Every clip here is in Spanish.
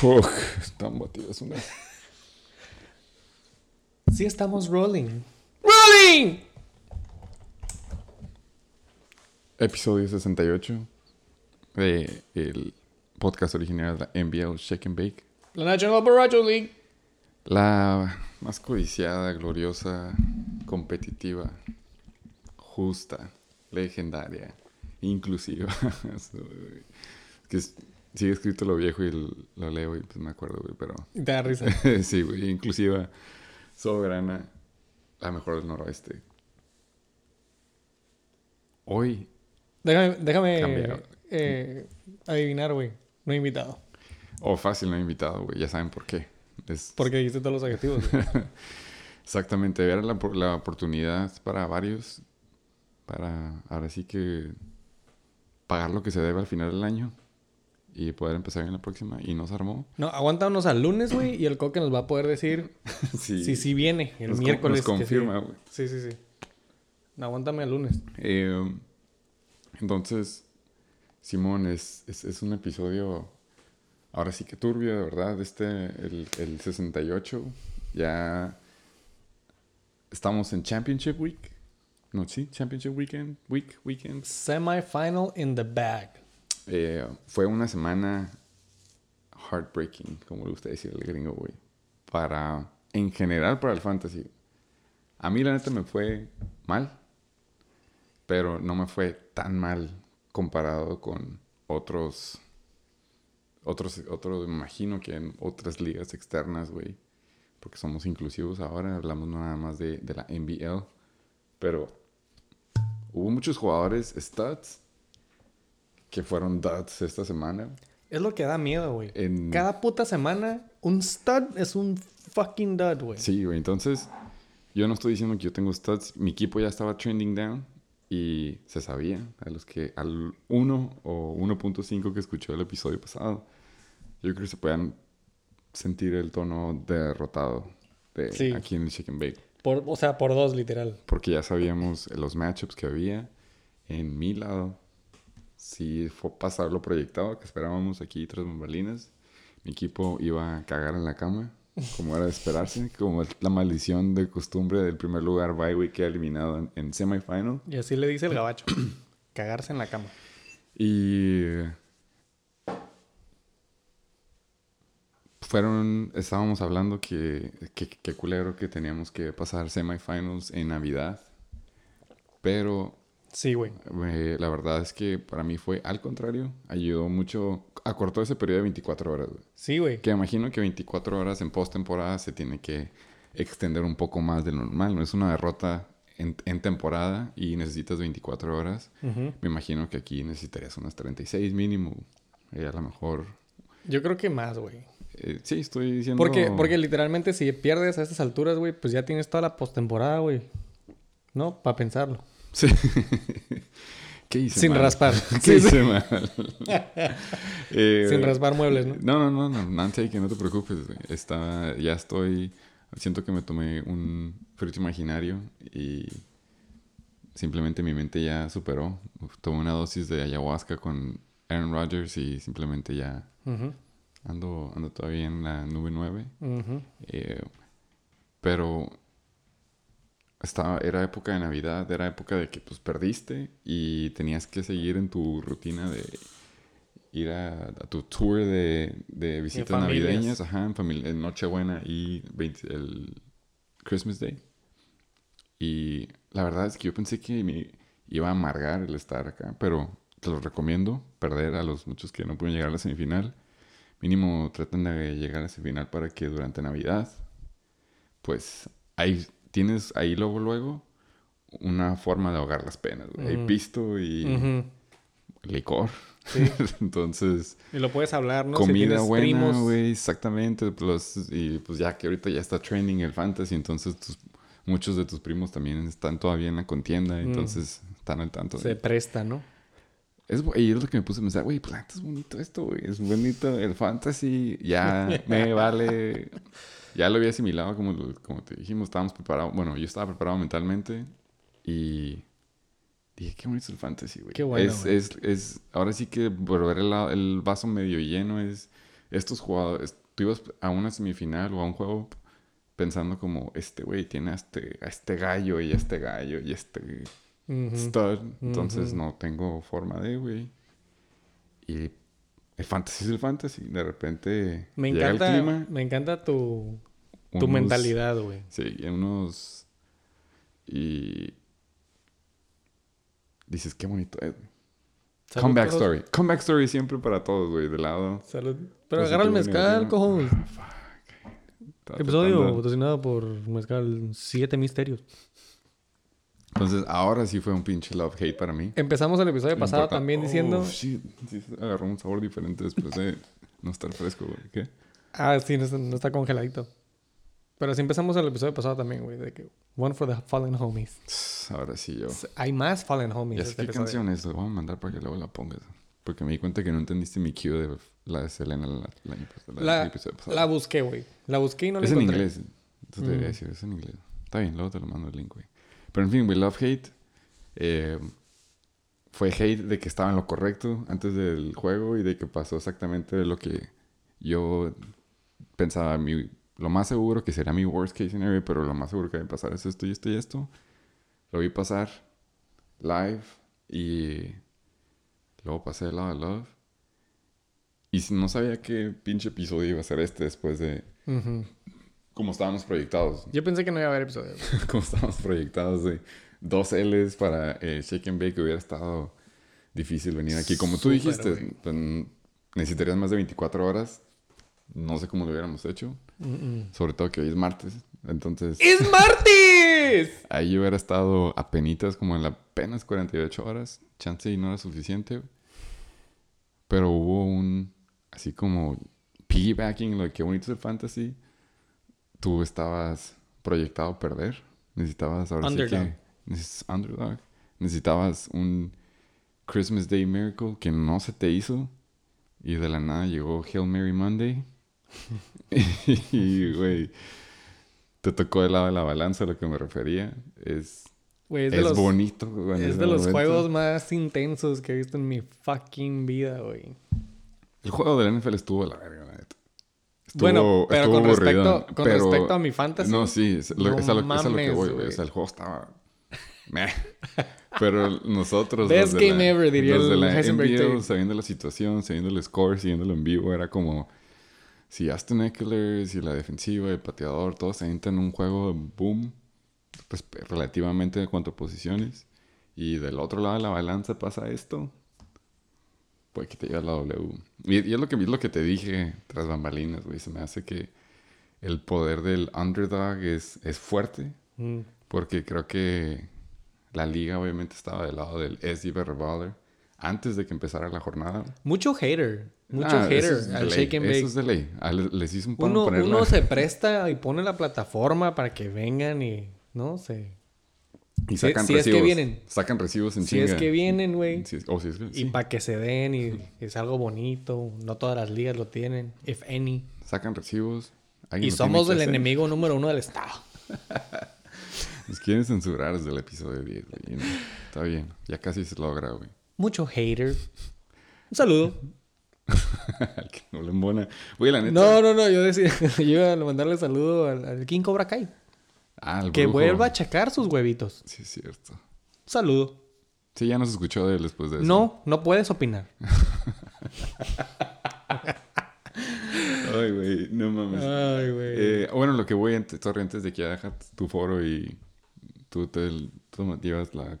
Fuck, están batidas unas. Sí, estamos rolling. ¡Rolling! Episodio 68 de el podcast original de la NBL Shake and Bake. La National Borracho League. La más codiciada, gloriosa, competitiva, justa, legendaria, inclusiva. Es que es- sigue escrito lo viejo y lo leo y pues me acuerdo, güey, pero... Y te da risa. sí, güey, inclusiva, soberana, la mejor del noroeste. Hoy, Déjame, déjame eh, adivinar, güey. No he invitado. oh, fácil, no he invitado, güey, ya saben por qué. Es, Porque dijiste todos los adjetivos. Exactamente, era la, la oportunidad para varios, para ahora sí que pagar lo que se debe al final del año y poder empezar en la próxima. Y nos armó. No, aguántanos al lunes, güey. Y el coque nos va a poder decir sí, si sí viene el nos con- miércoles. Nos confirma, güey. Sí, sí, sí. No, aguántame al lunes. Eh, entonces, Simón, es, es, es un episodio ahora sí que turbio, de verdad. Este, el, el 68, ya estamos en Championship Week. No, sí, Championship Weekend, Week, Weekend. Semifinal in the bag. Eh, fue una semana heartbreaking, como le gusta decir el gringo, güey. Para, en general, para el fantasy. A mí, la neta, me fue mal. Pero no me fue tan mal comparado con otros. Otros, otros, me imagino que en otras ligas externas, güey. Porque somos inclusivos ahora, hablamos nada más de, la NBL. Pero hubo muchos jugadores studs que fueron duds esta semana. Es lo que da miedo, güey. En- Cada puta semana, un stud es un fucking dud, güey. Sí, güey. Entonces, yo no estoy diciendo que yo tengo studs. Mi equipo ya estaba trending down y se sabía. A los que, al 1 o 1.5 que escuchó el episodio pasado, yo creo que se puedan sentir el tono derrotado de Sí. aquí en el Chicken Bake. Por, o sea, por dos, literal. Porque ya sabíamos los matchups que había en mi lado. Si fue pasar lo proyectado que esperábamos aquí tras bambalinas, mi equipo iba a cagar en la cama, como era de esperarse, como es la maldición de costumbre del primer lugar bye week que eliminado en, en semifinal. Y así le dice el gabacho. Cagarse en la cama. Y fueron, estábamos hablando que, que, que culero que teníamos que pasar semifinals en Navidad, pero Sí, güey. Eh, la verdad es que para mí fue al contrario. Ayudó mucho. Acortó ese periodo de 24 horas. güey. Sí, güey. Que imagino que 24 horas en postemporada se tiene que extender un poco más de lo normal. No es una derrota en, en temporada y necesitas 24 horas. Me imagino que aquí necesitarías unas 36 mínimo. A lo mejor. Yo creo que más, güey. eh, sí, estoy diciendo. Porque, porque literalmente si pierdes a estas alturas, güey, pues ya tienes toda la postemporada, güey. ¿No? Para pensarlo. Sí. ¿Qué hice Sin mal? raspar. ¿Qué hice mal? Eh, Sin raspar muebles, ¿no? No, no, no, no, Nancy, que no te preocupes. Está, ya estoy, siento que me tomé un fruto imaginario y simplemente mi mente ya superó. Tomé una dosis de ayahuasca con Aaron Rodgers y simplemente ya ando, ando todavía en la nube 9. ujú. Eh, pero estaba, era época de Navidad, era época de que pues perdiste y tenías que seguir en tu rutina de ir a, a tu tour de, de visitas navideñas, ajá, en, familia, en Nochebuena y 20 el Christmas Day. Y la verdad es que yo pensé que me iba a amargar el estar acá, pero te lo recomiendo, perder a los muchos que no pueden llegar a la semifinal. Mínimo traten de llegar a la semifinal para que durante Navidad, pues ahí tienes ahí luego luego una forma de ahogar las penas. Hay Mm. pisto y licor. Sí. Entonces, Y lo puedes hablar, ¿no? Si comida tienes buena, güey, exactamente. Los, y pues ya que ahorita ya está trending el fantasy, entonces tus- muchos de tus primos también están todavía en la contienda, entonces están al tanto. Mm. Se de- presta, ¿no? Es, y es lo que me puse a pensar, güey, pues la neta es bonito esto, güey. Es bonito el fantasy. Ya me vale. Ya lo había asimilado, como, lo- como te dijimos, estábamos preparados. Bueno, yo estaba preparado mentalmente y dije, qué bonito el fantasy, güey. Qué bueno, Es, es, es, ahora sí que por ver el, el vaso medio lleno es estos jugadores, tú ibas a una semifinal o a un juego pensando como, este güey tiene a este, a este gallo y a este gallo y este Ujú. stud, entonces Ujú. no tengo forma de, güey. Y el fantasy es el fantasy, de repente Me llega encanta, el clima, me encanta tu, tu unos- mentalidad, güey. Sí, y unos... Y... Dices, qué bonito es. Salud, Comeback todos. story. Comeback story siempre para todos, güey, de lado. Salud. Pero Positivo agarra el mezcal, negativo. cojos. Estaba Episodio patrocinado por Mezcal Siete Misterios. Entonces, ahora sí fue un pinche love-hate para mí. Empezamos el episodio pasado importa. también Oh, diciendo... shit. Sí, agarró un sabor diferente después de no estar fresco, güey. ¿Qué? Ah, sí, no está, no está congeladito. Pero así empezamos el episodio pasado también, güey. De que One for the Fallen Homies. Ahora sí yo. Hay más Fallen Homies. Sé este qué canción es, lo voy a mandar para que luego la pongas. Porque me di cuenta que no entendiste mi cue de la de Selena la- año pasado. La, el episodio pasado. la busqué, güey. La busqué y no la es en encontré. inglés. Entonces debería Mm. decir, es en inglés. Está bien, luego te lo mando el link, güey. Pero en fin, güey, Love Hate. eh, fue hate de que estaba en lo correcto antes del juego y de que pasó exactamente lo que yo pensaba. Mi, lo más seguro que sería mi worst case scenario, pero lo más seguro que va a pasar es esto y esto y esto. Lo vi pasar live y luego pasé del lado de Love. Y no sabía qué pinche episodio iba a ser este después de Ujú. Como estábamos proyectados. Yo pensé que no iba a haber episodio. como estábamos proyectados de dos L's para eh, Shake and Bake, hubiera estado difícil venir aquí. Como tú Súper, dijiste, pues, necesitarías más de 24 horas. No sé cómo lo hubiéramos hecho. Mm-mm. Sobre todo que hoy es martes. Entonces, ¡Es martes! ahí hubiera estado apenitas como en apenas 48 horas. Chance y no era suficiente. Pero hubo un, así como piggybacking, lo de qué bonito es el fantasy. Tú estabas proyectado a perder. Necesitabas ahora Underdog. sí que... neces- underdog. Necesitabas un Christmas Day Miracle que no se te hizo. Y de la nada llegó Hail Mary Monday. y, güey, te tocó del lado de la balanza, a lo que me refería. Es, es es, de los, bonito. es de los momento. juegos más intensos que he visto en mi fucking vida, güey. El juego del NFL estuvo de la verga. Estuvo- Bueno, pero estuvo con respecto, aburridón, con pero- respecto a mi fantasy. No, sí, es, lo- no es a lo, es a lo que voy, güey. O sea, el juego estaba... Meh. Pero nosotros... Best game la- ever, diría los de el la tape. sabiendo la situación, sabiendo el score, siguiéndolo en vivo, era como... Si Aston Eckler, si la defensiva, el pateador, todos se avientan un juego boom, pues relativamente en cuanto a posiciones. Y del otro lado de la balanza pasa esto, pues que te lleva la W. Y, y es, lo que, es lo que te dije tras bambalinas, güey. Se me hace que el poder del underdog es, es fuerte. Mm. Porque creo que la liga obviamente estaba del lado del SD Baller antes de que empezara la jornada. Mucho hater. Mucho Ah, hater eso es al ley, shake and Eso bake. es de ley. Ah, les, les hice un paro Uno, ponerla- uno se presta y pone la plataforma para que vengan y, no sé. Y si- sacan si es que recibos. vienen. Sacan recibos en Si es chinga. que vienen, güey. Si es- oh, si es que- Y para que se den y es algo bonito. No todas las ligas lo tienen, if any. Sacan recibos. Y somos el hacer. enemigo número uno del Estado. Nos quieren censurar desde el episodio 10, güey. y no, Está bien. Ya casi se logra, güey. Mucho hater. Un saludo. Al que no le embona. Güey, la neta. No, no, no. Yo decía, yo iba a mandarle saludo al, al King Cobra Kai. Ah, el Que brujo. vuelva a checar sus huevitos. Sí, es cierto. Saludo. Sí, ya no se escuchó de él después de eso. No, no puedes opinar. Ay, güey, no mames. Ay, güey. Eh, bueno, lo que voy, antes, sorry, antes de que ya dejas tu foro y tú te tú llevas la,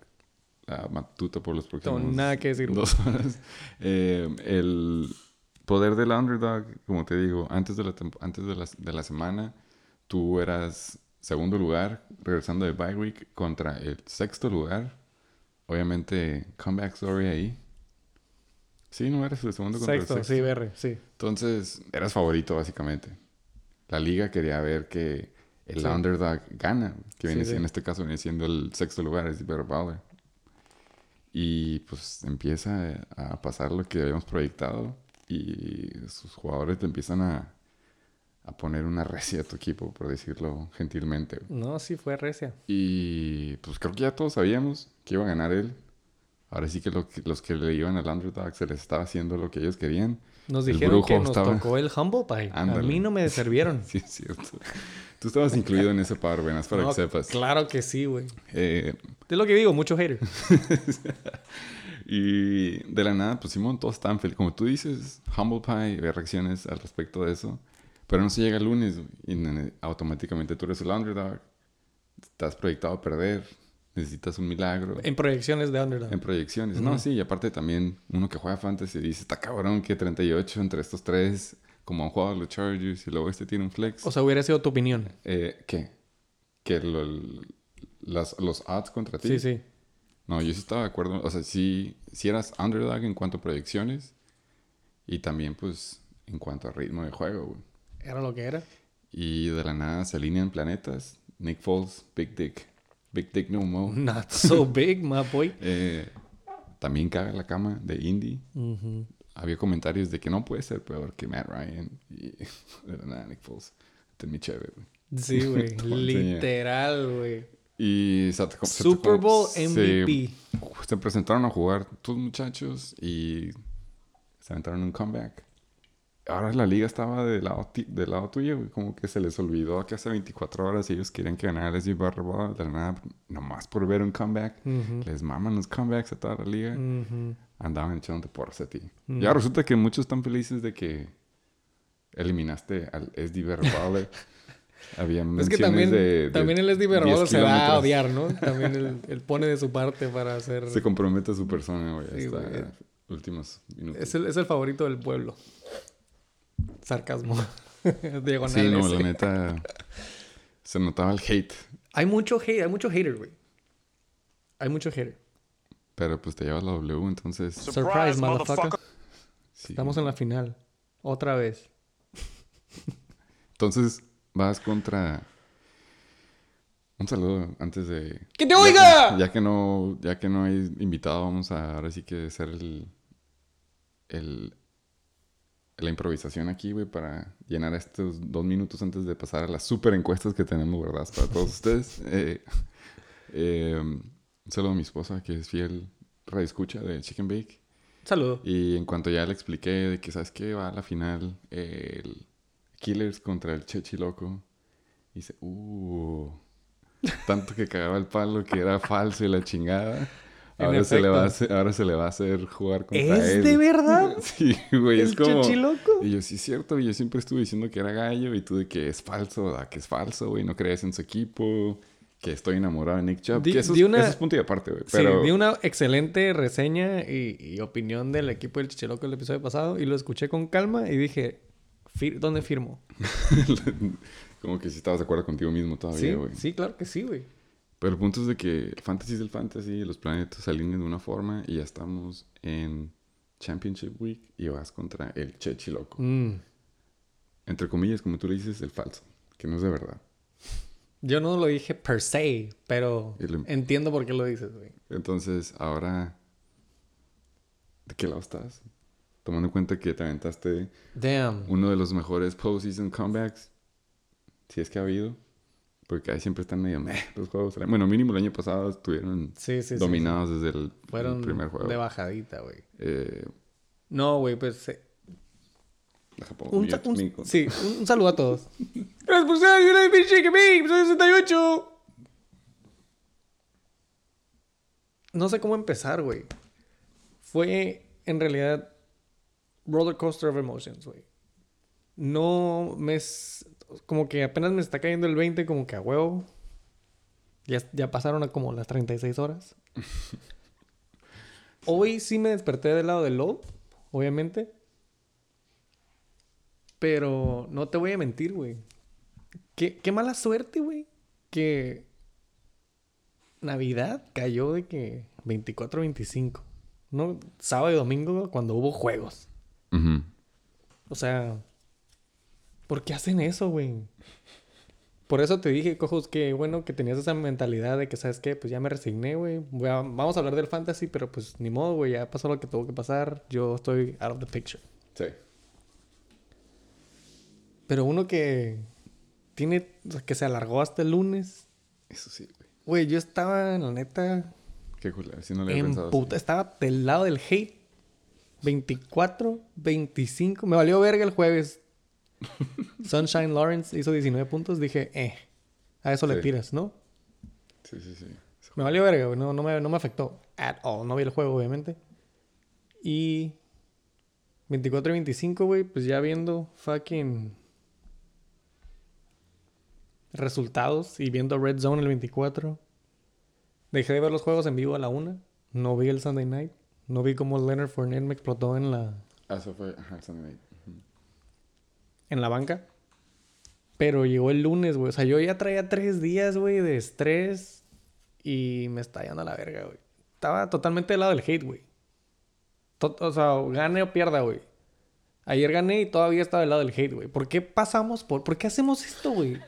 la matuta por los próximos Tengo nada que decir. dos horas. Eh, el poder del underdog, como te digo, antes de la, antes de la, de la semana, tú eras segundo lugar, regresando de bye week contra el sexto lugar. Obviamente, comeback story ahí. Sí, no eres el segundo contra Sexto, el sexto. sí, BR, sí. Entonces, eras favorito básicamente. La liga quería ver que el Sí. underdog gana, que viene, Sí, si- sí. en este caso viene siendo el sexto lugar, es Better Baller. Y pues empieza a pasar lo que habíamos proyectado y sus jugadores te empiezan a, a poner una recia a tu equipo, por decirlo gentilmente. No, sí fue recia. Y pues creo que ya todos sabíamos que iba a ganar él. Ahora sí que, lo que- los que le iban al underdog se les estaba haciendo lo que ellos querían. Nos El dijeron que nos estaba- tocó el Humble Pie. A mí no me sirvieron. Sí, es cierto. Tú estabas incluido en ese par, buenas, para No, que sepas. Claro que sí, güey. Eh, Es lo que digo, mucho hater. y de la nada, pues Simón, todos estaban felices. Como tú dices, Humble Pie, había reacciones al respecto de eso. Pero no se llega el lunes y automáticamente tú eres el underdog. Estás proyectado a perder. Necesitas un milagro. En proyecciones de underdog. En proyecciones. No, sí, y aparte también uno que juega fantasy dice, está cabrón que 38 entre estos tres, como han jugado los Chargers y luego este tiene un flex. O sea, hubiera sido tu opinión. Eh, ¿Qué? ¿Que lo- las, los odds contra ti? Sí, sí. No, yo sí estaba de acuerdo. O sea, sí, sí eras underdog en cuanto a proyecciones y también, pues, en cuanto a ritmo de juego, güey. Era lo que era. Y de la nada se alinean planetas. Nick Foles, Big Dick. Big Dick No Mo. Not so big, my boy. Eh, también caga la cama de Indy. Había comentarios de que no puede ser peor que Matt Ryan. Y de la nada, Nick Foles. Este es mi chévere, güey. Sí, güey. Literal, güey. Y se, Super Bowl se- MVP. Se, presentaron a jugar tus muchachos y se aventaron un comeback. Ahora la liga estaba del lado, del lado tuyo, güey. Como que se les olvidó que hace 24 horas ellos querían que ganara SG Barraball. De la nada, nomás por ver un comeback. Ujú. Les maman los comebacks a toda la liga. Ujú. Andaban echándote porras a ti. Mm. Ya resulta que muchos están felices de que eliminaste al SD Barraball. Había Es que también, de, de también el SD 10 Barrabado se da a odiar, ¿no? También él, él pone de su parte para hacer... Se compromete a su persona, güey. Sí, hasta güey. últimos minutos. Es el, es el favorito del pueblo. Sarcasmo. Diagonal sí, no, ese. la neta. Se notaba el hate. Hay mucho hate, hay mucho hater, güey. Hay mucho hater. Pero pues te llevas la W, entonces. Surprise, motherfucker. sí. Estamos en la final. Otra vez. Entonces vas contra. Un saludo antes de. ¡Que te ya oiga! que- Ya que no, ya que no hay invitado, vamos a ahora sí que hacer el. el la improvisación aquí, güey, para llenar estos dos minutos antes de pasar a las super encuestas que tenemos, ¿verdad? Para todos ustedes. Eh, eh, un saludo a mi esposa, que es fiel radio escucha de Chicken Bake. Saludo. Y en cuanto ya le expliqué de que, ¿sabes qué? Va a la final el Killers contra el Chechi Loco. Dice, uh, tanto que cagaba el palo que era falso y la chingada. Ahora se, le va a hacer, ahora se le va a hacer jugar contra ¿Es él. de verdad? Sí, güey, es ¿El como... Y yo, sí es cierto, y yo siempre estuve diciendo que era gallo y tú de que es falso, ¿verdad? Que es falso, güey, no crees en su equipo, que estoy enamorado de Nick Chubb. Di- que eso, di es, una- eso es punto y aparte, güey. Pero... Sí, di una excelente reseña y, y opinión del equipo del Chicheloco el episodio pasado y lo escuché con calma y dije, "Fir- ¿dónde firmo? como que si estabas de acuerdo contigo mismo todavía, güey. sí, claro que sí, güey. Pero el punto es de que el fantasy es el fantasy, los planetas se alinean de una forma y ya estamos en Championship Week y vas contra el Chechi Loco. Mm. Entre comillas, como tú le dices, el falso, que no es de verdad. Yo no lo dije per se, pero lo- entiendo por qué lo dices, güey. Entonces, ahora, ¿de qué lado estás? Tomando en cuenta que te aventaste Damn. uno de los mejores postseason comebacks, si es que ha habido, porque ahí siempre están medio meh los juegos. Bueno, mínimo el año pasado estuvieron Sí, sí, sí, dominados desde el. Fueron el primer juego. de bajadita, güey. Eh, No, güey, pues... eh, Japón, un, sa- sí, un, un saludo a todos. Gracias por ser United Chicken Beef, episodio 68. No sé cómo empezar, güey. Fue, en realidad, roller coaster of emotions, güey. No me... Como que apenas me está cayendo el 20 como que a huevo. Ya, ya pasaron a como las 36 horas. Hoy sí me desperté del lado del low, obviamente. Pero no te voy a mentir, güey. Qué, qué mala suerte, güey. Que Navidad cayó de que 24-25. ¿No? Sábado y domingo cuando hubo juegos. O sea, ¿por qué hacen eso, güey? Por eso te dije, cojos, que bueno que tenías esa mentalidad de que, ¿sabes qué? Pues ya me resigné, güey. Vamos a hablar del fantasy, pero pues ni modo, güey. Ya pasó lo que tuvo que pasar. Yo estoy out of the picture. Sí. Pero uno que tiene, o sea, que se alargó hasta el lunes. Eso sí, güey. Güey, yo estaba, la neta, Qué cool. Si no le En pensado. puta, estaba del lado del hate. 24, 25. Me valió verga el jueves. Sunshine Lawrence hizo 19 puntos. Dije, eh, a eso le tiras, ¿no? Sí, sí, sí. Me valió verga, güey. No, no, me, no me afectó. At all. No vi el juego, obviamente. Y 24 y 25, güey. Pues ya viendo fucking resultados y viendo Red Zone el 24. Dejé de ver los juegos en vivo a la una. No vi el Sunday Night. No vi cómo Leonard Fournette me explotó en la, Ah, eso fue. Ajá, el Sunday night. En la banca. Pero llegó el lunes, güey. O sea, yo ya traía tres días, güey, de estrés. Y me está yendo a la verga, güey. Estaba totalmente del lado del hate, güey. O sea, gane o pierda, güey. Ayer gané y todavía estaba del lado del hate, güey. ¿Por qué pasamos por... ¿Por qué hacemos esto, güey?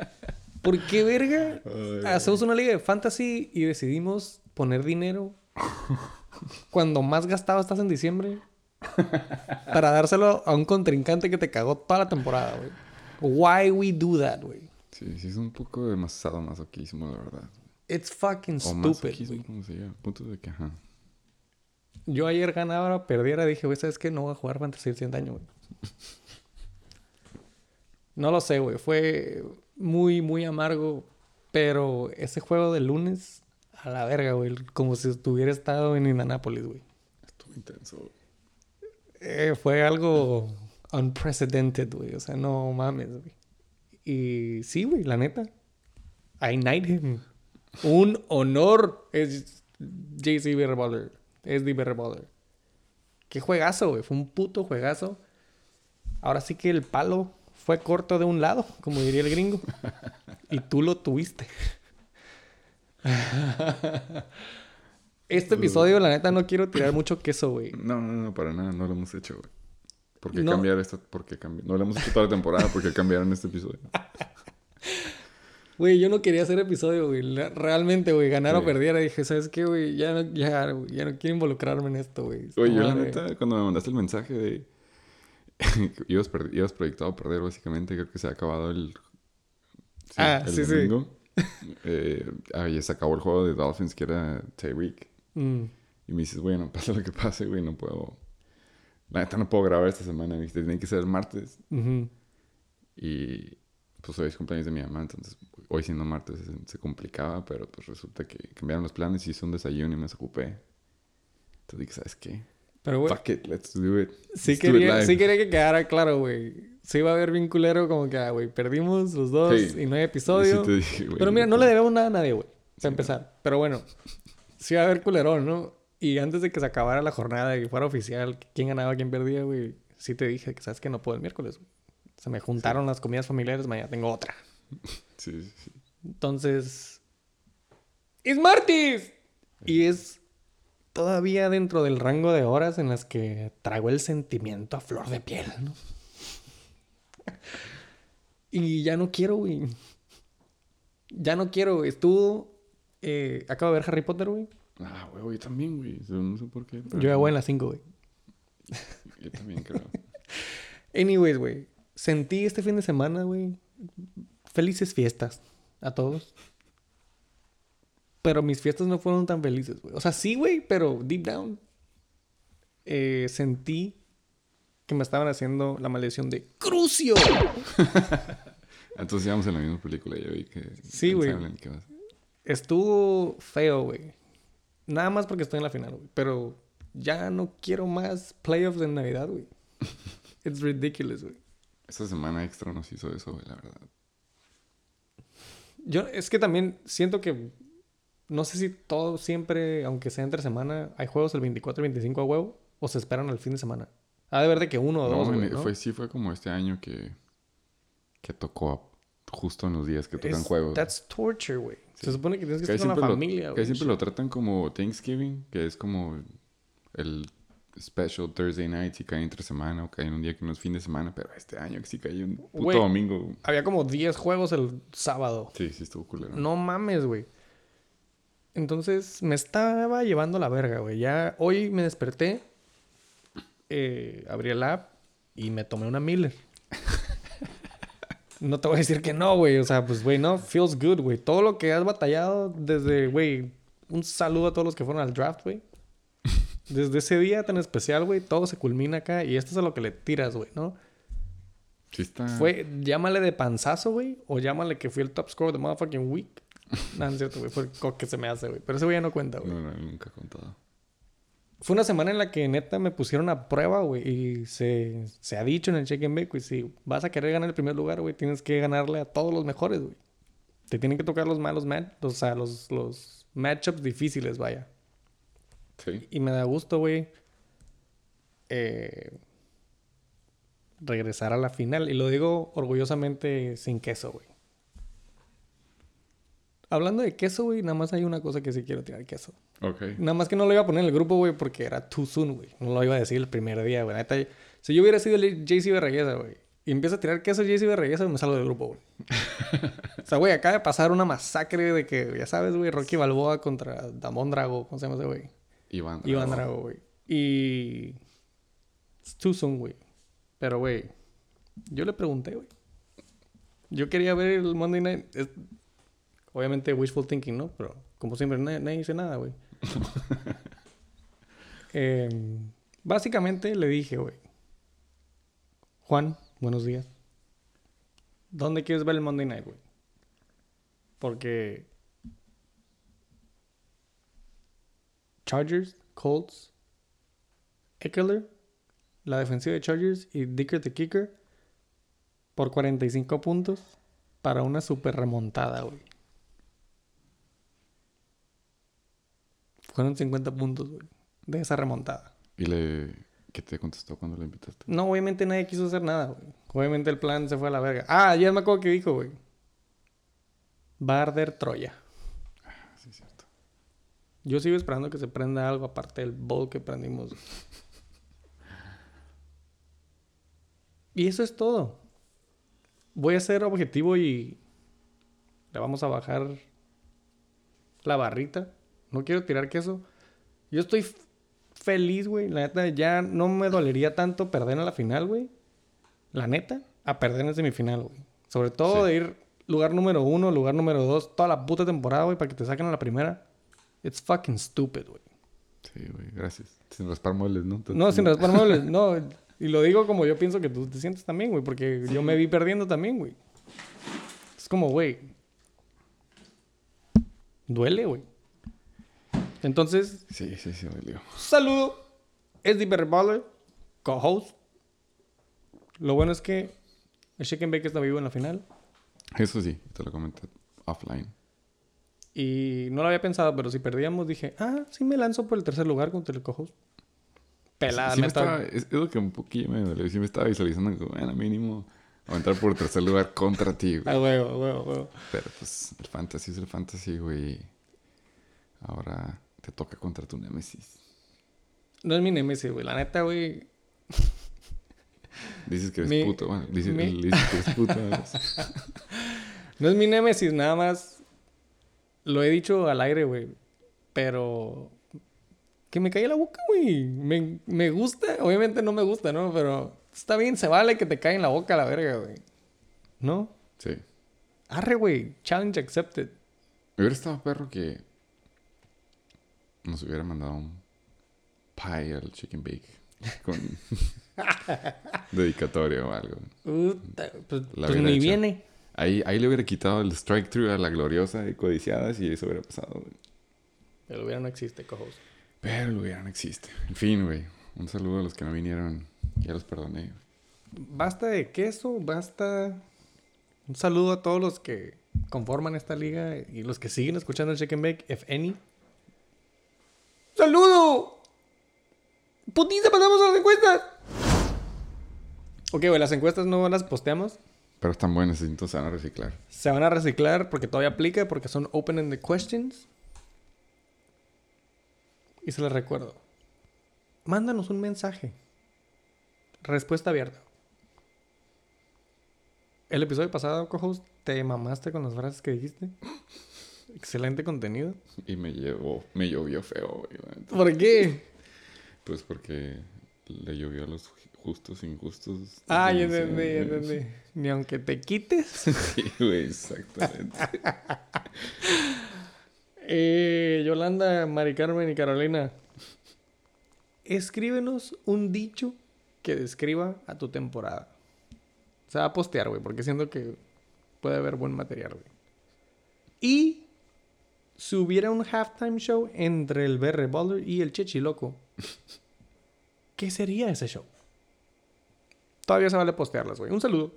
¿Por qué, verga? Ay, Hacemos una liga de fantasy y decidimos poner dinero cuando más gastado estás en diciembre para dárselo a un contrincante que te cagó toda la temporada, güey. Why we do that, güey? Sí, sí, es un poco demasiado masoquismo, la verdad. It's fucking O stupid, masoquismo, güey. como se llama. Punto de que, ajá. Yo ayer ganaba, perdiera, dije, güey, ¿sabes qué? No voy a jugar fantasy el siguiente año, güey. No lo sé, güey. Fue muy, muy amargo. Pero ese juego de lunes, a la verga, güey. Como si estuviera estado en Indianapolis, güey. Estuvo intenso. güey. Eh, fue algo unprecedented, güey. O sea, no mames, güey. Y sí, güey, la neta. I knight him. Un honor es JC Berballer. Es de Berballer. Qué juegazo, güey. Fue un puto juegazo. Ahora sí que el palo fue corto de un lado, como diría el gringo. y tú lo tuviste. este episodio, la neta, no quiero tirar mucho queso, güey. No, no, no, para nada. No lo hemos hecho, güey. ¿Por qué No. cambiar esto? ¿Por qué cambiar? No lo hemos hecho toda la temporada. ¿Por qué cambiaron este episodio? Güey, yo no quería hacer episodio, güey. Realmente, güey, ganar o Sí. perdiera. Dije, ¿sabes qué, güey? Ya no, ya, güey, ya no quiero involucrarme en esto, güey. Oye, yo la neta, cuando me mandaste el mensaje de... ibas, per- ibas proyectado a perder, básicamente. Creo que se ha acabado el... Ah, el sí, sí. domingo. eh, ah, ya se acabó el juego de Dolphins, que era Tyreek. Mm. Y me dices, bueno, pase lo que pase, güey, no puedo... La neta no puedo grabar esta semana, me dijiste, tiene que ser el martes. Y pues hoy es cumpleaños de mi mamá, entonces hoy siendo martes se, se complicaba, pero pues resulta que cambiaron los planes y hice un desayuno y me desocupé. Entonces dije, ¿sabes qué? Pero, güey, Fuck it, let's do it. sí Let's it quería, live. sí quería que quedara claro, güey. Sí iba a haber bien culero como que, ah, güey, perdimos los dos Sí. y no hay episodio. sí dije, güey, Pero mira, no le debemos nada a nadie, güey. Para empezar. Pero bueno, sí va a haber culerón, ¿no? Y antes de que se acabara la jornada y fuera oficial, quién ganaba, quién perdía, güey, sí te dije que sabes que no puedo el miércoles, güey. Se me juntaron las comidas familiares, mañana tengo otra. Sí, sí, sí. Entonces. ¡Es martes! Y es todavía dentro del rango de horas en las que trago el sentimiento a flor de piel, ¿no? y ya no quiero, güey. Ya no quiero, güey. Estuvo. Eh, acabo de ver Harry Potter, güey. Ah, güey, yo también, güey. No sé por qué. pero- Yo ya voy en las 5, güey. Yo también creo. Anyways, güey. Sentí este fin de semana, güey. Felices fiestas a todos. Pero mis fiestas no fueron tan felices, güey. O sea, sí, güey, pero deep down eh, sentí que me estaban haciendo la maldición de Crucio. Entonces íbamos en la misma película, yo vi que... Sí, güey. Estuvo feo, güey. Nada más porque estoy en la final, güey. Pero ya no quiero más playoffs en Navidad, güey. It's ridiculous, güey. Esta semana extra nos hizo eso, güey, la verdad. Yo es que también siento que no sé si todo siempre, aunque sea entre semana, hay juegos el 24 y 25 a huevo o se esperan al fin de semana. Ha de ver de que uno o No, dos, güey, ¿no? fue, sí fue como este año que, que tocó justo en los días que tocan Es- juegos. That's torture, güey. Se supone que tienes que estar con la familia, güey. siempre lo tratan como Thanksgiving, que es como el special Thursday night, si cae entre semana o cae en un día que no es fin de semana, pero este año que sí cae un puto domingo. Había como 10 juegos el sábado. Sí, sí estuvo culero. No mames, güey. Entonces me estaba llevando la verga, güey. Ya hoy me desperté, eh, abrí el app y me tomé una Miller. no te voy a decir que no, güey. O sea, pues, güey, no, feels good, güey. Todo lo que has batallado desde, güey, un saludo a todos los que fueron al draft, güey. Desde ese día tan especial, güey, todo se culmina acá y esto es a lo que le tiras, güey, ¿no? Sí está. Fue, llámale de panzazo, güey, o llámale que fui el top scorer de motherfucking week. no, no es cierto, güey, fue el co- que se me hace, güey. Pero ese güey ya no cuenta, güey. No, no, nunca he contado. Fue una semana en la que neta me pusieron a prueba, güey. Y se, se ha dicho en el check and bake, güey. Si vas a querer ganar el primer lugar, güey, tienes que ganarle a todos los mejores, güey. Te tienen que tocar los malos match, o sea, los, los matchups difíciles, vaya. Sí. Y me da gusto, güey. eh, regresar a la final. Y lo digo orgullosamente sin queso, güey. Hablando de queso, güey, nada más hay una cosa que sí quiero tirar queso. Ok. Nada más que no lo iba a poner en el grupo, güey, porque era too soon, güey. No lo iba a decir el primer día, güey. Si yo hubiera sido el JC Berreguesa, güey, y empieza a tirar queso JC Berreguesa, me salgo del grupo, güey. o sea, güey, acaba de pasar una masacre de que, ya sabes, güey, Rocky Balboa contra Damon Drago, ¿cómo se llama ese güey? Iván. Iván Drago. Drago, güey. Y. It's too soon, güey. Pero, güey, yo le pregunté, güey. Yo quería ver el Monday Night. Obviamente, wishful thinking, ¿no? Pero, como siempre, nadie, nadie dice nada, güey. Em, básicamente le dije, güey. Juan, buenos días. ¿Dónde quieres ver el Monday Night, güey? Porque Chargers, Colts, Eckler, la defensiva de Chargers y Dicker the Kicker por 45 puntos para una super remontada, güey. Fueron 50 puntos, güey, de esa remontada. ¿Y le... qué te contestó cuando le invitaste? No, obviamente nadie quiso hacer nada, güey. Obviamente el plan se fue a la verga. Ah, ya me acuerdo que dijo, güey. Va a arder Troya. Ah, sí, es cierto. Yo sigo esperando que se prenda algo aparte del bowl que prendimos. Y eso es todo. Voy a ser objetivo y le vamos a bajar la barrita. No quiero tirar queso. Yo estoy feliz, güey. La neta, ya no me dolería tanto perder en la final, güey. La neta, a perder en semifinal, güey. Sobre todo Sí. de ir lugar número uno, lugar número dos, toda la puta temporada, güey, para que te saquen a la primera. It's fucking stupid, güey. Sí, güey, gracias. Sin raspar muebles, ¿no? No, sin raspar muebles, no. Y lo digo como yo pienso que tú te sientes también, güey, porque yo me vi perdiendo también, güey. Es como, güey. Duele, güey. Entonces, Sí, sí, sí, dolió. saludo. Es Deeper Baller, co-host. Lo bueno es que el Chicken Bake está vivo en la final. Eso sí, te lo comenté offline. Y no lo había pensado, pero si perdíamos, dije, ah, sí me lanzo por el tercer lugar contra el co-host. Pelada, Sí me neta. estaba, es, lo que un poquillo me dolió. Sí me estaba visualizando como, bueno, mínimo, aventar por tercer lugar contra ti, güey. Ah, huevo, huevo, huevo. Pero pues el fantasy es el fantasy, güey. Ahora te toca contra tu némesis. No es mi nemesis, güey. La neta, güey. Dices que eres Mi- puto. Bueno, dices, mi- dices que eres puto. ¿no? Es mi némesis, nada más. Lo he dicho al aire, güey. Pero. Que me cae la boca, güey. Me, me gusta. Obviamente no me gusta, ¿no? Pero está bien, se vale que te cae en la boca la verga, güey. ¿No? Sí. Arre, güey. Challenge accepted. Me hubiera estado perro que nos hubiera mandado un pie al chicken bake con dedicatoria o algo. Puta, pues La pues ni hecho. viene. Ahí, ahí le hubiera quitado el strike through a la gloriosa y codiciadas y eso hubiera pasado, güey. El hubiera no existe, cojos. Pero el hubiera no existe. En fin, güey. Un saludo a los que no vinieron. Ya los perdoné. Basta de queso, basta. Un saludo a todos los que conforman esta liga y los que siguen escuchando el Chicken Bake, if any. ¡Saludo! ¡Putiza, pasamos a las encuestas! Ok, güey, las encuestas no las posteamos. Pero están buenas, entonces se van a reciclar. Se van a reciclar porque todavía aplica, porque son open-ended questions. Y se les recuerdo. Mándanos un mensaje. Respuesta abierta. El episodio pasado, co-host, te mamaste con las frases que dijiste. Excelente contenido. Y me llevó, me llovió feo, güey. ¿Por qué? Pues porque le llovió a los justos, injustos. Ah, ya entendí, ya entendí. Ni aunque te quites. Sí, güey, exactamente. Eh, Yolanda, Mari Carmen y Carolina. Escríbenos un dicho que describa a tu temporada. Se va a postear, güey, porque siento que puede haber buen material, güey. Y si hubiera un halftime show entre el BR Baller y el Chechi Loco, ¿qué sería ese show? Todavía se vale postearlas, güey. Un saludo.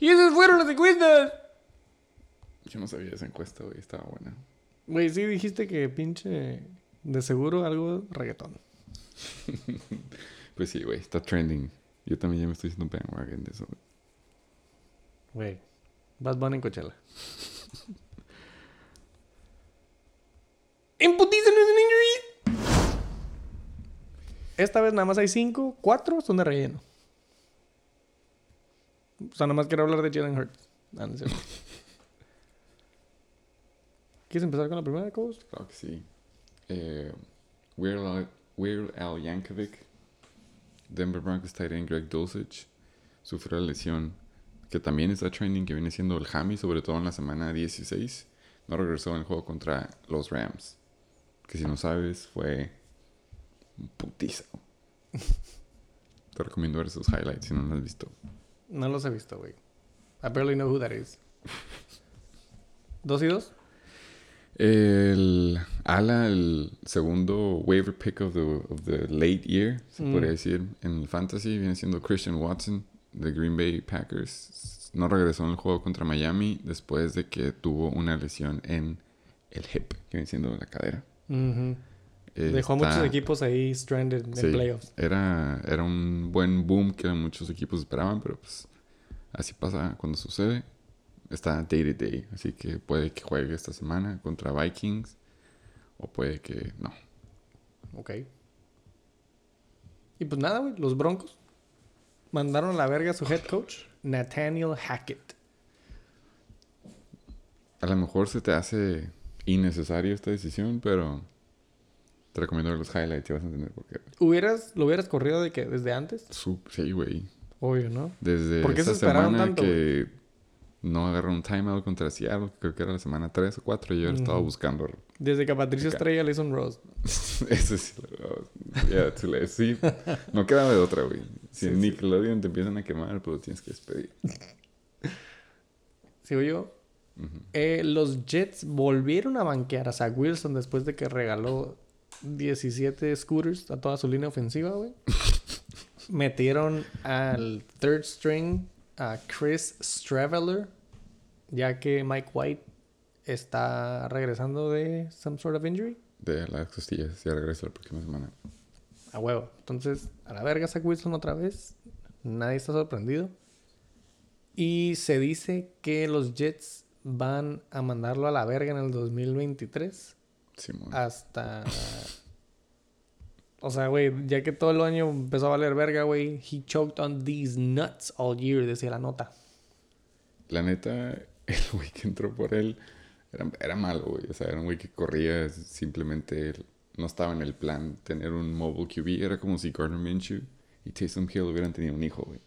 Y esas fueron las encuestas. Yo no sabía esa encuesta, güey. Estaba buena. Güey, sí dijiste que pinche. De seguro algo reggaetón. Pues sí, güey. Está trending. Yo también ya me estoy haciendo bandwagon de eso, güey. Güey. Bad Bunny en Coachella. ¡Emputiza no es un injury! Esta vez nada más hay cinco. Cuatro son de relleno. O sea, nada más quiero hablar de Jalen Hurts. Ah, no es cierto. ¿Quieres empezar con la primera, Coach? Claro que sí. Eh, Weird, Al, Weird Al Yankovic, Denver Broncos tight end Greg Dulcich, sufrió la lesión que también está trending, que viene siendo el hammy, sobre todo en la semana 16. No regresó en el juego contra los Rams. Que si no sabes, fue un putizo. Te recomiendo ver esos highlights si no los has visto. No los he visto, güey. I barely know who that is. ¿Dos y dos? El ala, el segundo waiver pick of the, of the late year, se Mm. podría decir, en el fantasy, viene siendo Christian Watson de Green Bay Packers. No regresó en el juego contra Miami después de que tuvo una lesión en el hip, que viene siendo la cadera. Dejó a muchos equipos ahí stranded en Sí. playoffs. Era, era un buen boom que muchos equipos esperaban, pero pues así pasa cuando sucede. Está day to day, así que puede que juegue esta semana contra Vikings o puede que no. Ok. Y pues nada, güey. Los Broncos mandaron a la verga a su head coach, Nathaniel Hackett. A lo mejor se te hace innecesario esta decisión, pero te recomiendo ver los highlights y vas a entender por qué. ¿Hubieras, ¿Lo hubieras corrido de que desde antes? Sí, güey. Obvio, ¿no? Desde ¿Por qué se esperaron semana tanto, que no agarró un timeout contra Seattle, creo que era la semana 3 o 4, yo estaba Ujú. buscando Desde que a Patricia Ok. Estrella le hizo un roast. Eso sí, too late. sí, no queda de otra, güey. Si Sí, en sí. Nickelodeon te empiezan a quemar, pues lo tienes que despedir. ¿Sigo yo? Eh, los Jets volvieron a banquear a Zach Wilson después de que regaló 17 scooters a toda su línea ofensiva, güey. Metieron al third string a Chris Straveller, ya que Mike White está regresando de some sort of injury. De las costillas, ya regreso la próxima semana. A huevo. Entonces, a la verga Zach Wilson otra vez. Nadie está sorprendido. Y se dice que los Jets van a mandarlo a la verga en el 2023 Simón. hasta... O sea, güey, ya que todo el año empezó a valer verga, güey. He choked on these nuts all year, decía la nota. La neta, el güey que entró por él era, era malo, güey. O sea, era un güey que corría, simplemente no estaba en el plan tener un mobile QB. Era como si Gardner Minshew y Taysom Hill hubieran tenido un hijo, güey.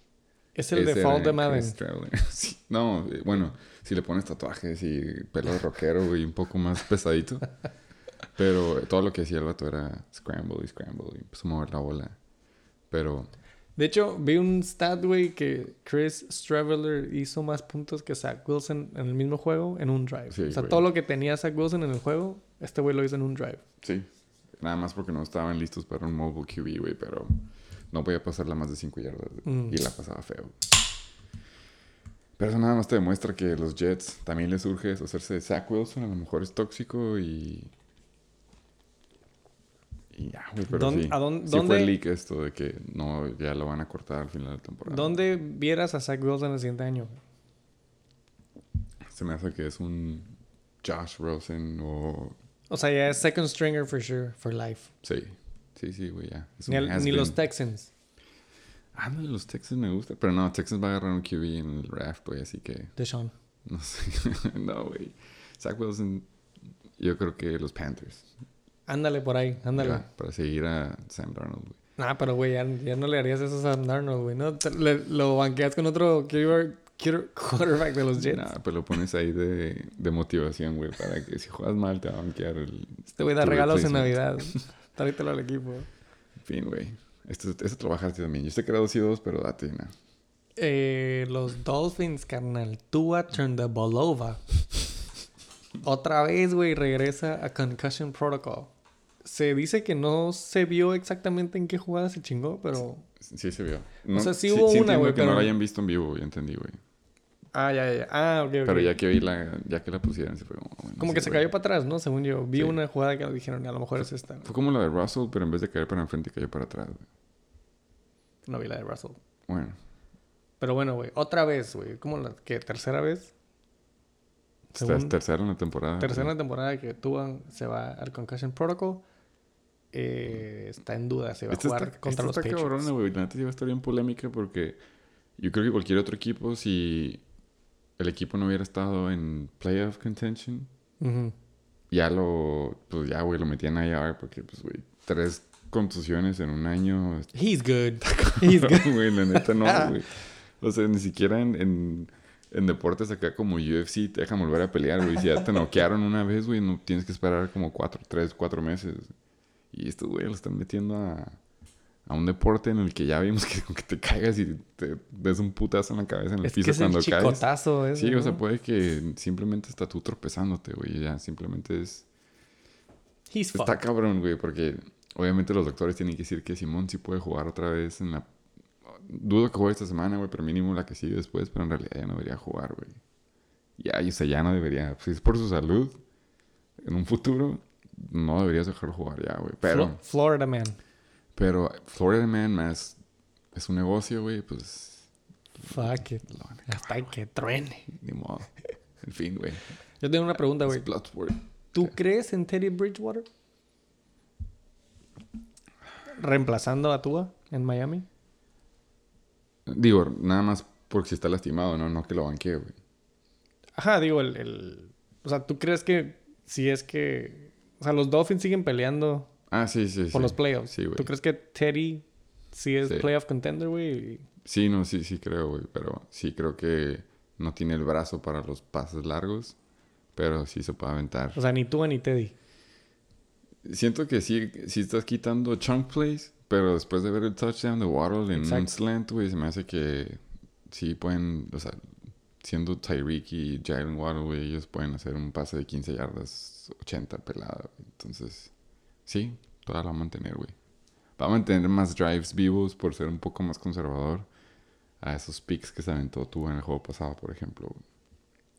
Es el Ese default de Madden. Sí, no, eh, bueno, si le pones tatuajes y pelo de rockero, güey, un poco más pesadito. Pero todo lo que hacía el vato era scramble y scramble y a mover la bola. Pero De hecho, vi un stat, güey, que Chris Straveller hizo más puntos que Zach Wilson en el mismo juego en un drive. Sí, o sea, todo lo que tenía Zach Wilson en el juego, este güey lo hizo en un drive. sí, nada más porque no estaban listos para un mobile QB, güey, pero no podía pasarla más de 5 yardas Mm. y la pasaba feo. Pero eso nada más te demuestra que los Jets también les urge deshacerse de Zach Wilson, a lo mejor es tóxico y. Y ya, güey, pero ¿Dónde- sí. a dónde- sí dónde- fue leak esto de que no, ya lo van a cortar al final de la temporada. ¿Dónde vieras a Zach Wilson el siguiente año? Se me hace que es un Josh Rosen o. O sea, ya es second stringer for sure, for life. Sí, sí, sí, güey, ya. Ni, los. Texans. Ah, no, los Texans me gusta. Pero no, Texans va a agarrar un QB en el draft, güey, así que. Deshaun. No sé. no, güey. Zach Wilson, yo creo que los Panthers. Ándale por ahí, ándale. Ya, para seguir a Sam Darnold, güey. Ah, pero güey, ya, ya no le harías eso a Sam Darnold, güey, ¿no? Le- lo banqueas con otro QB, quarterback de los Jets. Nah, pero lo pones ahí de, de motivación, güey, para que si juegas mal te va a banquear el... Este güey da regalos en. Navidad. Tráetelo al equipo. En fin, güey. Esto, esto trabajaste también. Yo sé que era 2 y 2, pero date una. Eh, los Dolphins, carnal. Tua Bolova. Otra vez, güey, regresa a Concussion Protocol. Se dice que no se vio exactamente en qué jugada se chingó, pero... Sí se vio. sea, sí hubo una, entiendo güey, que no lo hayan visto en vivo, ya entendí, güey. Ah, ya, ya. Ah, ok, ok. Pero ya que vi la... Ya que la pusieron, se fue como... bueno, Como sí, que se güey. cayó para atrás, ¿no? Según yo. Vi Sí. una jugada que dijeron, a lo mejor es esta. güey. Fue como la de Russell, pero en vez de caer para enfrente, cayó para atrás, güey. No vi la de Russell. Bueno. Pero bueno, güey. Otra vez, güey. ¿Cómo la que tercera vez? Esta Según- es tercera en la temporada. Tercera güey. temporada que Tua se va al Concussion Protocol. Eh, está en duda. Se va Esta a jugar está, contra esta los está Patriots. cabrona, güey. La neta sí va a estar bien polémica porque yo creo que cualquier otro equipo, si el equipo no hubiera estado en playoff contention, ya lo, pues ya, güey, lo metían a IR porque, pues, güey, tres contusiones en un año. He's good. He's good. Güey, la neta no, güey. O sea, ni siquiera en, en, en deportes acá como UFC te dejan volver a pelear, güey. Si ya te noquearon una vez, güey, no tienes que esperar como cuatro, tres, cuatro meses. Y estos, güey, lo están metiendo a, a un deporte en el que ya vimos que que te caigas y te des un putazo en la cabeza en el Es que piso es el cuando caes. chicotazo ese, Sí, o sea, ¿no? puede que simplemente está tú tropezándote, güey. Ya simplemente es... He's Está fucked. cabrón, güey, porque obviamente los doctores tienen que decir que Simón sí puede jugar otra vez en la... Dudo que juegue esta semana, güey, pero mínimo la que sigue después, pero en realidad ya no debería jugar, güey. Ya, y o sea, ya no debería. Si es por su salud, en un futuro, no deberías dejarlo jugar ya, güey. Pero, Flo- Florida Man. Pero Florida Man más es un negocio, güey, pues Fuck it. lo van a Hasta que truene. ni modo. En fin, güey. Yo tengo una pregunta, güey. ¿Tú crees en Teddy Bridgewater? Reemplazando a Tua en Miami. Digo, nada más porque si está lastimado, ¿no? No que lo banquee, güey. Ajá, digo, el, el- O sea, ¿tú crees que si es que... O sea, los Dolphins siguen peleando Ah, sí, sí, sí. por los playoffs. Sí, güey. ¿Tú crees que Teddy sí es Sí. playoff contender, güey? Sí, no, sí, sí creo, güey. Pero sí creo que no tiene el brazo para los pases largos. Pero sí se puede aventar. O sea, ni Tua ni Teddy. Siento que sí, sí estás quitando chunk plays. Pero después de ver el touchdown de Waddle en un slant, güey, se me hace que sí pueden, o sea, siendo Tyreek y Jalen Waddle, güey, ellos pueden hacer un pase de 15 yardas, 80 pelada. Entonces, sí, toda la va a mantener, güey. Va a mantener más drives vivos por ser un poco más conservador a esos picks que se aventó tú en el juego pasado, por ejemplo.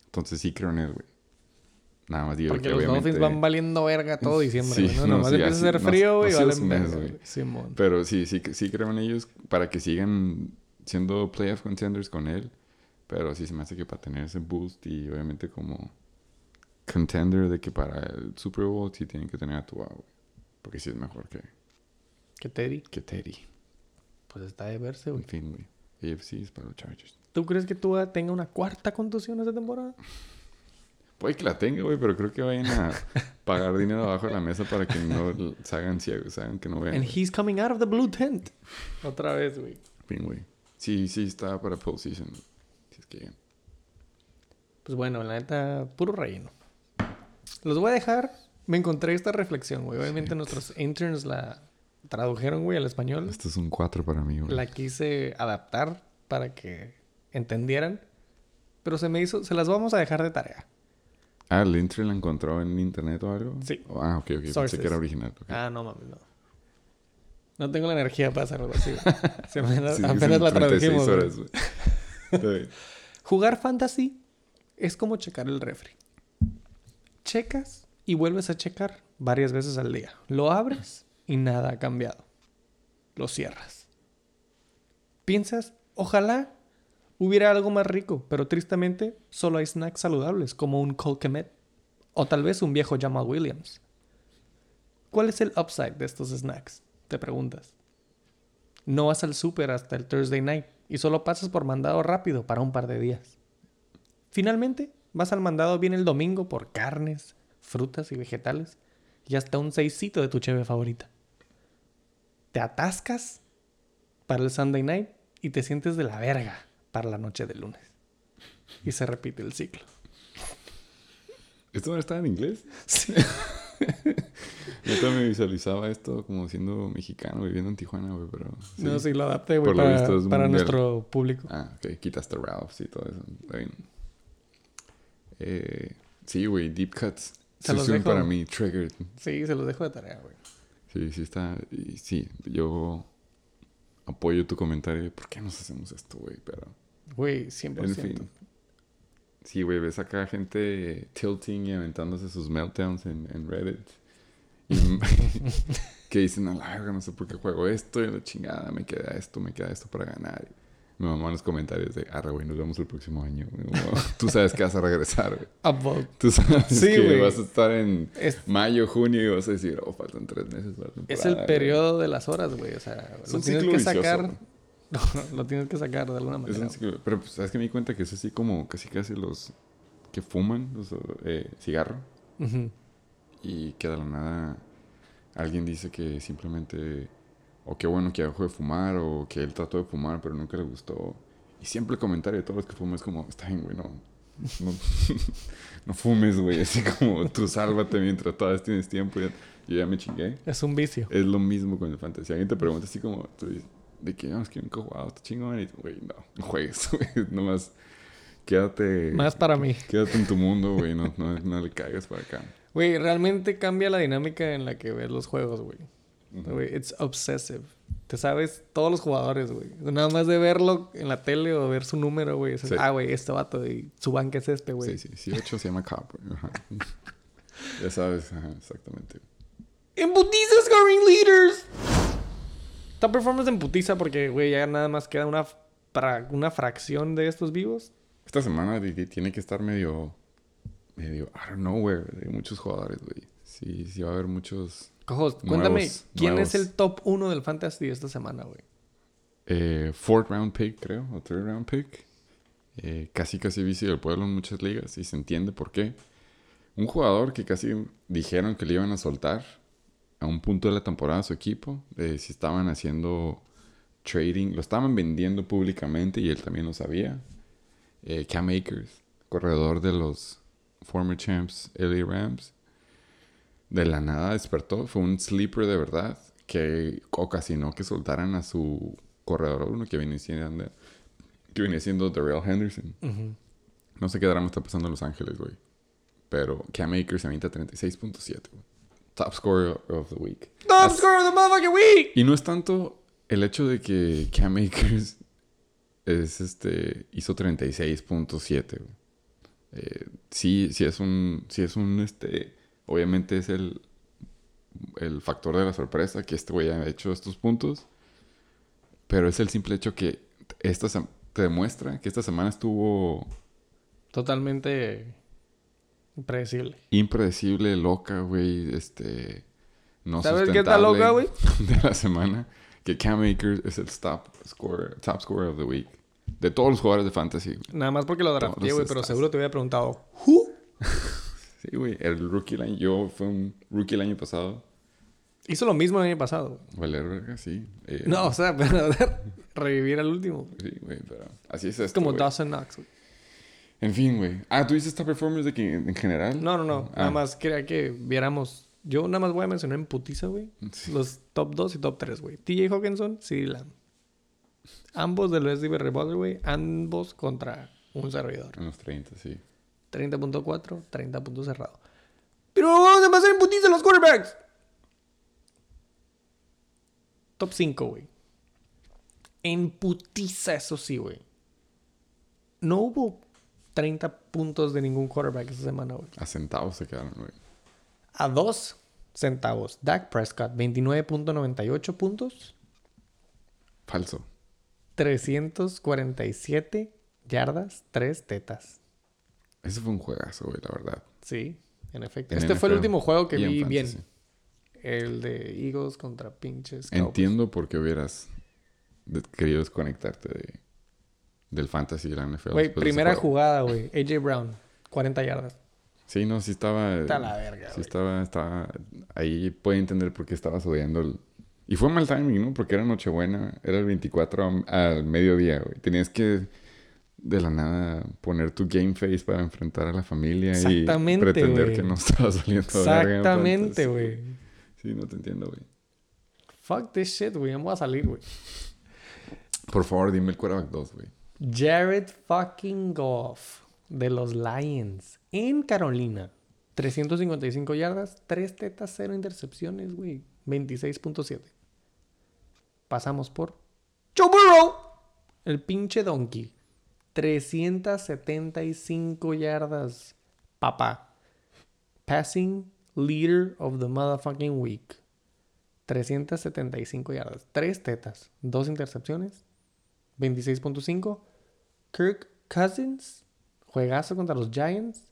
Entonces sí creo en él, güey. Nada más digo Porque que los obviamente... Van valiendo verga todo diciembre, Sí. ¿no? no, Nomás sí, empieza así- a hacer no- frío, no güey, y seas valen verga. Simón. Pero sí, sí, sí creo en ellos para que sigan siendo playoff contenders con él. Pero sí se me hace que para tener ese boost y obviamente como contender de que para el Super Bowl sí tienen que tener a Tua, güey. Porque sí es mejor que, Que Teddy, que Teddy. pues está de verse, güey. En fin, güey. AFC es para los Chargers. ¿Tú crees que Tua tenga una cuarta contusión esta temporada? Puede que la tenga, güey, pero creo que vayan a pagar dinero abajo de la mesa para que no se hagan ciegos, hagan que no vean. And he's coming out of the blue tent. Otra vez, güey. En fin, güey. Sí, sí está para postseason. Si es que. Pues bueno, la neta, puro relleno. Los voy a dejar. Me encontré esta reflexión, güey. Obviamente nuestros interns la tradujeron, güey, al español. Esto es un 4 para mí, güey. La quise adaptar para que entendieran. Pero se me hizo... Se las vamos a dejar de tarea. Ah, el intro la encontró en internet o algo. Sí. Ah, ok, ok. Pensé Sources. que era original. Ah, no mames, no. No tengo la energía para hacerlo así. Si apenas Sí, apenas la 36 tradujimos. horas, güey. Jugar fantasy es como checar el refri. Checas y vuelves a checar varias veces al día. Lo abres y nada ha cambiado. Lo cierras. Piensas, ojalá hubiera algo más rico, pero tristemente solo hay snacks saludables como un Cold Kemet o tal vez un viejo Jamal Williams. ¿Cuál es el upside de estos snacks? Te preguntas. No vas al súper hasta el Thursday night y solo pasas por mandado rápido para un par de días. Finalmente, vas al mandado bien el domingo por carnes, frutas y vegetales y hasta un seisito de tu cheve favorita. Te atascas para el Sunday night y te sientes de la verga para la noche del lunes. y se repite el ciclo. ¿Esto no está en inglés? Sí. Yo también visualizaba esto como siendo mexicano viviendo en Tijuana, güey, pero... sí. No, sí, lo adapté, güey, para, nuestro público. Ah, ok. Quitaste Ralph y todo eso. Está bien. Eh, sí, güey. Deep Cuts. Se los dejo. para mí. Triggered. Sí, se los dejo de tarea, güey. Sí, sí está... y sí, yo apoyo tu comentario. de, ¿Por qué nos hacemos esto, güey? Pero... Güey, 100%. En fin. Sí, güey, ves acá gente tilting y aventándose sus meltdowns en, en Reddit. Y que dicen, a la verga, no sé por qué juego esto y la chingada, me queda esto, me queda esto para ganar. Mi mamá en los comentarios de, arre, güey, nos vemos el próximo año. güey". Como, Tú sabes que vas a regresar, güey. Tú sabes Sí, que vas a estar en Es, mayo, junio y vas a decir, oh, faltan tres meses para la es el güey". periodo de las horas, güey. O sea, Es lo un tienes que vicioso, sacar. No, lo tienes que sacar de alguna manera. ciclo- Pero, pues, ¿sabes que Me di cuenta que es así como casi casi los que fuman los, eh, cigarro. Y que de la nada alguien dice que simplemente o qué bueno que dejó de fumar o que él trató de fumar pero nunca le gustó y siempre el comentario de todos los que fuman es como está bien güey no no, no fumes güey así como tú sálvate mientras todavía tienes tiempo ya, yo ya me chingué Es un vicio. es lo mismo con el fantasy alguien te pregunta así como tú dices, de que no es que nunca he jugado está chingón y güey no no juegues güey nomás quédate Más para mí. quédate en tu mundo güey no, no, no le caigas para acá Güey, realmente cambia la dinámica en la que ves los juegos, güey. It's obsessive. Te sabes todos los jugadores, güey. Nada más de verlo en la tele o ver su número, güey. Sí. Ah, güey, este vato y su banca es este, güey. Sí, sí, sí, 8 se llama ajá. ya sabes, ajá, exactamente. En putiza scoring leaders. Top performance en putiza porque, güey, ya nada más queda una, fra- una fracción de estos vivos. Esta semana tiene que estar medio, medio, I don't know, güey, de muchos jugadores, güey. Sí, sí va a haber muchos. Cuéntame, Nuevos- ¿quién nuevos. es el top 1 del fantasy esta semana, güey? Eh, fourth round pick, creo, o third round pick. Eh, casi, casi bici del pueblo en muchas ligas y se entiende por qué. Un jugador que casi dijeron que le iban a soltar a un punto de la temporada a su equipo. eh, si estaban haciendo trading, lo estaban vendiendo públicamente y él también lo sabía. Eh, Cam Akers, corredor de los former champs LA Rams. De la nada despertó, fue un sleeper de verdad que ocasionó que soltaran a su corredor uno que venía siendo, que venía siendo Darrell Henderson. No sé qué drama está pasando en Los Ángeles, güey. Pero Cam Akers se avienta 36.7, güey. Top scorer of the week. Top As- scorer of the motherfucking week. y no es tanto el hecho de que Cam Akers es este hizo 36.7. güey. Eh, sí, sí es un sí es un este obviamente es el el factor de la sorpresa que este güey haya hecho estos puntos, pero es el simple hecho que esta te demuestra que esta semana estuvo Totalmente impredecible. impredecible, loca, güey, este no ¿Sabes qué está loca, güey? de la semana que Cam Akers es el top scorer, top scorer of the week de todos los jugadores de fantasy. Nada más porque lo drafté, güey, pero seguro te hubiera preguntado, ¿Who? Sí, güey, el rookie año, yo fue un rookie el año pasado. Hizo lo mismo el año pasado. Valer verga, sí. Eh, No, o sea, pero revivir al último. Sí, güey, pero así es Es esto, como güey. Dawson Knox, güey. En fin, güey. Ah, ¿tú dices top performance de que en general? No, no, no. Ah. Nada más quería que viéramos. Yo nada más voy a mencionar en putiza, güey. Sí. Los top 2 y top 3, güey. TJ Hawkinson, CeeDee Lamb. Ambos del USD Revolver, güey. Ambos contra un servidor. En los 30, sí. 30.4, 30 puntos cerrado. Pero vamos a pasar en putiza los quarterbacks. Top 5, güey. En putiza, eso sí, güey. No hubo 30 puntos de ningún quarterback esta semana, güey. A centavos se quedaron, güey. A 2 centavos. Dak Prescott, 29.98 puntos. Falso. 347 yardas, 3 tetas. Ese fue un juegazo, güey, la verdad. Sí, en efecto. En este fue el último juego que y vi bien. El de Eagles contra pinches. Cowboys. Entiendo por qué hubieras querido desconectarte de, del fantasy de la NFL. Güey, primera jugada, güey. AJ Brown, 40 yardas. Sí, no, sí estaba. Está la verga, Sí estaba, estaba. Ahí puede entender por qué estabas odiando el. Y fue mal timing, ¿no? Porque era Nochebuena, era el 24 am- al mediodía, güey. Tenías que de la nada poner tu game face para enfrentar a la familia y pretender güey. que no estaba saliendo Exactamente, güey. Sí, no te entiendo, güey. Fuck this shit, güey. Me voy a salir, güey. Por favor, dime el quarterback 2, güey. Jared fucking Goff de los Lions en Carolina. 355 yardas, 3 tetas, 0 intercepciones, güey. 26.7. Pasamos por Joe Burrow, el pinche donkey. 375 yardas, papá. Passing leader of the motherfucking week. 375 yardas, 3 tetas, 2 intercepciones, 26.5. Kirk Cousins, juegazo contra los Giants.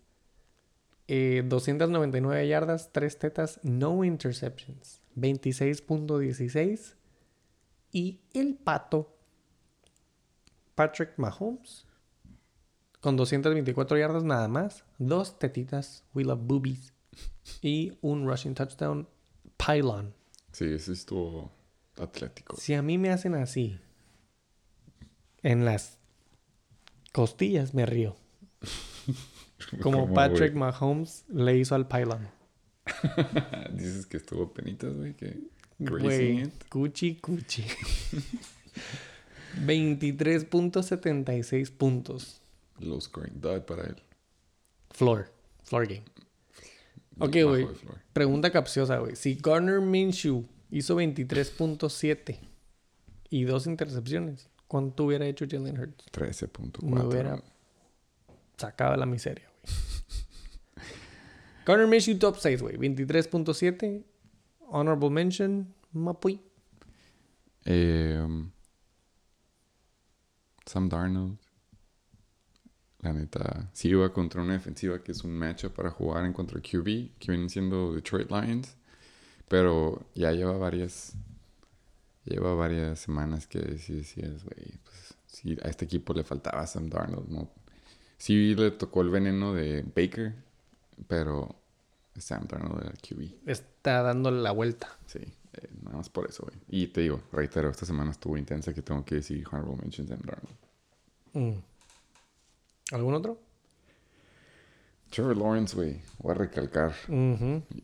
Eh, 299 yardas, 3 tetas, no interceptions. 26.16. Y el pato, Patrick Mahomes, con 224 yardas nada más. Dos tetitas, we love boobies. Y un rushing touchdown, pylon. Sí, ese estuvo atlético. Si a mí me hacen así, en las costillas me río. Como ¿Cómo, Patrick? Mahomes le hizo al pylon. Dices que estuvo penitas, güey, que Güey, cuchi, cuchi. 23.76 puntos. Low scoring dud para él. Floor. Floor game. Ok, güey. Pregunta capciosa, güey. Si Garner Minshew hizo 23.7 y dos intercepciones, ¿cuánto hubiera hecho Jalen Hurts? 13.4. Me hubiera sacado la miseria, güey. Garner Minshew top 6, güey. 23.7. Honorable mention, Mapuy. Eh, Sam Darnold. La neta, sí iba contra una defensiva que es un matchup para jugar en contra QB, que vienen siendo Detroit Lions. Pero ya lleva varias. Lleva varias semanas que sí decías, güey, pues sí, a este equipo le faltaba Sam Darnold, ¿no? Sí le tocó el veneno de Baker, pero Sam Darnold era QB. Está dándole la vuelta. Sí, eh, nada más por eso, güey. Y te digo, reitero, esta semana estuvo intensa que tengo que decir Honorable Mentions Sam Darnold. Mm. ¿Algún otro? Trevor Lawrence, güey, voy a recalcar.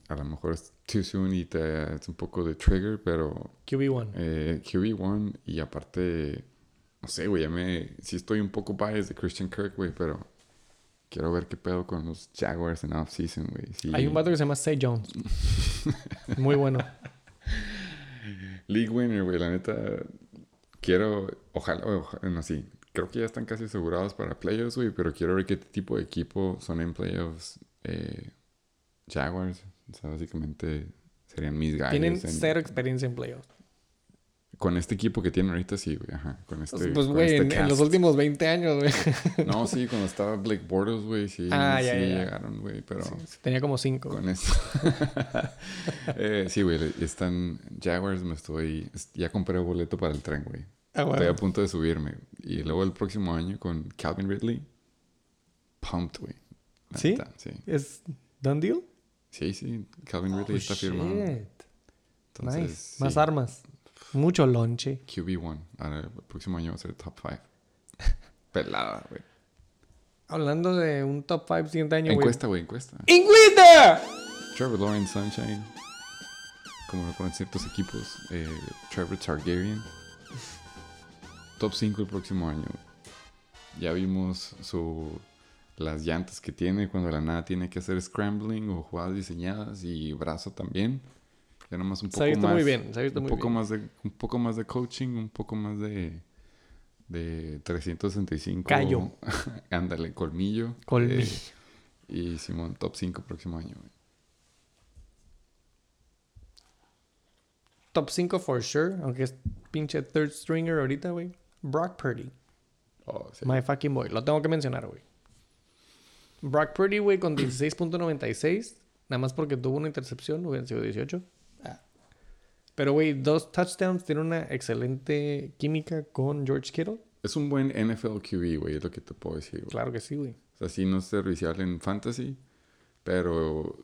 A lo mejor es too soon y te, es un poco de trigger, pero QB1. eh, QB1 y aparte, no sé, güey, ya me... Sí estoy un poco biased de Christian Kirk, güey, pero quiero ver qué pedo con los Jaguars en off-season, güey. Sí. Hay un vato que se llama Say Jones. Muy bueno. League winner, güey, la neta. Quiero, ojalá, ojalá, no, sí. Creo que ya están casi asegurados para playoffs, güey, pero quiero ver qué tipo de equipo son en playoffs. Eh, Jaguars, o sea, básicamente serían mis gallos. Tienen en- cero experiencia en playoffs. Con este equipo que tienen ahorita, sí, güey, ajá. Con este, Pues, güey, este en, en los últimos 20 años, güey. No, sí, cuando estaba Blake Bortles, güey, sí, Ah, sí ya, llegaron, güey, pero... Tenía como 5. Con esto. Eh, sí, güey, están Jaguars, me estoy... Ya compré boleto para el tren, güey. Ah, Estoy a punto de subirme. Y luego el próximo año con Calvin Ridley. Pumped, güey. ¿Sí? neta, Sí. ¿Es done deal? Sí, sí. Calvin Ridley Oh, está firmado. Entonces, nice. Más sí, armas. Mucho lonche. QB1. Ahora el próximo año va a ser top 5. Pelada, güey. Hablando de un top 5 siguiente año, güey. Encuesta, güey, encuesta. ¡Encuesta! Trevor Lawrence Sunshine. Como lo ponen ciertos equipos. eh, Trevor Targaryen. Top 5 el próximo año. Ya vimos su, las llantas que tiene cuando de la nada tiene que hacer scrambling o jugadas diseñadas y brazo también. Ya nomás un poco más. muy bien. Un muy poco bien. más de un poco más de coaching, un poco más de de 365. Callo. Ándale, colmillo. Colmillo. Eh, y Simón, top 5 próximo año. güey. Top 5 for sure. Aunque es pinche third stringer ahorita, güey. Brock Purdy. Oh, sí. My fucking boy. Lo tengo que mencionar, güey. Brock Purdy, güey, con 16.96. Nada más porque tuvo una intercepción. Hubieran sido 18. Ah. Pero, güey, dos touchdowns. Tiene una excelente química con George Kittle. Es un buen NFL QB, güey, es lo que te puedo decir. güey. Claro que sí, güey. O sea, sí no es servicial en fantasy, pero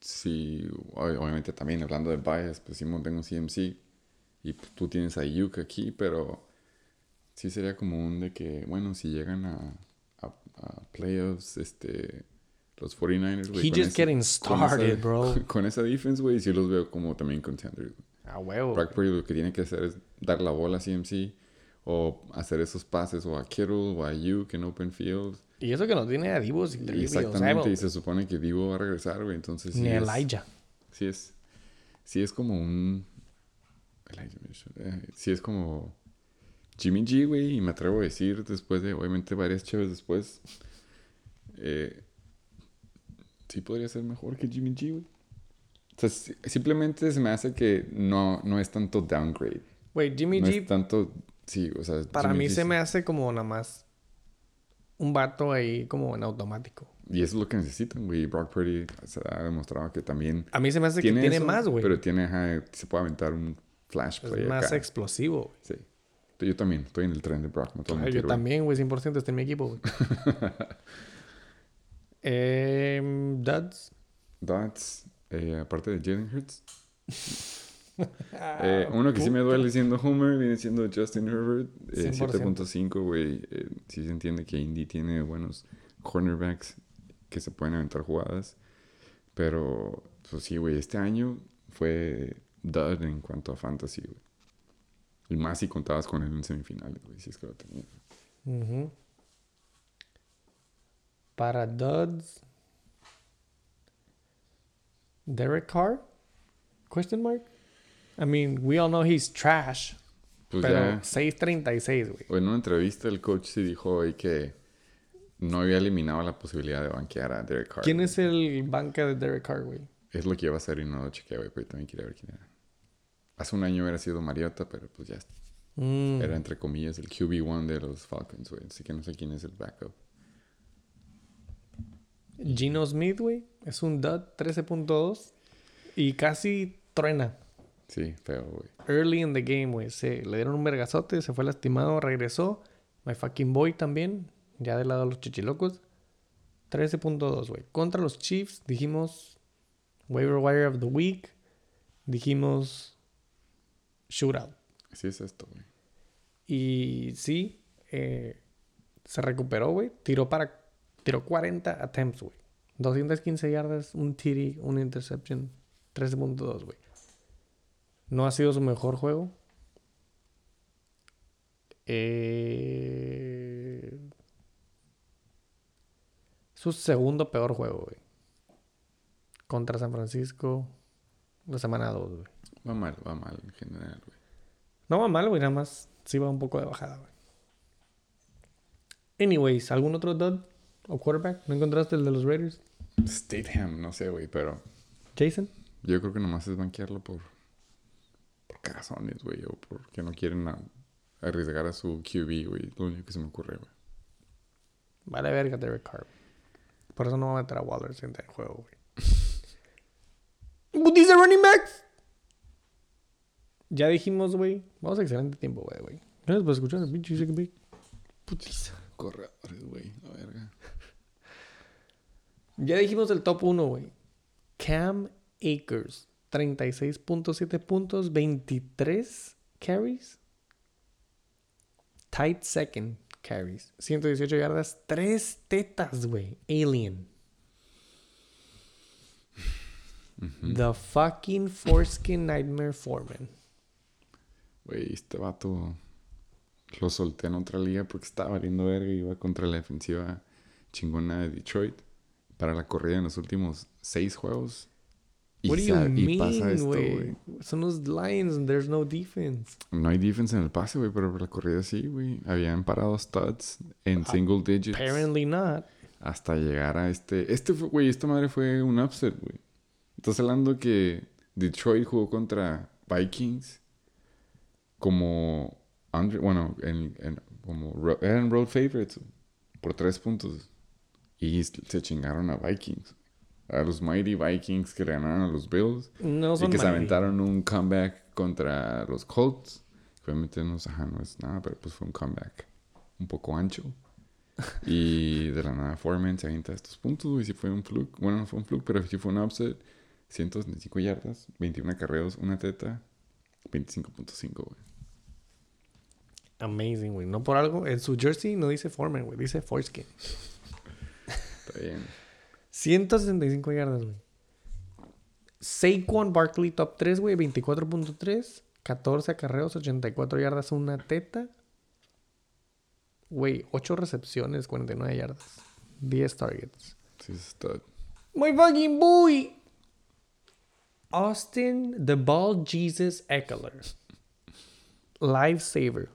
sí, ob- obviamente también hablando de bias, pues sí tengo CMC y tú tienes a Ayuk aquí, pero sí sería como un de que, bueno, si llegan a, a, a playoffs, este, los 49ers, güey. He con just ese- getting con started, esa- bro. Con esa defense, güey, sí los veo como también contenders. A huevo. Brock Purdy lo que tiene que hacer es dar la bola a CMC o hacer esos pases o a Kittle o a Ayuk en open field. Y eso que no tiene a Deebo Exactamente, y se supone que Divo va a regresar, güey. Entonces sí Ni es, Elijah. sí es, sí es como un, Elijah eh, sí es como Jimmy G, güey. Y me atrevo a decir después de, obviamente, varias chaves después, eh, sí podría ser mejor que Jimmy G, güey. O sea, si- simplemente se me hace que no, no es tanto downgrade. Güey, Jimmy no G, es tanto, sí, o sea, para Jimmy mí G se sí. me hace como nada más un vato ahí como en automático. Y eso es lo que necesitan, güey. Brock Purdy se ha demostrado que también A mí se me hace que tiene eso, más, güey. Pero tiene, ajá, se puede aventar un flash Es play más acá. explosivo. güey. Sí. Yo también estoy en el tren de Brock, no Ay, yo también, güey, 100% está en mi equipo, güey. Em, Duds. Dots, eh, aparte de Jalen Hurts. Ah, Eh, uno que sí me duele siendo Homer viene siendo Justin Herbert. Eh, 100%. 7.5, güey. Eh, sí se entiende que Indy tiene buenos cornerbacks que se pueden aventar jugadas. Pero, pues sí, güey, este año fue dud en cuanto a fantasy, güey. Y más si contabas con él en semifinales, güey, si es que lo tenías. Para Duds. Derek Carr? Question mark? I mean, we all know he's trash. Pues pero ya, 6.36, güey. en una entrevista el coach sí dijo hoy que no había eliminado la posibilidad de banquear a Derek Carr. ¿Quién es el banca de Derek Carr, güey? Es lo que iba a hacer y no lo chequeé, güey, pero también quería ver quién era. Hace un año hubiera sido Mariota, pero pues ya Mm. era entre comillas el QB1 de los Falcons, güey. Así que no sé quién es el backup. Gino Smith, güey. Es un dud 13.2. Y casi truena. Sí, feo, güey. Early in the game, güey. Se le dieron un vergazote, se fue lastimado, regresó. My fucking boy también. Ya del lado de los chichilocos. 13.2, güey. Contra los Chiefs dijimos waiver wire of the week. Dijimos shootout. Así es esto, güey. Y sí, eh, se recuperó, güey. Tiró para. Tiró 40 attempts, güey. 215 yardas, un TD, una interception. 13.2, güey. No ha sido su mejor juego. Eh, su segundo peor juego, güey. Contra San Francisco. La semana 2, güey. Va mal, va mal en general, güey. No va mal, güey, nada más sí va un poco de bajada, güey. Anyways, ¿algún otro dud o quarterback? ¿No encontraste el de los Raiders? Stateham, no sé, güey, pero Jason. yo creo que nomás es banquearlo por, por cagazones, güey, o porque no quieren a- arriesgar a su QB, güey. Lo único que se me ocurre, güey. Vale verga Derek Carr. Por eso no va a meter a Waller en el juego, güey. But these are running backs. Ya dijimos, güey. Vamos a excelente tiempo, güey, güey. Gracias por escuchar el pinche. Putiza. Corredores, güey, la verga. Ya dijimos el top 1, güey. Cam Akers. 36.7 puntos, 23 carries. Tight second carries. 118 yardas, 3 tetas, güey. Alien. The fucking foreskin nightmare foreman. Güey, este vato lo solté en otra liga porque estaba valiendo verga y iba contra la defensiva chingona de Detroit para la corrida en los últimos seis juegos. Y, What do you y pasa mean, esto, güey? Son los Lions and there's no defense. No hay defense en el pase, güey, pero la corrida sí, güey. Habían parado studs en single digits Apparently not. hasta llegar a este. Este fue, güey, esta madre fue un upset, güey. Estás hablando que Detroit jugó contra Vikings como under- bueno, en, en- como eran road favorites por tres puntos y se chingaron a Vikings. A los Mighty Vikings que le ganaron a los Bills No y son que se mighty. aventaron un comeback contra los Colts. Que obviamente no, ajá, no es nada, pero pues fue un comeback un poco ancho. Y de la nada Foreman se avienta estos puntos, güey. Sí fue un fluke. Bueno, no fue un fluke, pero sí fue un upset. 125 yardas, 21 carreos, una teta, 25.5, güey. Amazing, güey. No por algo. En su jersey no dice Foreman, güey. Dice Foreskin. Está bien. 165 yardas, güey. Saquon Barkley top 3, güey. 24.3. 14 acarreos, 84 yardas, una teta. Güey, 8 recepciones, 49 yardas. 10 targets. Sí, es stud. My fucking boy. Austin The Ball Jesus Eckler. Lifesaver.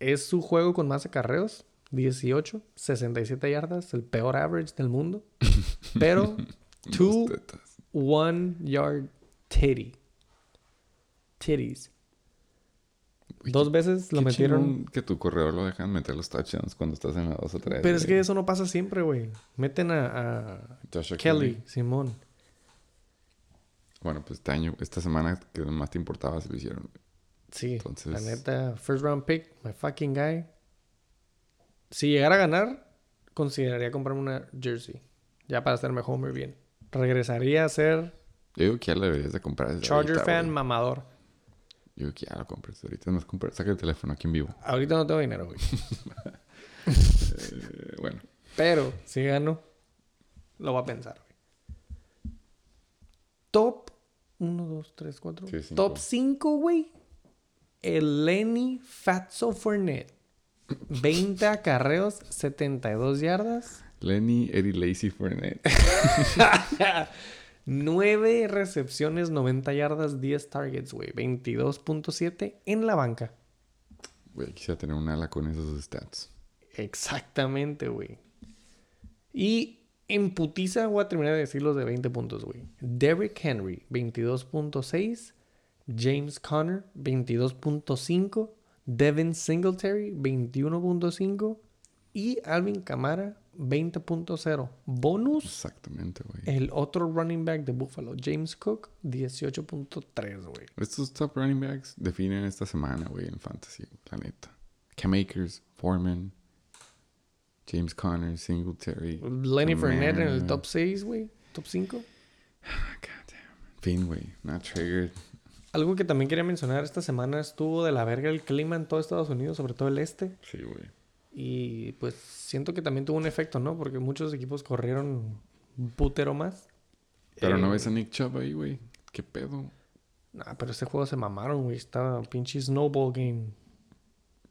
Es su juego con más acarreos. 18, 67 yardas, el peor average del mundo. Pero, Dos two tetas. one yard titty. Titties. Güey, Dos veces lo metieron. que tu corredor lo dejan meter los touchdowns cuando estás en la 2 o 3. Pero es que eso no pasa siempre, güey. Meten a, a Joshua Kelly, Simón. Bueno, pues este año, esta semana que más te importaba se lo hicieron. Sí, Entonces- la neta, first round pick, my fucking guy. Si llegara a ganar, consideraría comprarme una jersey. Ya para hacerme homer bien. Regresaría a ser Yo digo que ya lo deberías de comprar. desde Charger ahorita, fan güey. mamador. Yo digo que ya lo compres. Ahorita nos compras. Saca el teléfono aquí en vivo. Ahorita no tengo dinero, güey. Eh, bueno, Pero si gano, lo voy a pensar, güey. Top 1, 2, 3, 4. Sí, cinco. Top 5, güey. El Lenny Fatso Fournette. 20 acarreos, 72 yardas. Lenny, Eddie Lacy Fournette. 9 recepciones, 90 yardas, 10 targets, güey. 22.7 en la banca. Güey, quisiera tener un ala con esos stats. Exactamente, güey. Y en putiza voy a terminar de decir los de 20 puntos, güey. Derrick Henry, 22.6. James Conner, 22.5. Devin Singletary, 21.5. Y Alvin Kamara, 20.0. Bonus, Exactamente, güey. el otro running back de Buffalo, James Cook, 18.3, güey. Estos top running backs definen esta semana, güey, en Fantasy, la neta. Cam Akers, Foreman, James Conner, Singletary. Lenny Fournette en el top 6, güey. Top 5. God damn. Fin, güey. Not triggered. Algo que también quería mencionar esta semana estuvo de la verga el clima en todo Estados Unidos, sobre todo el este. Sí, güey. Y pues siento que también tuvo un efecto, ¿no? Porque muchos equipos corrieron un putero más. Pero Eh, no ves a Nick Chubb ahí, güey. ¿Qué pedo? Nah, pero ese juego se mamaron, güey. Estaba pinche snowball game.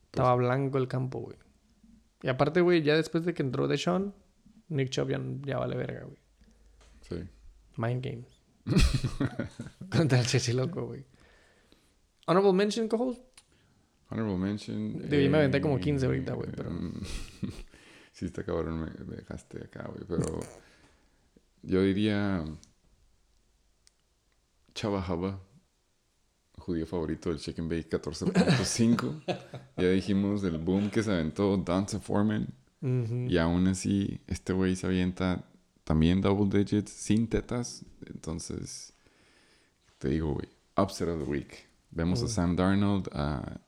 Estaba blanco el campo, güey. Y aparte, güey, ya después de que entró Deshaun, Nick Chubb ya, ya vale verga, güey. Sí. Mind games. Contra el Chechiloco, güey. Honorable mention, co Honorable mention. Digo, yo me aventé como 15 ahorita, güey, pero- sí, está cabrón, me, dejaste acá, güey. Pero yo diría. Chava Haba, judío favorito del Chicken Bake 14.5. ya dijimos del boom que se aventó Dante Foreman. Y aún así, este güey se avienta también double digits, sin tetas. Entonces, te digo, güey, upset of the week. Vemos a. Sam Darnold, a,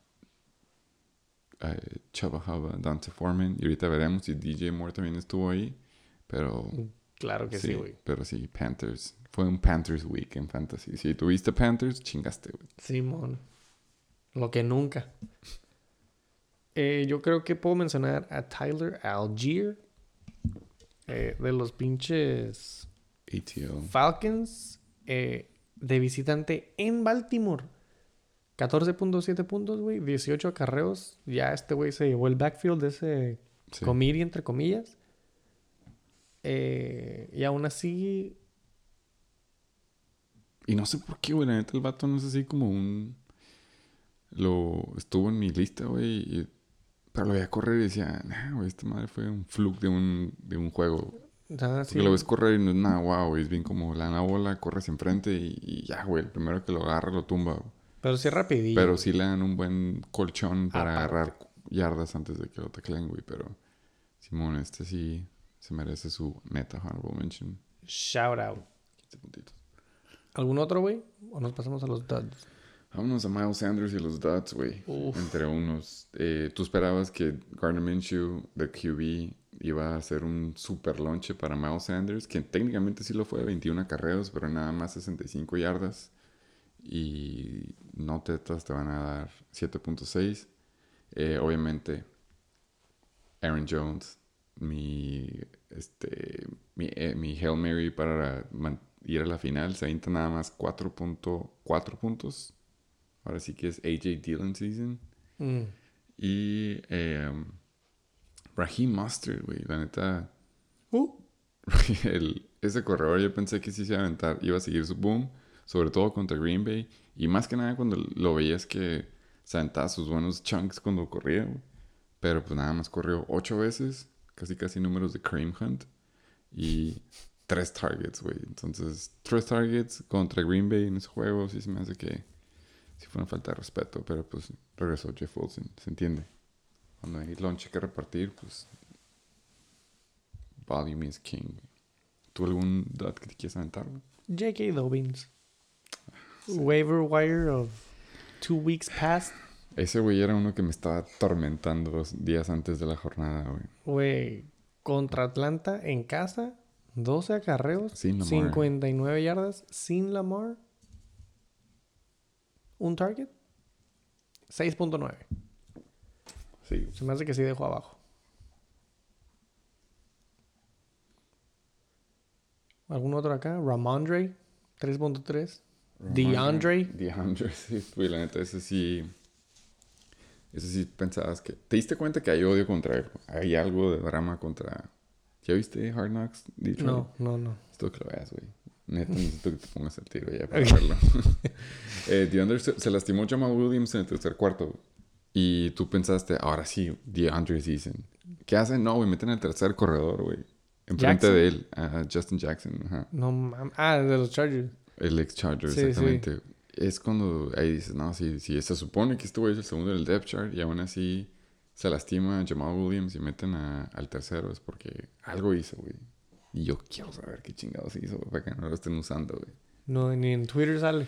a Chubba Hubba, Dante Foreman. Y ahorita veremos si DJ Moore también estuvo ahí. Pero Claro que sí, güey. pero sí, Panthers. Fue un Panthers week en Fantasy. Si tuviste Panthers, chingaste, güey. Simón. Lo que nunca. Eh, yo creo que puedo mencionar a Tyler Algier. Eh, de los pinches. Falcons. eh, de visitante en Baltimore. 14.7 puntos, güey. 18 acarreos. Ya este güey se llevó el backfield de ese Sí. entre comillas. Eh, y aún así, Y no sé por qué, güey. La neta, el vato no es así como un. Lo estuvo en mi lista, güey. y- Pero lo veía correr y decía, nah, güey, esta madre fue un fluke de un, de un juego. ah, sí, Porque lo ves correr y no es nada güey. Es bien como la la bola, corres enfrente y, y ya, güey. El primero que lo agarra lo tumba. güey. pero sí rapidillo. Pero sí le dan un buen colchón para Aparte. agarrar yardas antes de que lo tacleen, güey. Pero Simón, este sí se merece su neta honorable mention. Shout out. 15 puntitos. ¿Algún otro, güey? ¿O nos pasamos a los duds? Vámonos a Miles Sanders y los Duds, güey. Entre unos. Eh, ¿Tú esperabas que Gardner Minshew, de QB, iba a ser un super lonche para Miles Sanders? Que técnicamente sí lo fue, 21 carreos, pero nada más 65 yardas. Y no tetas te van a dar 7.6. Eh, obviamente, Aaron Jones, mi, este, mi, eh, mi Hail Mary para ir a la final, se avienta nada más 4.4 puntos. Ahora sí que es AJ Dillon season. Mm. Y eh, Raheem Mustard, güey, la neta, Uh, el- ese corredor yo pensé que sí se iba a aventar, iba a seguir su boom, sobre todo contra Green Bay. Y más que nada cuando lo veías que se aventaba sus buenos chunks cuando corría, güey. Pero pues nada más corrió ocho veces, casi casi números de Kareem Hunt. Y tres targets, güey. Entonces, tres targets contra Green Bay en ese juego, sí se me hace que sí fue una falta de respeto. Pero pues regresó Jeff Wilson, se entiende. Cuando hay lunch que repartir, pues volume is king. ¿Tú algún dot que te quieras aventar? J.K. Dobbins. Waiver wire of two weeks past. Ese güey era uno que me estaba atormentando dos días antes de la jornada, güey. Güey, contra Atlanta en casa, 12 acarreos, Sin Lamar. 59 yardas, sin Lamar. Un target, 6.9. Sí. Se me hace que sí dejó abajo. ¿Algún otro acá? Ramondre, 3.3. DeAndre. DeAndre, sí, güey, la neta, ese sí. Ese sí pensabas que. ¿Te diste cuenta que hay odio contra él? Hay algo de drama contra. ¿Ya viste Hard Knocks? Detroit? No, no, no. Esto que lo veas, güey. Neta, necesito que te pongas el tiro ya para verlo. eh, DeAndre se, se lastimó Jamal Williams en el tercer cuarto. Y tú pensaste, ahora sí, DeAndre season. ¿Qué hacen? No, güey, meten al tercer corredor, güey. Enfrente Jackson. de él, a Justin Jackson. Ajá. No mames. Ah, de los Chargers. El ex Charger, Sí, exactamente. Es cuando ahí dices, no, sí, sí, se supone que este güey es el segundo del depth chart y aún así se lastima Jamal Williams y meten a- al tercero, es porque algo hizo, güey. Y yo quiero saber qué chingados hizo, güey, para que no lo estén usando, güey. No, ni en Twitter sale.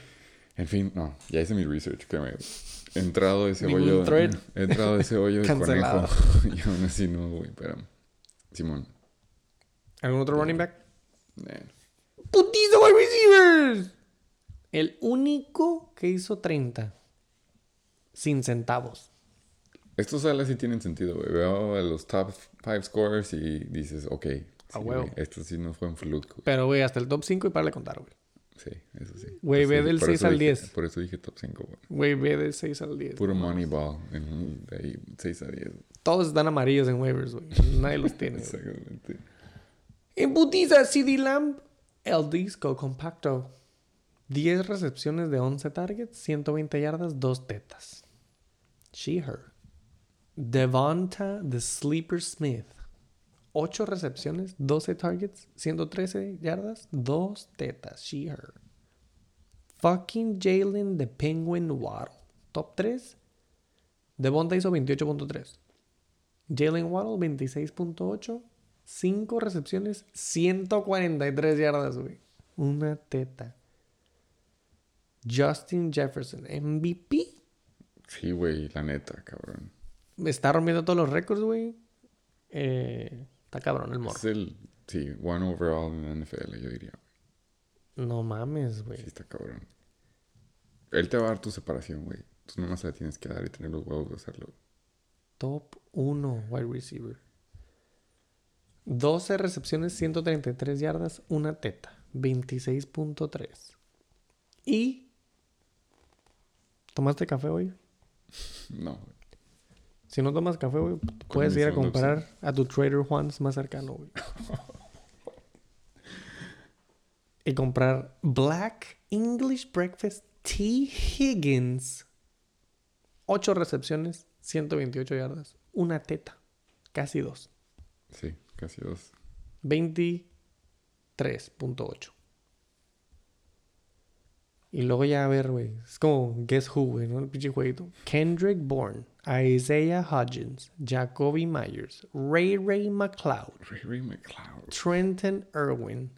En fin, no, ya hice mi research, que me he entrado de ese hoyo. thread. He entrado de ese hoyo de conejo. y aún así no, güey, pero. Simón. ¿Algún otro running back? eh, ¡Putizo wide receivers! El único que hizo 30. Sin centavos. Estos salas sí tienen sentido, güey. Veo a los top 5 scorers y dices, ok. A sí, huevo. güey, Esto sí no fue un fluke. Pero, güey, hasta el top 5 y para de contar, güey. Sí, eso sí. Güey, Por ve del por 6 eso al dije- 10. Por eso dije top 5, güey. Güey, ve del 6 al 10. Puro Moneyball. De ahí, 6 a 10. Todos están amarillos en waivers, güey. Nadie los tiene. Exactamente. En putiza, CD Lamb, el disco compacto. 10 recepciones de 11 targets, 120 yardas, 2 tetas. She, her. Devonta the Sleeper Smith. 8 recepciones, 12 targets, 113 yardas, 2 tetas. She, her. Fucking Jalen the Penguin Waddle. Top 3. Devonta hizo 28.3. Jalen Waddle 26.8. 5 recepciones, 143 yardas, güey. Una teta. Justin Jefferson, MVP. Sí, güey, la neta, cabrón. Está rompiendo todos los récords, güey. Eh, está cabrón el morro. Es el, sí, one overall en la NFL, yo diría. No mames, Sí, güey. está cabrón. Él te va a dar tu separación, güey. Tú nomás la tienes que dar y tener los huevos de hacerlo. Top 1 wide receiver. 12 recepciones, 133 yardas, una teta. 26.3. Y... ¿Tomaste café hoy? No, güey. Si no tomas café, güey, puedes ir a comprar a tu Trader Juan's más cercano, güey. y comprar Black English Breakfast T. Higgins. 8 recepciones, 128 yardas, una teta, casi dos. Sí, casi dos. 23.8. Y luego ya a ver, güey. Es como Guess Who, güey, ¿no? El pinche jueguito. Kendrick Bourne, Isaiah Hodgins, Jacoby Myers, Ray Ray McLeod, Ray Ray McLeod. Trenton Irwin.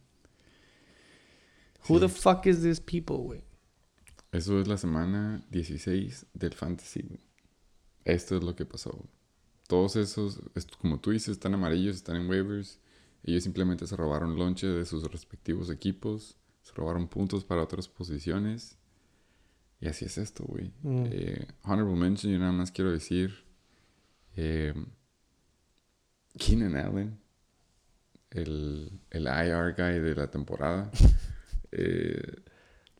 Who the fuck is this people, güey? Eso es la semana 16 del Fantasy, güey. Esto es lo que pasó. Todos esos, como tú dices, están amarillos, están en waivers. Ellos simplemente se robaron lonche de sus respectivos equipos. Se robaron puntos para otras posiciones. Y así es esto, güey. Mm. Eh, honorable mention, yo nada más quiero decir Eh, Keenan Allen, el, el IR guy de la temporada. Eh,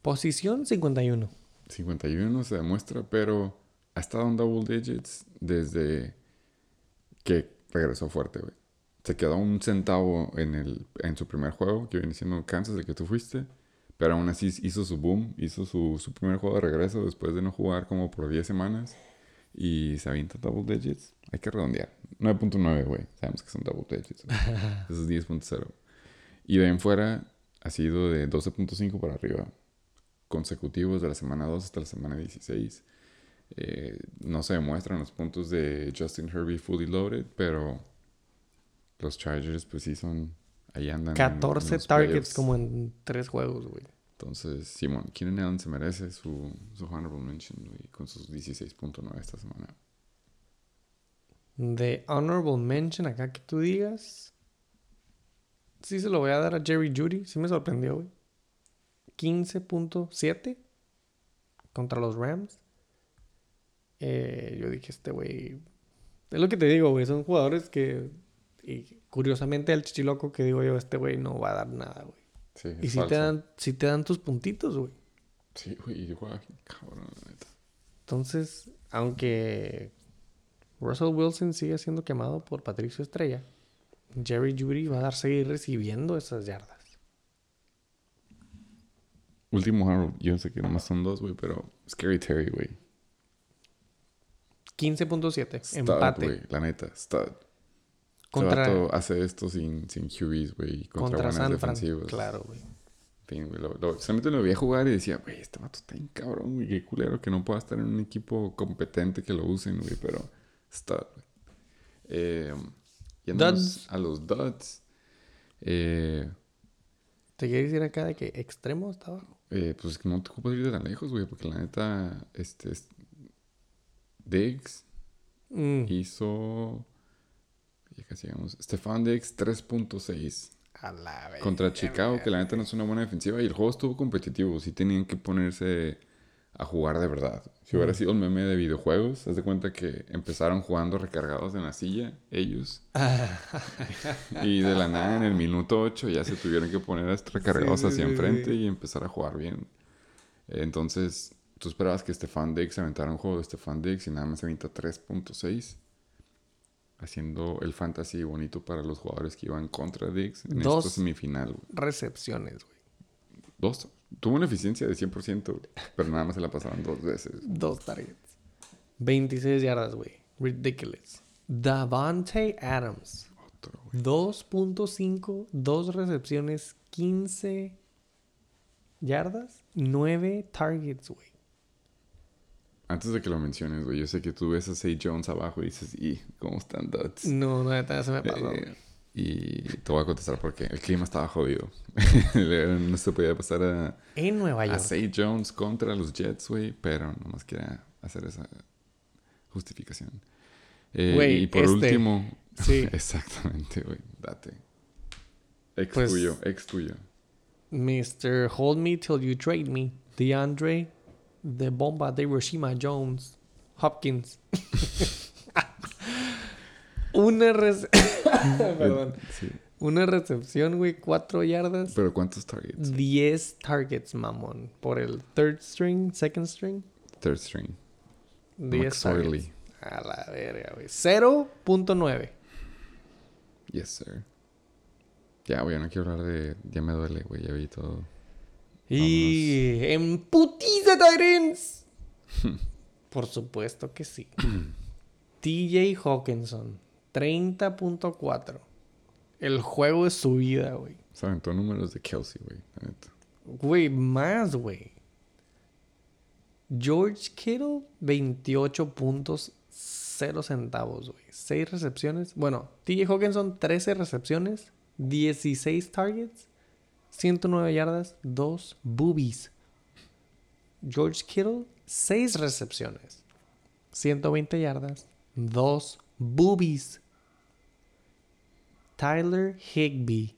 Posición 51. 51 se demuestra, pero ha estado en double digits desde que regresó fuerte, güey. Se quedó un centavo en, el, en su primer juego, que viene siendo Kansas, el que tú fuiste. Pero aún así hizo su boom, hizo su, su primer juego de regreso después de no jugar como por 10 semanas. Y se avienta double digits. Hay que redondear. 9.9, güey. Sabemos que son double digits. Eso es 10.0. Y de ahí en fuera ha sido de 12.5 para arriba. Consecutivos de la semana 2 hasta la semana 16. Eh, no se demuestran los puntos de Justin Herbie fully loaded, pero los Chargers pues sí son... Ahí andan. en- en 14 los targets como en 3 juegos, güey. Entonces, Simon, Keenan Allen se merece su, su honorable mention, güey, con sus 16.9 esta semana. De honorable mention acá que tú digas. Sí se lo voy a dar a Jerry Judy. Sí me sorprendió, güey. 15.7 contra los Rams. Eh, yo dije, este güey... Es lo que te digo, güey. Son jugadores que... Y curiosamente el chichiloco que digo yo, este güey no va a dar nada, güey. Sí, Y si te, dan, si te dan tus puntitos, güey. Sí, güey, bien cabrón, la neta. Entonces, aunque Russell Wilson sigue siendo quemado por Patricio Estrella, Jerry Judy va a dar seguir recibiendo esas yardas. Último honorable, yo sé que nomás son dos, güey, pero Scary Terry, güey. 15.7, Stud, empate la neta, stud. Contra, vato hace esto sin, sin QBs, güey, y contra, contra San defensivas. Claro, güey. En fin, lo, lo- solamente lo vi a jugar y decía, güey, este vato está bien cabrón, güey, qué culero que no pueda estar en un equipo competente que lo usen, güey, pero stud, güey. Eh, yéndonos a los duds. Eh, ¿Te quieres ir acá de que extremo hasta abajo? eh, pues no te ocupas ir de tan lejos, güey, porque la neta, este, es- Diggs Mm, hizo, ya casi llegamos, Stefan Diggs 3.6 a la vez. contra Chicago, que la neta no es una buena defensiva y el juego estuvo competitivo, sí tenían que ponerse a jugar de verdad. Si hubiera sido un meme de videojuegos, haz de cuenta que empezaron jugando recargados en la silla, ellos, y de la nada en el minuto 8 ya se tuvieron que poner recargados Sí, hacia sí, enfrente sí. y empezar a jugar bien. Entonces, tú esperabas que Stefan Diggs aventara un juego de Stefan Diggs y nada más avienta 3.6. Haciendo el fantasy bonito para los jugadores que iban contra Diggs en Dos. esta semifinal. güey. Recepciones, güey. Dos. Tuvo una eficiencia de 100%, güey, pero nada más se la pasaron dos veces. Dos targets. 26 yardas, güey. Ridiculous. Davante Adams. Otro, güey. 2.5, dos recepciones, 15 yardas, 9 targets, güey. Antes de que lo menciones, güey, yo sé que tú ves a Say Jones abajo y dices, ¿y cómo están Duds? No, no, neta, se me pasó. Eh, y te voy a contestar porque el clima estaba jodido. no se podía pasar a, en Nueva a York. Say Jones contra los Jets, güey, pero nomás quería hacer esa justificación. Eh, y por este, último, sí. exactamente, güey, date. Ex Pues- tuyo, ex tuyo. Mr. Hold Me Till You Trade Me. DeAndre, The Bomba de Hiroshima Jones. Hopkins. Una rece- Perdón. Sí. Una recepción, güey, 4 yardas. Pero ¿cuántos targets? 10 targets, mamón. Por el third string, second string. Third string. 10 McSorley. targets. A la verga, güey. 0.9. Yes, sir. Ya, güey, no quiero hablar de... Ya me duele, güey, ya vi todo. Y en putiza Tyrens. Por supuesto que sí. TJ Hawkinson, 30.4. El juego es su vida, güey. Se aventó números de Kelsey, güey. Güey, más, güey. George Kittle, 28 puntos, 0 centavos, güey. 6 recepciones. Bueno, TJ Hawkinson, 13 recepciones, 16 targets, 109 yardas, 2 boobies. George Kittle, 6 recepciones, 120 yardas, 2 boobies. Tyler Higby,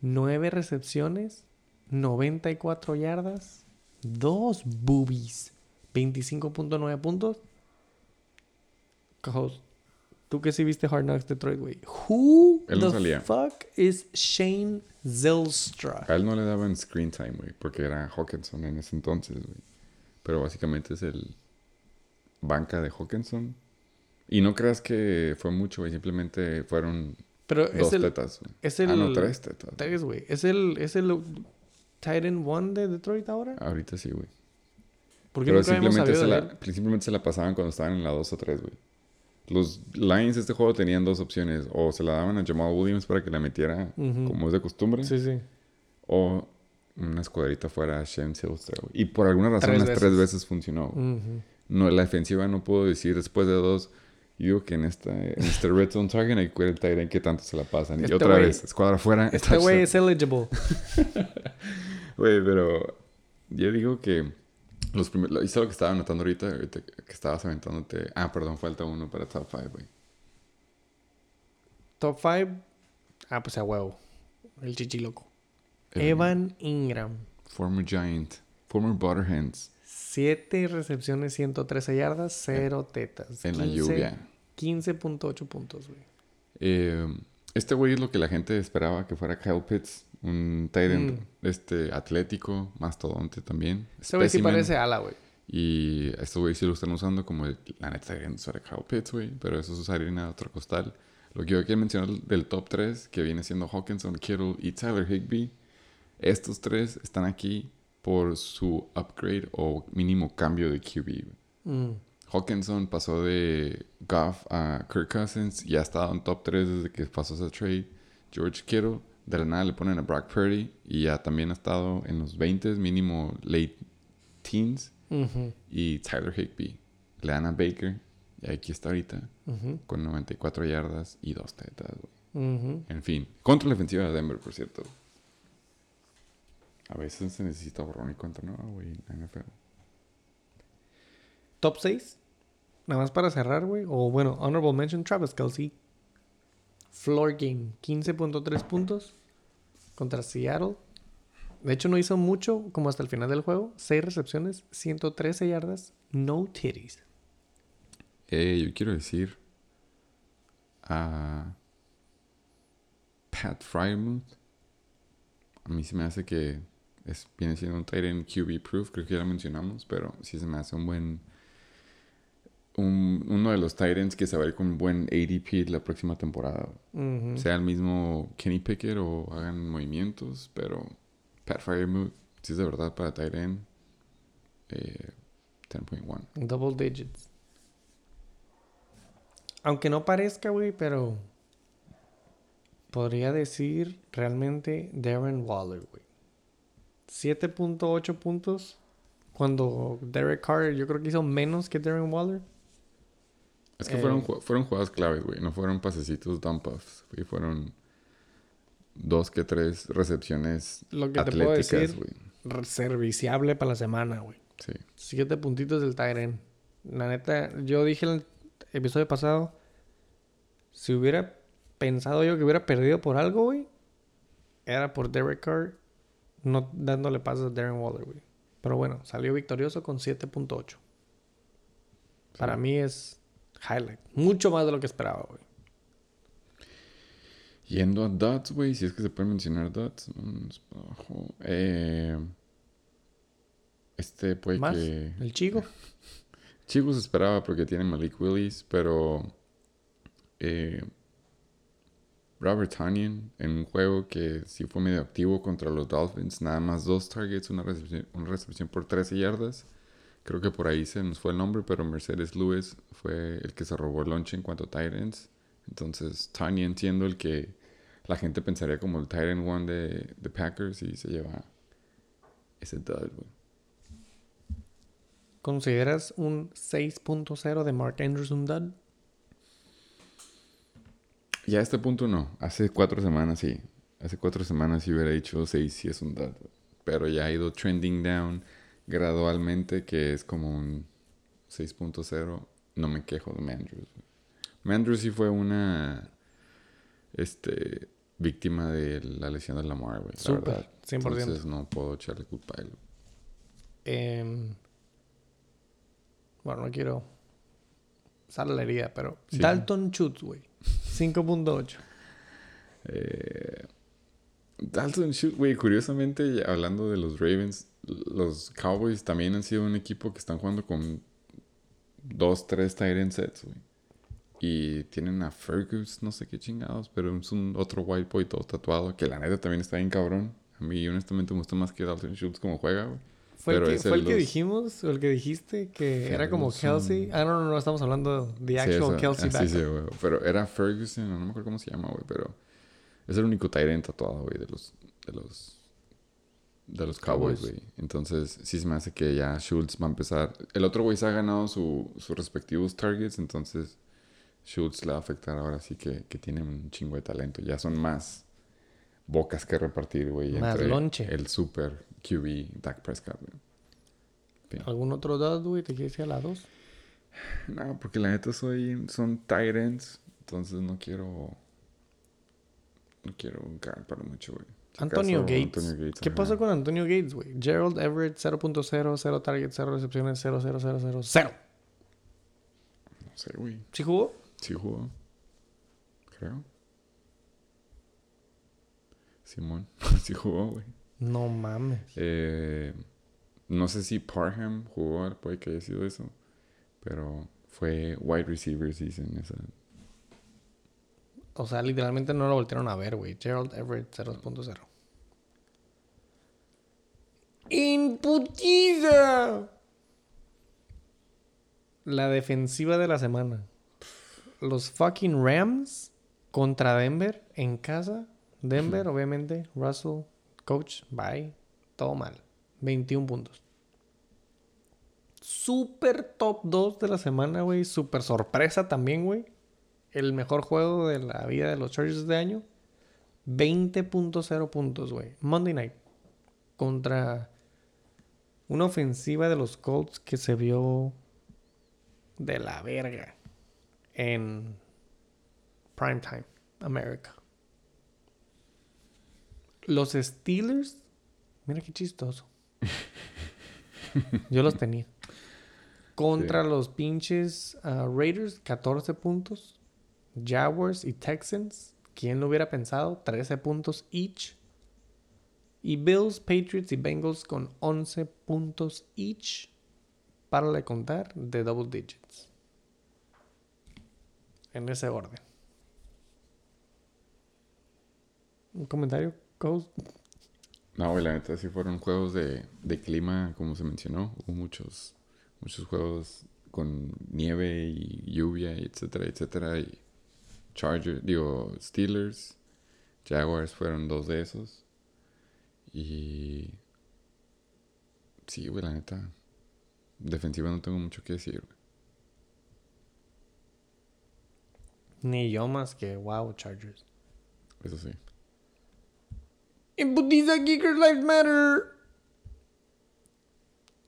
9 recepciones, 94 yardas, 2 boobies, 25.9 puntos. Co-host, Tú que sí viste Hard Knocks Detroit, güey. Who Él no the salía. fuck is Shane Zylstra? A él no le daban screen time, güey, porque era Hawkinson en ese entonces, güey. Pero básicamente es el banca de Hawkinson. Y no creas que fue mucho, güey, simplemente fueron Pero dos es el... tetas, güey. Es el... Ah, no, tres tetas. Tres, güey. Es el... Es el Titan One de Detroit ahora. Ahorita sí, güey. Porque Pero simplemente se, la, simplemente se la pasaban cuando estaban en la 2 o 3, güey. Los Lions de este juego tenían dos opciones. O se la daban a Jamal Williams para que la metiera Ujú. como es de costumbre. Sí, sí. O una escuadrita fuera a Shem. Y por alguna razón Tres las veces. tres veces funcionó. güey. Ujú. No, la defensiva no puedo decir después de dos. Yo digo que en, esta, en este Red Zone Target hay que el Tyrant que tanto se la pasan. Y Este otra güey- vez, escuadra fuera. Este güey es eligible. Güey, pero yo digo que los primeros... Hice lo que estaba anotando ahorita, ahorita que estabas aventándote... Ah, perdón, falta uno para top 5, güey. Top 5. Ah, pues a huevo. El chichi loco. Evan Ingram. Former Giant. Former Butterhands. 7 recepciones, 113 yardas, 0 tetas. En la 15 lluvia. 15.8 puntos, güey. Eh, este güey es lo que la gente esperaba que fuera Kyle Pitts. Un end Mm. este, atlético, mastodonte también. Ese güey sí parece ala, güey. Y estos güey sí lo están usando como el, la neta era Kyle Pitts, güey. Pero eso es harina de otro costal. Lo que yo quiero mencionar del top 3, que viene siendo Hawkinson, Kittle y Tyler Higby. Estos tres están aquí por su upgrade o mínimo cambio de QB. Mm. Hawkinson pasó de Goff a Kirk Cousins y ha estado en top 3 desde que pasó ese trade. George Kittle, de la nada le ponen a Brock Purdy y ya también ha estado en los 20, mínimo late teens. Y Tyler Higby, le dan a Baker y aquí está ahorita ujú, con 94 yardas y dos tetas. güey. En fin, contra la defensiva de Denver, por cierto. A veces se necesita borrón y cuenta nueva, güey, NFL. Top 6. Nada más para cerrar, güey. O bueno, honorable mention, Travis Kelsey. Floor game, 15.3 puntos contra Seattle. De hecho, no hizo mucho como hasta el final del juego. 6 recepciones, 113 yardas, no titties. Yo quiero decir a Pat Fryermuth. A mí se me hace que es, viene siendo un tight end QB proof, creo que ya lo mencionamos, pero sí se me hace un buen un- uno de los ends que se va a ir con buen ADP la próxima temporada. Sea el mismo Kenny Pickett o hagan movimientos, pero Pat Fryermuth, si es de verdad para end, eh, 10.1. Double digits. Aunque no parezca, güey, pero podría decir realmente Darren Waller, güey. 7.8 puntos. Cuando Derek Carr yo creo que hizo menos que Darren Waller. Es que Eh, fueron, ju- fueron jugadas claves, güey. No fueron pasecitos dump offs. güey. Fueron dos que tres recepciones Lo que te puedo atléticas, decir, serviciable para la semana, güey. Sí. Siete puntitos del Tyren. La neta, yo dije el episodio pasado, si hubiera pensado yo que hubiera perdido por algo, güey, era por Derek Carr no dándole pasos a Darren Waller, güey. Pero bueno, salió victorioso con 7.8. Para mí es highlight. Mucho más de lo que esperaba, güey. Yendo a dots, güey. Si es que se puede mencionar dots. abajo. Eh, este puede Más, que... el chico. Chicos esperaba porque tiene Malik Willis, pero eh, Robert Tanyan en un juego que sí fue medio activo contra los Dolphins, nada más dos targets, una recepción, una recepción por 13 yardas. Creo que por ahí se nos fue el nombre, pero Mercedes Lewis fue el que se robó el lunch en cuanto a Titans. Entonces, Tanyan siendo el que la gente pensaría como el Titan One de, de Packers y se lleva ese dud. ¿Consideras un 6.0 de Mark Andrews un dud? Ya a este punto no. Hace cuatro semanas sí. Hace cuatro semanas sí hubiera dicho 6 sí es un dud. Pero ya ha ido trending down gradualmente, que es como un 6.0. No me quejo de Mandrews. Mandrews sí fue una este, víctima de la lesión de Lamar, güey. La verdad. 100%. Entonces no puedo echarle culpa a él. Em, bueno, no quiero sale la herida, pero Sí. Dalton Schultz, güey. 5.8. Eh, Dalton Schultz, güey, curiosamente, hablando de los Ravens, los Cowboys también han sido un equipo que están jugando con dos, tres end sets, güey. Y tienen a Fergus, no sé qué chingados, pero es un otro white boy todo tatuado, que la neta también está bien cabrón. A mí, honestamente, me gusta más que Dalton Schultz como juega, güey. ¿Fue, Pero el que, fue el dijimos o el que dijiste que era como. Kelsey? Ah, no, no, no, estamos hablando de actual Kelsey ah, sí, sí, güey. Pero era Ferguson, no me acuerdo cómo se llama, güey, pero es el único end tatuado, güey, de los, de los, de los Cowboys, güey. Entonces, sí se me hace que ya Schultz va a empezar. El otro güey se ha ganado su, sus respectivos targets, entonces Schultz le va a afectar ahora sí que, que tiene un chingo de talento. Ya son más bocas que repartir, güey, Más entre lonche. el super QB Dak Prescott, güey. ¿Algún otro dad, güey? ¿Te quieres ir a la 2? No, porque la neta soy, son ends, entonces no quiero, no quiero para mucho, güey. Antonio acaso, Gates. Antonio Gates, ¿Qué ajá. pasó con Antonio Gates, güey? Gerald Everett 0.0, 0 targets, 0 recepciones, 0, 0, 0, 0, 0. No sé, güey. ¿Sí jugó? Sí jugó. Creo. Simón. sí jugó, güey. No mames. Eh, no sé si Parham jugó, puede que haya sido eso. Pero fue wide receiver season esa. O sea, literalmente no lo voltearon a ver, güey. Gerald Everett 0.0. ¡Imputiza! La defensiva de la semana. Los fucking Rams contra Denver en casa. Denver, obviamente. Russell, coach, bye. Todo mal. 21 puntos. Super top 2 de la semana, güey. Super sorpresa también, güey. El mejor juego de la vida de los Chargers de año. 20.0 puntos, güey. Monday Night. Contra una ofensiva de los Colts que se vio de la verga en Primetime, America. Los Steelers, mira qué chistoso. Yo los tenía. Contra los pinches ah, Raiders, 14 puntos. Jaguars y Texans, ¿quién lo hubiera pensado? 13 puntos each. Y Bills, Patriots y Bengals con 11 puntos each. Para de contar de double digits. En ese orden. ¿Un comentario, Coast? No, güey, la neta sí fueron juegos de, de clima, como se mencionó. Hubo muchos, muchos juegos con nieve y lluvia, etcétera, etcétera. Y Chargers, digo, Steelers, Jaguars fueron dos de esos. Y. Sí, güey, la neta. Defensiva no tengo mucho que decir, güey. Ni yo más que wow, Chargers. Eso sí. Imputiza Kickers Life Matter.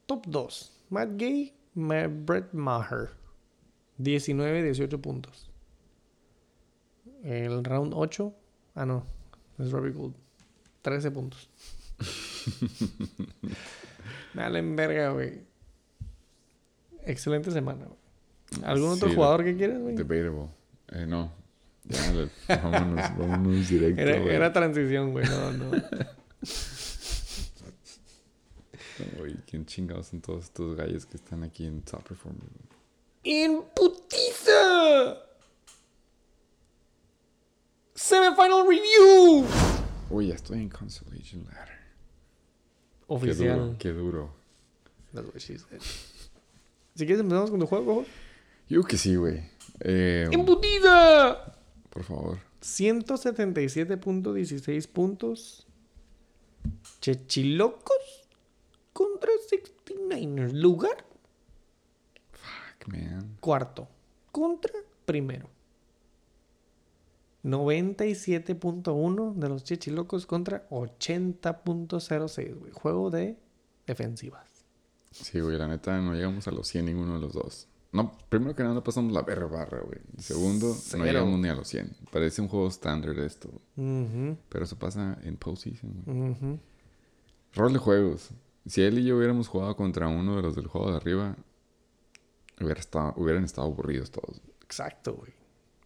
Top 2. Matt Gay, Brett Maher. 19, 18 puntos. El round 8. Ah, no. Es Robbie Gould. 13 puntos. Dale en verga, güey. Excelente semana, güey. ¿Algún otro Sí, jugador que quieras, güey? Debatable. Eh, no. Ya, le- vámonos, vámonos directo, Era, güey. era transición, güey. No, no. No, güey, ¿Quién chingados son todos estos gallos que están aquí en Top Performer? güey? ¡En putiza! Semifinal Review. Uy, ya estoy en Consolation Ladder. Qué Oficial. duro, qué duro. That's what she said. Si quieres empezamos con tu juego. Yo que sí, güey. Eh, ¡En putiza! por favor. 177.16 puntos. Chechilocos contra 69ers. Lugar Fuck, man. cuarto contra primero. 97.1 de los Chechilocos contra 80.06, güey. Juego de defensivas. Sí, güey, la neta no llegamos a los 100 ninguno de los dos. No, primero que nada no pasamos la verga barra, güey. Segundo, Cero. no llegamos ni a los 100. Parece un juego estándar esto. Pero eso pasa en postseason, güey. Rol de juegos. Si él y yo hubiéramos jugado contra uno de los del juego de arriba, Hubiera estado, hubieran estado aburridos todos. Exacto, güey.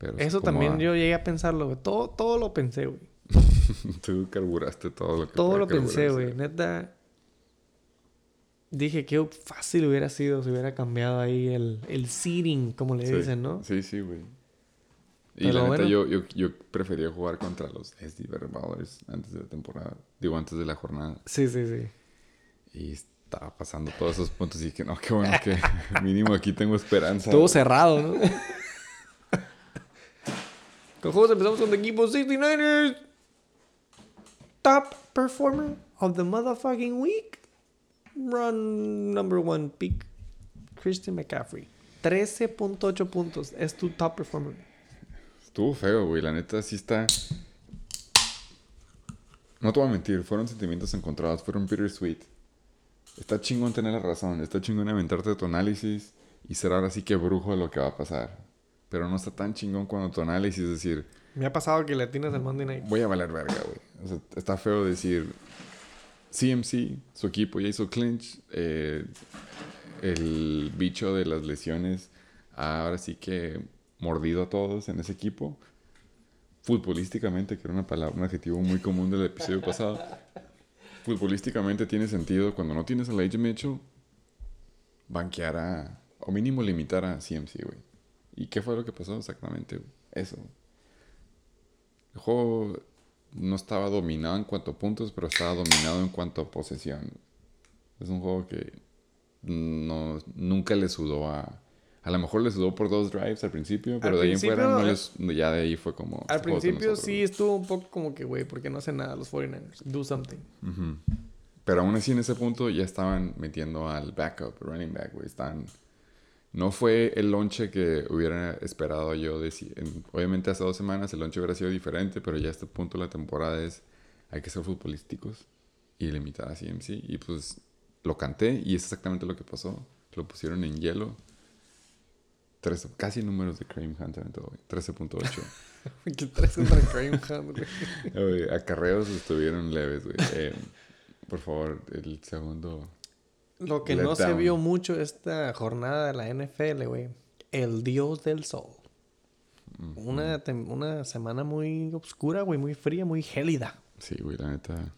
Pero Eso también a- yo llegué a pensarlo, güey. Todo, todo lo pensé, güey. Tú carburaste todo lo que Todo lo pensé, güey. Neta. Dije qué fácil hubiera sido si hubiera cambiado ahí el, el seating, como le Sí. dicen, ¿no? Sí, sí, güey. Y Pero la neta, yo, yo, yo prefería jugar contra los SD Ballers antes de la temporada. Digo, antes de la jornada. Sí, sí, sí. Y estaba pasando todos esos puntos y dije, no, qué bueno que mínimo aquí tengo esperanza. Estuvo cerrado, ¿no? Cojudos, empezamos con el equipo 69ers. Top performer of the motherfucking week. Run number one pick. Christian McCaffrey. 13.8 puntos. Es tu top performer. Estuvo feo, güey. La neta sí está. No te voy a mentir, fueron sentimientos encontrados, fueron bittersweet. Está chingón tener la razón, está chingón aventarte tu análisis y ser ahora sí que brujo de lo que va a pasar. Pero no está tan chingón cuando tu análisis es decir, Me ha pasado que le atinas al Monday Night. voy a valer verga, güey. O sea, está feo decir, CMC, su equipo ya hizo clinch, eh, el bicho de las lesiones ahora sí que mordido a todos en ese equipo. Futbolísticamente, que era una palabra, un adjetivo muy común del episodio pasado. Futbolísticamente tiene sentido cuando no tienes a Elijah Mitchell, banquear a, o mínimo limitar a CMC, güey. ¿Y qué fue lo que pasó exactamente? Eso. El juego no estaba dominado en cuanto a puntos, pero estaba dominado en cuanto a posesión. Es un juego que no, nunca le sudó a... A lo mejor le sudó por dos drives al principio, pero Al de ahí en fuera principio, no les- ya de ahí fue como... Al este principio sí estuvo un poco como que, güey, ¿por qué no hacen nada los 49ers? Do something. Pero aún así en ese punto ya estaban metiendo al backup, running back, güey. Están... No fue el lonche que hubiera esperado yo. De obviamente hace dos semanas el lonche hubiera sido diferente, pero ya a este punto de la temporada es... Hay que ser futbolísticos y limitar a CMC. Y pues lo canté y es exactamente lo que pasó. Lo pusieron en hielo. Tres- casi números de Kareem Hunt en todo, güey. 13.8. ¿Qué traes contra Kareem Hunt, güey? Oye, acarreos estuvieron leves, güey. Eh, por favor, el segundo. Lo que Let no se vio mucho esta jornada de la NFL, güey. El dios del sol. Una, una semana muy oscura, güey, muy fría, muy gélida. Sí, güey, la neta.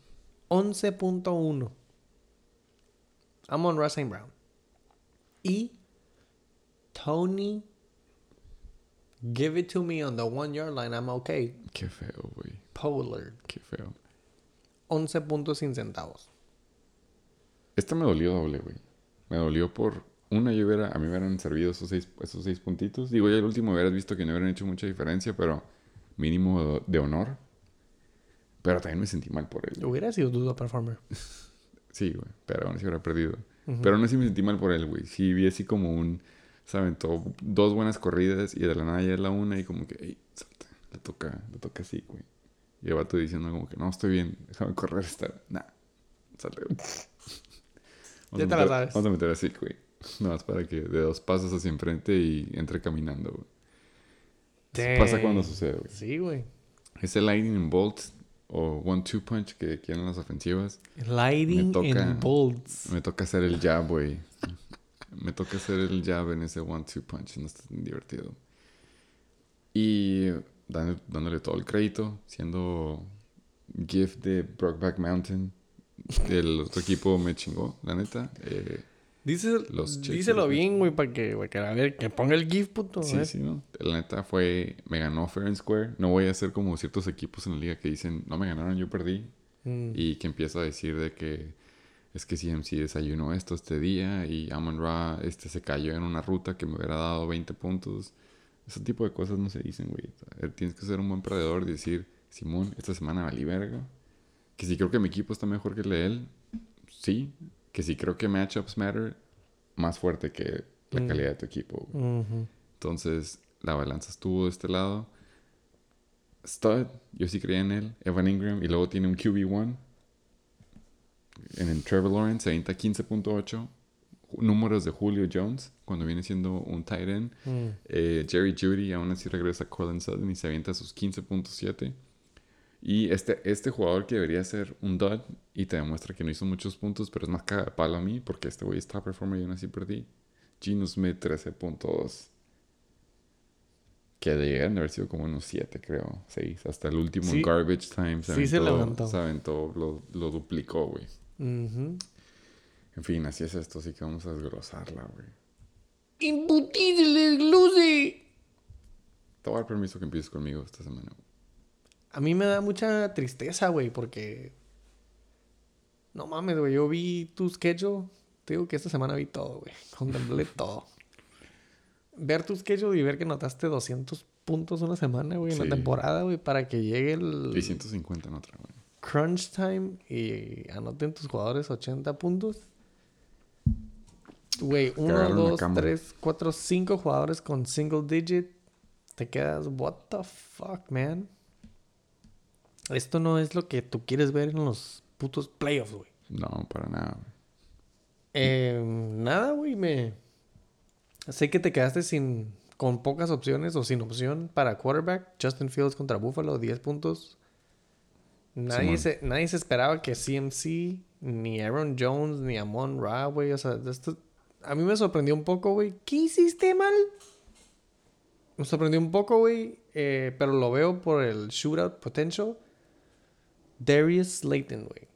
11.1. Amon St. Brown. Y Tony. Give it to me on the one yard line, I'm okay. Qué feo, güey. Pollard. Qué feo. 11 puntos sin centavos. Esta me dolió doble, güey. Me dolió por. Una, yo hubiera, a mí me hubieran servido esos seis, esos seis puntitos. Digo, ya el último hubieras visto que no hubieran hecho mucha diferencia, pero mínimo de, honor. Pero también me sentí mal por él. Hubiera sido dudo performer. Sí, güey. Pero aún así hubiera perdido. Pero aún así me sentí mal por él, güey. Sí, vi así como un. ¿Saben? Todo, dos buenas corridas y de la nada ya es la una y como que, ey, salte, le toca, le toca así, güey. Y el vato diciendo como que, no, estoy bien, déjame correr esta. Nah, salte, güey. Ya te la sabes. Vamos a meter así, güey. Nada más para que de dos pasos hacia enfrente y entre caminando, güey. Eso Pasa cuando sucede, güey. Sí, güey. Ese lightning bolt o one-two punch que quieren las ofensivas. Toca- in bolts. Me toca hacer el jab, güey. Me toca hacer el jab en ese one-two punch. No está tan divertido. Y dándole, dándole todo el crédito, siendo gift de Brokeback Mountain. El otro equipo me chingó, la neta. Eh, Díselo, Los díselo bien, güey, para que, para que, a ver, que ponga el GIF, puto. sí, ¿eh? sí, ¿no? La neta fue... Me ganó Fair and Square. No voy a ser como ciertos equipos en la liga que dicen, no me ganaron, yo perdí. Mm. Y que empieza a decir de que es que CMC desayunó esto este día y Amon Ra este, se cayó en una ruta que me hubiera dado 20 puntos. Ese tipo de cosas no se dicen, güey. Tienes que ser un buen perdedor y decir, Simón, esta semana valí verga. Que si creo que mi equipo está mejor que el de él, sí. Que si creo que matchups matter, más fuerte que la Mm. calidad de tu equipo. Entonces, la balanza estuvo de este lado. Stud, yo sí creía en él. Evan Ingram. Y luego tiene un QB1. En el Trevor Lawrence se avienta 15.8. Números de Julio Jones. Cuando viene siendo un tight end. Mm. Eh, Jerry Judy aún así regresa a Colin Sutton y se avienta sus 15.7. Y este, este jugador que debería ser un dud y te demuestra que no hizo muchos puntos, pero es más cagapalo a mí porque este güey está performer y aún así perdí. Gino Smith 13.2. Que a haber sido como unos 7, creo. 6. Hasta el último Sí. garbage time se Sí se levantó. se aventó, lo, lo duplicó, güey. En fin, así es esto, así que vamos a desglosarla, güey. ¡Imputísele, Lucy! Te voy a dar permiso que empieces conmigo esta semana. güey. A mí me da mucha tristeza, güey, porque. No mames, güey. Yo vi tu schedule. Te digo que esta semana vi todo, güey. Contemplé todo. Ver tu schedule y ver que notaste 200 puntos una semana, güey, en Sí. la temporada, güey, para que llegue el Y 150 en otra, güey. crunch time y anoten tus jugadores 80 puntos. Güey, uno, Cagaron la dos, cama. tres, cuatro, cinco jugadores con single digit. Te quedas, what the fuck, man. Esto no es lo que tú quieres ver en los putos playoffs, güey. No, para nada. Eh, nada, güey, me... Sé que te quedaste sin... Con pocas opciones o sin opción para quarterback. Justin Fields contra Buffalo, 10 puntos. Nadie, se, nadie se esperaba que CMC, ni Aaron Jones, ni Amon Ra, güey. O sea, esto... A mí me sorprendió un poco, güey. ¿Qué hiciste mal? Me sorprendió un poco, güey. eh, pero lo veo por el shootout potential. Darius Slayton, güey.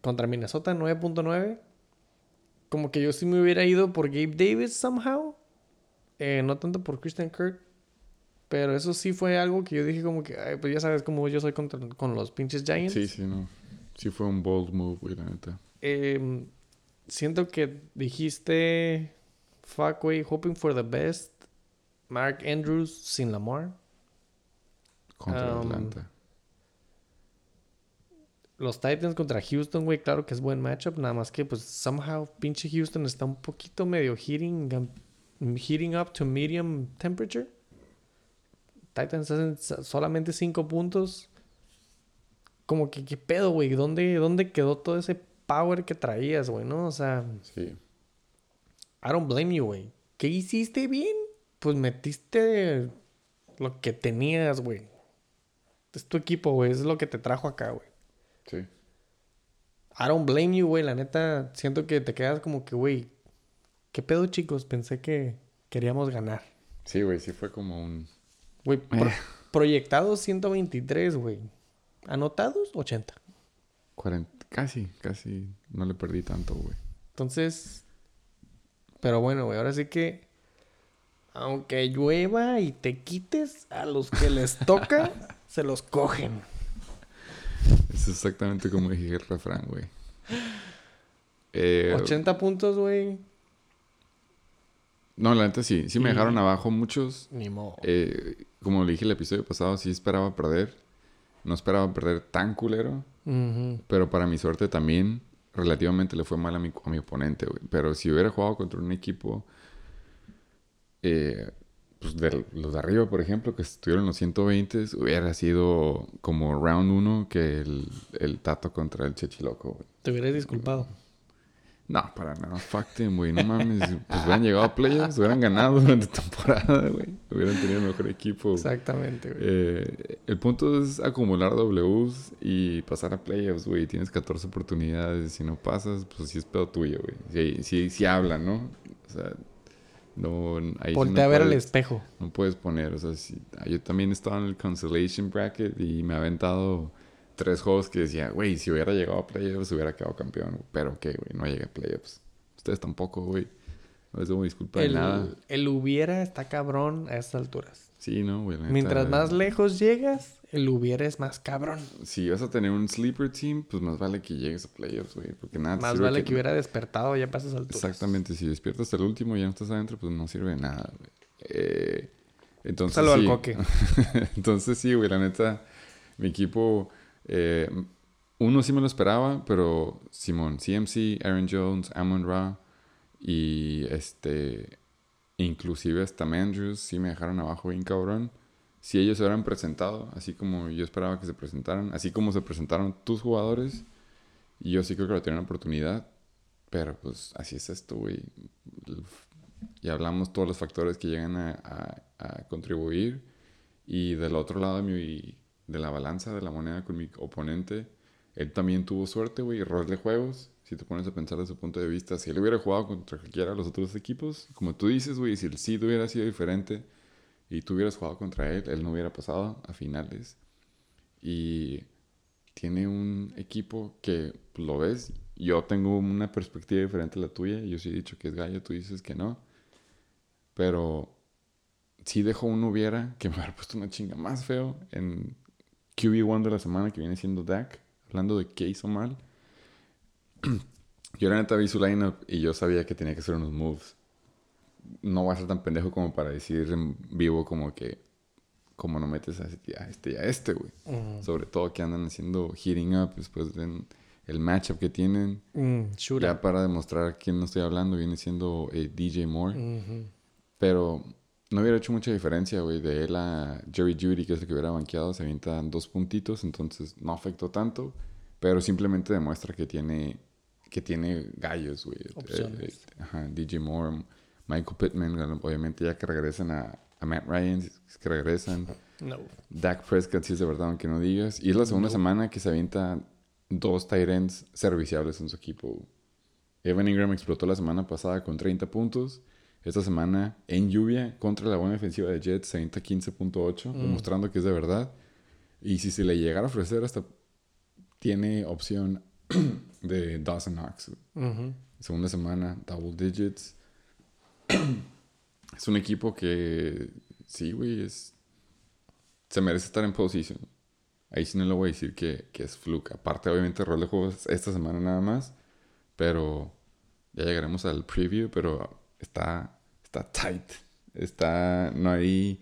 Contra Minnesota 9.9. Como que yo sí me hubiera ido por Gabe Davis somehow. Eh, no tanto por Christian Kirk. Pero eso sí fue algo que yo dije como que, ay, pues ya sabes cómo yo soy contra, con los pinches Giants. Sí, sí, no. Sí fue un bold move, güey, la neta. Eh, siento que dijiste, fuck, güey, hoping for the best. Mark Andrews sin Lamar. Contra Um, Atlanta. Los Titans contra Houston, güey, claro que es buen matchup. Nada más que, pues, somehow, pinche Houston está un poquito medio heating, heating up to medium temperature. Titans hacen so- solamente 5 puntos. Como que, ¿qué pedo, güey? ¿Dónde, ¿Dónde quedó todo ese power que traías, güey, no? O sea, Sí. I don't blame you, güey. ¿Qué hiciste bien? Pues metiste lo que tenías, güey. Es tu equipo, güey. Es lo que te trajo acá, güey. Sí. I don't blame you, güey. La neta, siento que te quedas como que, güey, ¿qué pedo, chicos? Pensé que queríamos ganar. Sí, güey, sí fue como un... Güey, pro- Eh. proyectados 123, güey. Anotados 80. 40... Casi, casi no le perdí tanto, güey. Entonces, pero bueno, güey, ahora sí que, aunque llueva y te quites, a los que les toca, se los cogen. Es exactamente como dije el refrán, güey. Eh, 80 puntos, güey. no, la neta sí. Sí me dejaron abajo muchos. Ni modo. Eh, como le dije el episodio pasado, sí esperaba perder. No esperaba perder tan culero. Pero para mi suerte también, relativamente le fue mal a mi, a mi oponente, güey. Pero si hubiera jugado contra un equipo, eh, pues de los de arriba, por ejemplo, que estuvieron los 120, hubiera sido como round 1 que el, el Tato contra el Chechiloco, güey. Te hubieras disculpado. No, para nada. Fuck them, güey. No mames. Pues hubieran llegado a playoffs, hubieran ganado durante temporada, güey. Hubieran tenido mejor equipo. Exactamente, güey. Eh, el punto es acumular Ws y pasar a playoffs, güey. Tienes 14 oportunidades. Si no pasas, pues sí es pedo tuyo, güey. Sí, sí, sí hablan, ¿no? O sea, no... Ahí sí Voltea no a ver al puedes- espejo. No puedes poner, o sea, si, yo también estaba en el consolation bracket y me ha aventado tres juegos que decía, güey, si hubiera llegado a playoffs hubiera quedado campeón. Pero qué, güey, no llegué a playoffs. Ustedes tampoco, güey. No les doy disculpa de El, nada. el hubiera está cabrón a estas alturas. Sí, no, güey. Mientras más lejos llegas, el hubiera es más cabrón. Si vas a tener un sleeper team, pues más vale que llegues a playoffs, güey. Porque nada Más vale que hubiera despertado ya esas alturas. Exactamente. Si despiertas el último y ya no estás adentro, pues no sirve de nada, güey. Eh, entonces al sí. coque. entonces sí, güey. La neta, mi equipo... eh, uno sí me lo esperaba, pero Simón, CMC, Aaron Jones, Amon Ra y este... Inclusive hasta Andrews sí me dejaron abajo bien cabrón. Si ellos se hubieran presentado, así como yo esperaba que se presentaran, así como se presentaron tus jugadores, yo sí creo que lo tienen oportunidad. Pero pues así es esto, güey. Y hablamos todos los factores que llegan a, contribuir. Y del otro lado de la balanza de la moneda con mi oponente, él también tuvo suerte, güey, error de juegos. Si te pones a pensar desde su punto de vista, si él hubiera jugado contra cualquiera de los otros equipos, como tú dices, güey, si el seed hubiera sido diferente y tú hubieras jugado contra él, él no hubiera pasado a finales. Y tiene un equipo que lo ves. Yo tengo una perspectiva diferente a la tuya. Yo sí he dicho que es gallo, tú dices que no. Pero sí dejó un hubiera que me hubiera puesto una chinga más feo en QB1 de la semana que viene siendo Dak. Hablando de qué hizo mal. yo la neta vi su lineup y yo sabía que tenía que hacer unos moves. No va a ser tan pendejo como para decir en vivo como que como no metes a este y a este, a este güey. Sobre todo que andan haciendo heating up después del el matchup que tienen. Mm, ya para demostrar quién no estoy hablando, viene siendo eh, DJ Moore. Pero no hubiera hecho mucha diferencia, güey. De él a Jerry Judy, que es el que hubiera banqueado, se avientan dos puntitos, entonces no afectó tanto. Pero simplemente demuestra que tiene, que tiene gallos, güey. Eh, eh, ajá, DJ Moore, Michael Pittman, obviamente ya que regresan a, a Matt Ryan, que regresan. No. Dak Prescott, si es de verdad, aunque no digas. Y es la segunda semana que se avienta dos tight ends serviciables en su equipo. Evan Ingram explotó la semana pasada con 30 puntos. Esta semana, en lluvia, contra la buena defensiva de Jets, se avienta 15.8, mm. demostrando que es de verdad. Y si se le llegara a ofrecer, hasta tiene opción de Dawson Knox. Segunda semana, double digits. Es un equipo que, sí, güey, es... Se merece estar en posición. Ahí sí no le voy a decir que, que es fluke. Aparte, obviamente, rol de juegos esta semana nada más. Pero ya llegaremos al preview, pero está, está tight. Está, no hay,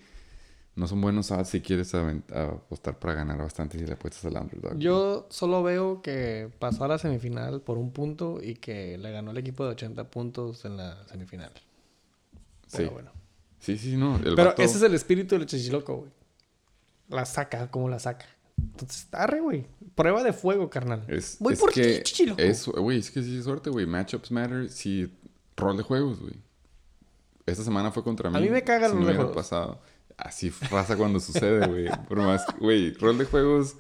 no son buenos odds si quieres apostar para ganar bastante si le apuestas al underdog. Yo solo veo que pasó a la semifinal por un punto y que le ganó el equipo de 80 puntos en la semifinal. Sí. bueno. Sí, sí, no. Pero ese es el espíritu del chichiloco, güey. La saca, como la saca. Entonces, arre, güey. Prueba de fuego, carnal. Es, Voy por que chichiloco. güey, es que sí es suerte, güey. Matchups matter. Sí, rol de juegos, güey. Esta semana fue contra mí. A mí me cagan los juegos. pasado. Así pasa cuando sucede, güey. Por más, güey, rol de juegos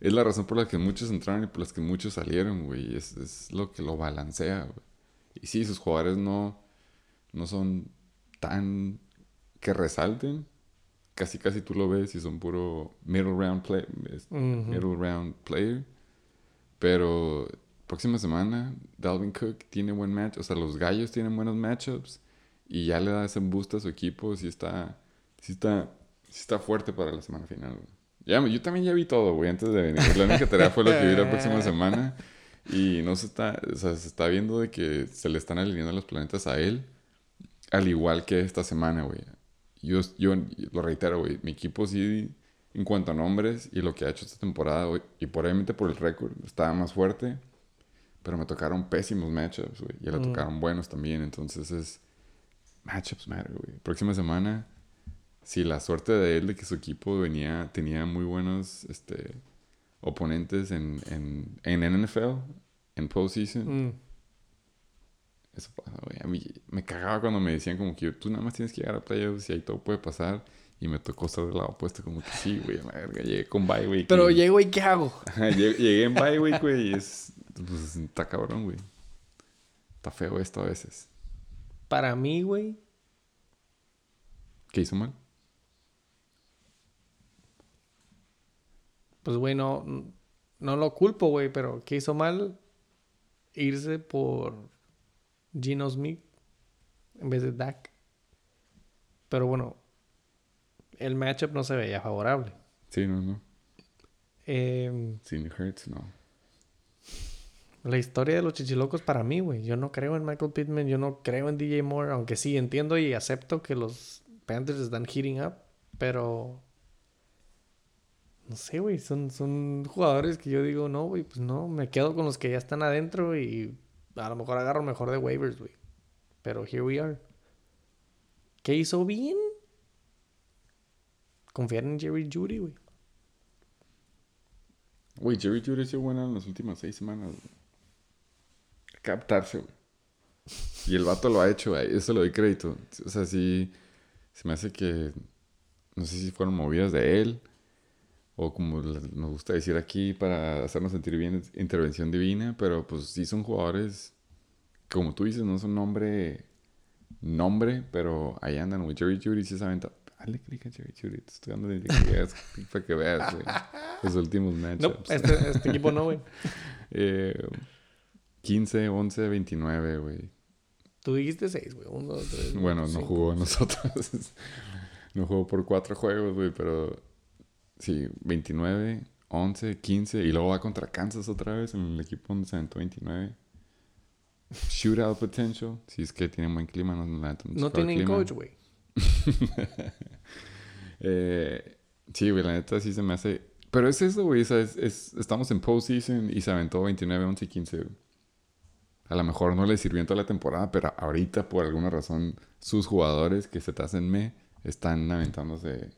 es la razón por la que muchos entraron y por las que muchos salieron, güey. Es, es lo que lo balancea, güey. Y sí, sus jugadores no, no son tan que resalten. Casi casi tú lo ves y son puro middle round play, middle round player. Pero próxima semana Dalvin Cook tiene buen match, o sea, los gallos tienen buenos matchups y ya le da ese boost a su equipo, si está si está si está fuerte para la semana final. Ya, yo también ya vi todo, güey, antes de venir. La única tarea fue lo que vi la próxima semana y no se está, o sea, se está viendo de que se le están alineando los planetas a él al igual que esta semana, güey. Yo, yo lo reitero, güey. Mi equipo sí, en cuanto a nombres y lo que ha hecho esta temporada, güey, y probablemente por el récord, estaba más fuerte. Pero me tocaron pésimos matchups, güey. Y le mm. tocaron buenos también. Entonces es. Matchups matter, güey. Próxima semana. Si la suerte de él de que su equipo venía, tenía muy buenos este, oponentes en, en, en NFL, en postseason. Mm eso pasa, güey. A mí me cagaba cuando me decían como que tú nada más tienes que llegar a playoffs y ahí todo puede pasar. Y me tocó estar del lado opuesto, como que sí, güey, verga, llegué con bye week. Pero llego y ¿qué hago? llegué, en bye week, güey, y es. Pues está cabrón, güey. Está feo esto a veces. Para mí, güey. ¿Qué hizo mal? Pues, güey, no, no lo culpo, güey, pero ¿qué hizo mal? Irse por Gino Smith en vez de Dak. Pero bueno, el matchup no se veía favorable. Sí, no, no. Eh, Sin Hurts, no. La historia de los chichilocos para mí, güey. Yo no creo en Michael Pittman, yo no creo en DJ Moore, aunque sí entiendo y acepto que los Panthers están heating up, pero no sé, güey, son, son jugadores que yo digo, no, güey, pues no, me quedo con los que ya están adentro y a lo mejor agarro mejor de waivers, güey. Pero here we are. ¿Qué hizo bien? Confiar en Jerry Judy, güey. Güey, Jerry Judy ha sido buena en las últimas seis semanas. Captarse, güey. Y el vato lo ha hecho, güey. Eso lo doy crédito. O sea, sí. Se me hace que. No sé si fueron movidas de él. O como nos gusta decir aquí para hacernos sentir bien, intervención divina, pero pues sí son jugadores, como tú dices, no son nombre, nombre, pero ahí andan, güey. Jerry Judy sí se aventa. Dale click a Jerry Judy, te estoy dando para que veas, güey. Los últimos No, matchups. este, este equipo no, güey. Eh, 15, 11, 29, güey. Tú dijiste seis, güey. Uno, dos, tres. Bueno, no cinco. jugó nosotros. no jugó por cuatro juegos, güey, pero sí, 29, 11, 15 y luego va contra Kansas otra vez en el equipo donde se aventó 29. Shootout potential, si es que tienen buen clima, no, No el tienen clima. coach, güey. Eh, sí, güey, la neta sí se me hace. Pero es eso, güey. es- es- estamos en postseason y se aventó 29, 11 y 15. güey. A lo mejor no le sirvió en toda la temporada, pero ahorita por alguna razón sus jugadores que se te hacen me están aventándose.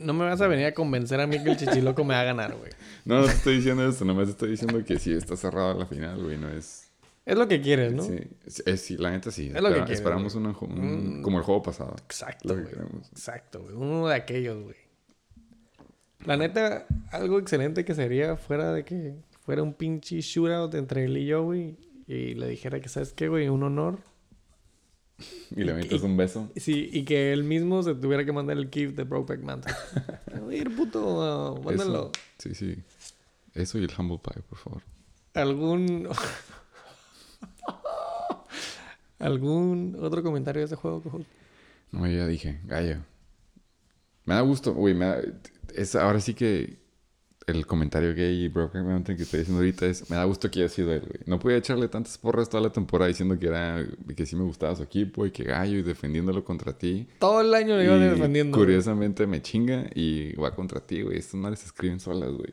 No me vas a venir a convencer a mí que el chichiloco me va a ganar, güey. No, no te estoy diciendo eso, nomás estoy diciendo que sí está cerrada la final, güey. No es. Es lo que quieres, ¿no? Sí, es, es- sí, la neta sí. Es lo que quieres, esperamos una un- Mm. como el juego pasado. Exacto, güey. Exacto, güey. Uno de aquellos, güey. La neta, algo excelente que sería fuera de que fuera un pinche shootout entre él y yo, güey. Y le dijera que, ¿sabes qué, güey? Un honor. Y le metes un beso. Sí, y que él mismo se tuviera que mandar el gift de Brokeback Mountain. Oye, puto, uh, mándalo. Eso, sí, sí. Eso y el humble pie, por favor. ¿Algún... ¿Algún otro comentario de ese juego? cojo? No, ya dije, gallo. Me da gusto, güey. me da- es, ahora sí que el comentario gay y Broken Mountain que estoy diciendo ahorita es: me da gusto que haya sido él, güey. No podía echarle tantas porras toda la temporada diciendo que era que sí me gustaba su equipo y que gallo y defendiéndolo contra ti. Todo el año le iban Y defendiendo. güey. Curiosamente me chinga y va contra ti, güey. Estas madres se escriben solas, güey.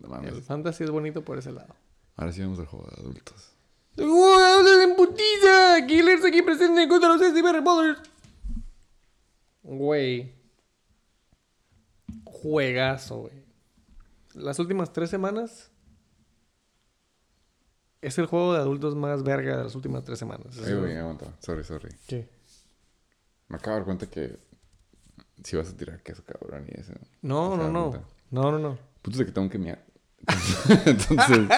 No mames. El fantasy es bonito por ese lado. Ahora sí vamos al juego de adultos. ¡Uy, en putiza! Killers aquí presente contra los SDB Ballers. Güey. Juegazo, güey. Las últimas tres semanas. Es el juego de adultos más verga de las últimas tres semanas. Ay, güey, aguanta. Sorry, sorry. ¿Qué? Me acabo de dar cuenta que si vas a tirar queso, cabrón, y eso. No, no, no. No, no, no. Punto de que tengo que miar. Entonces,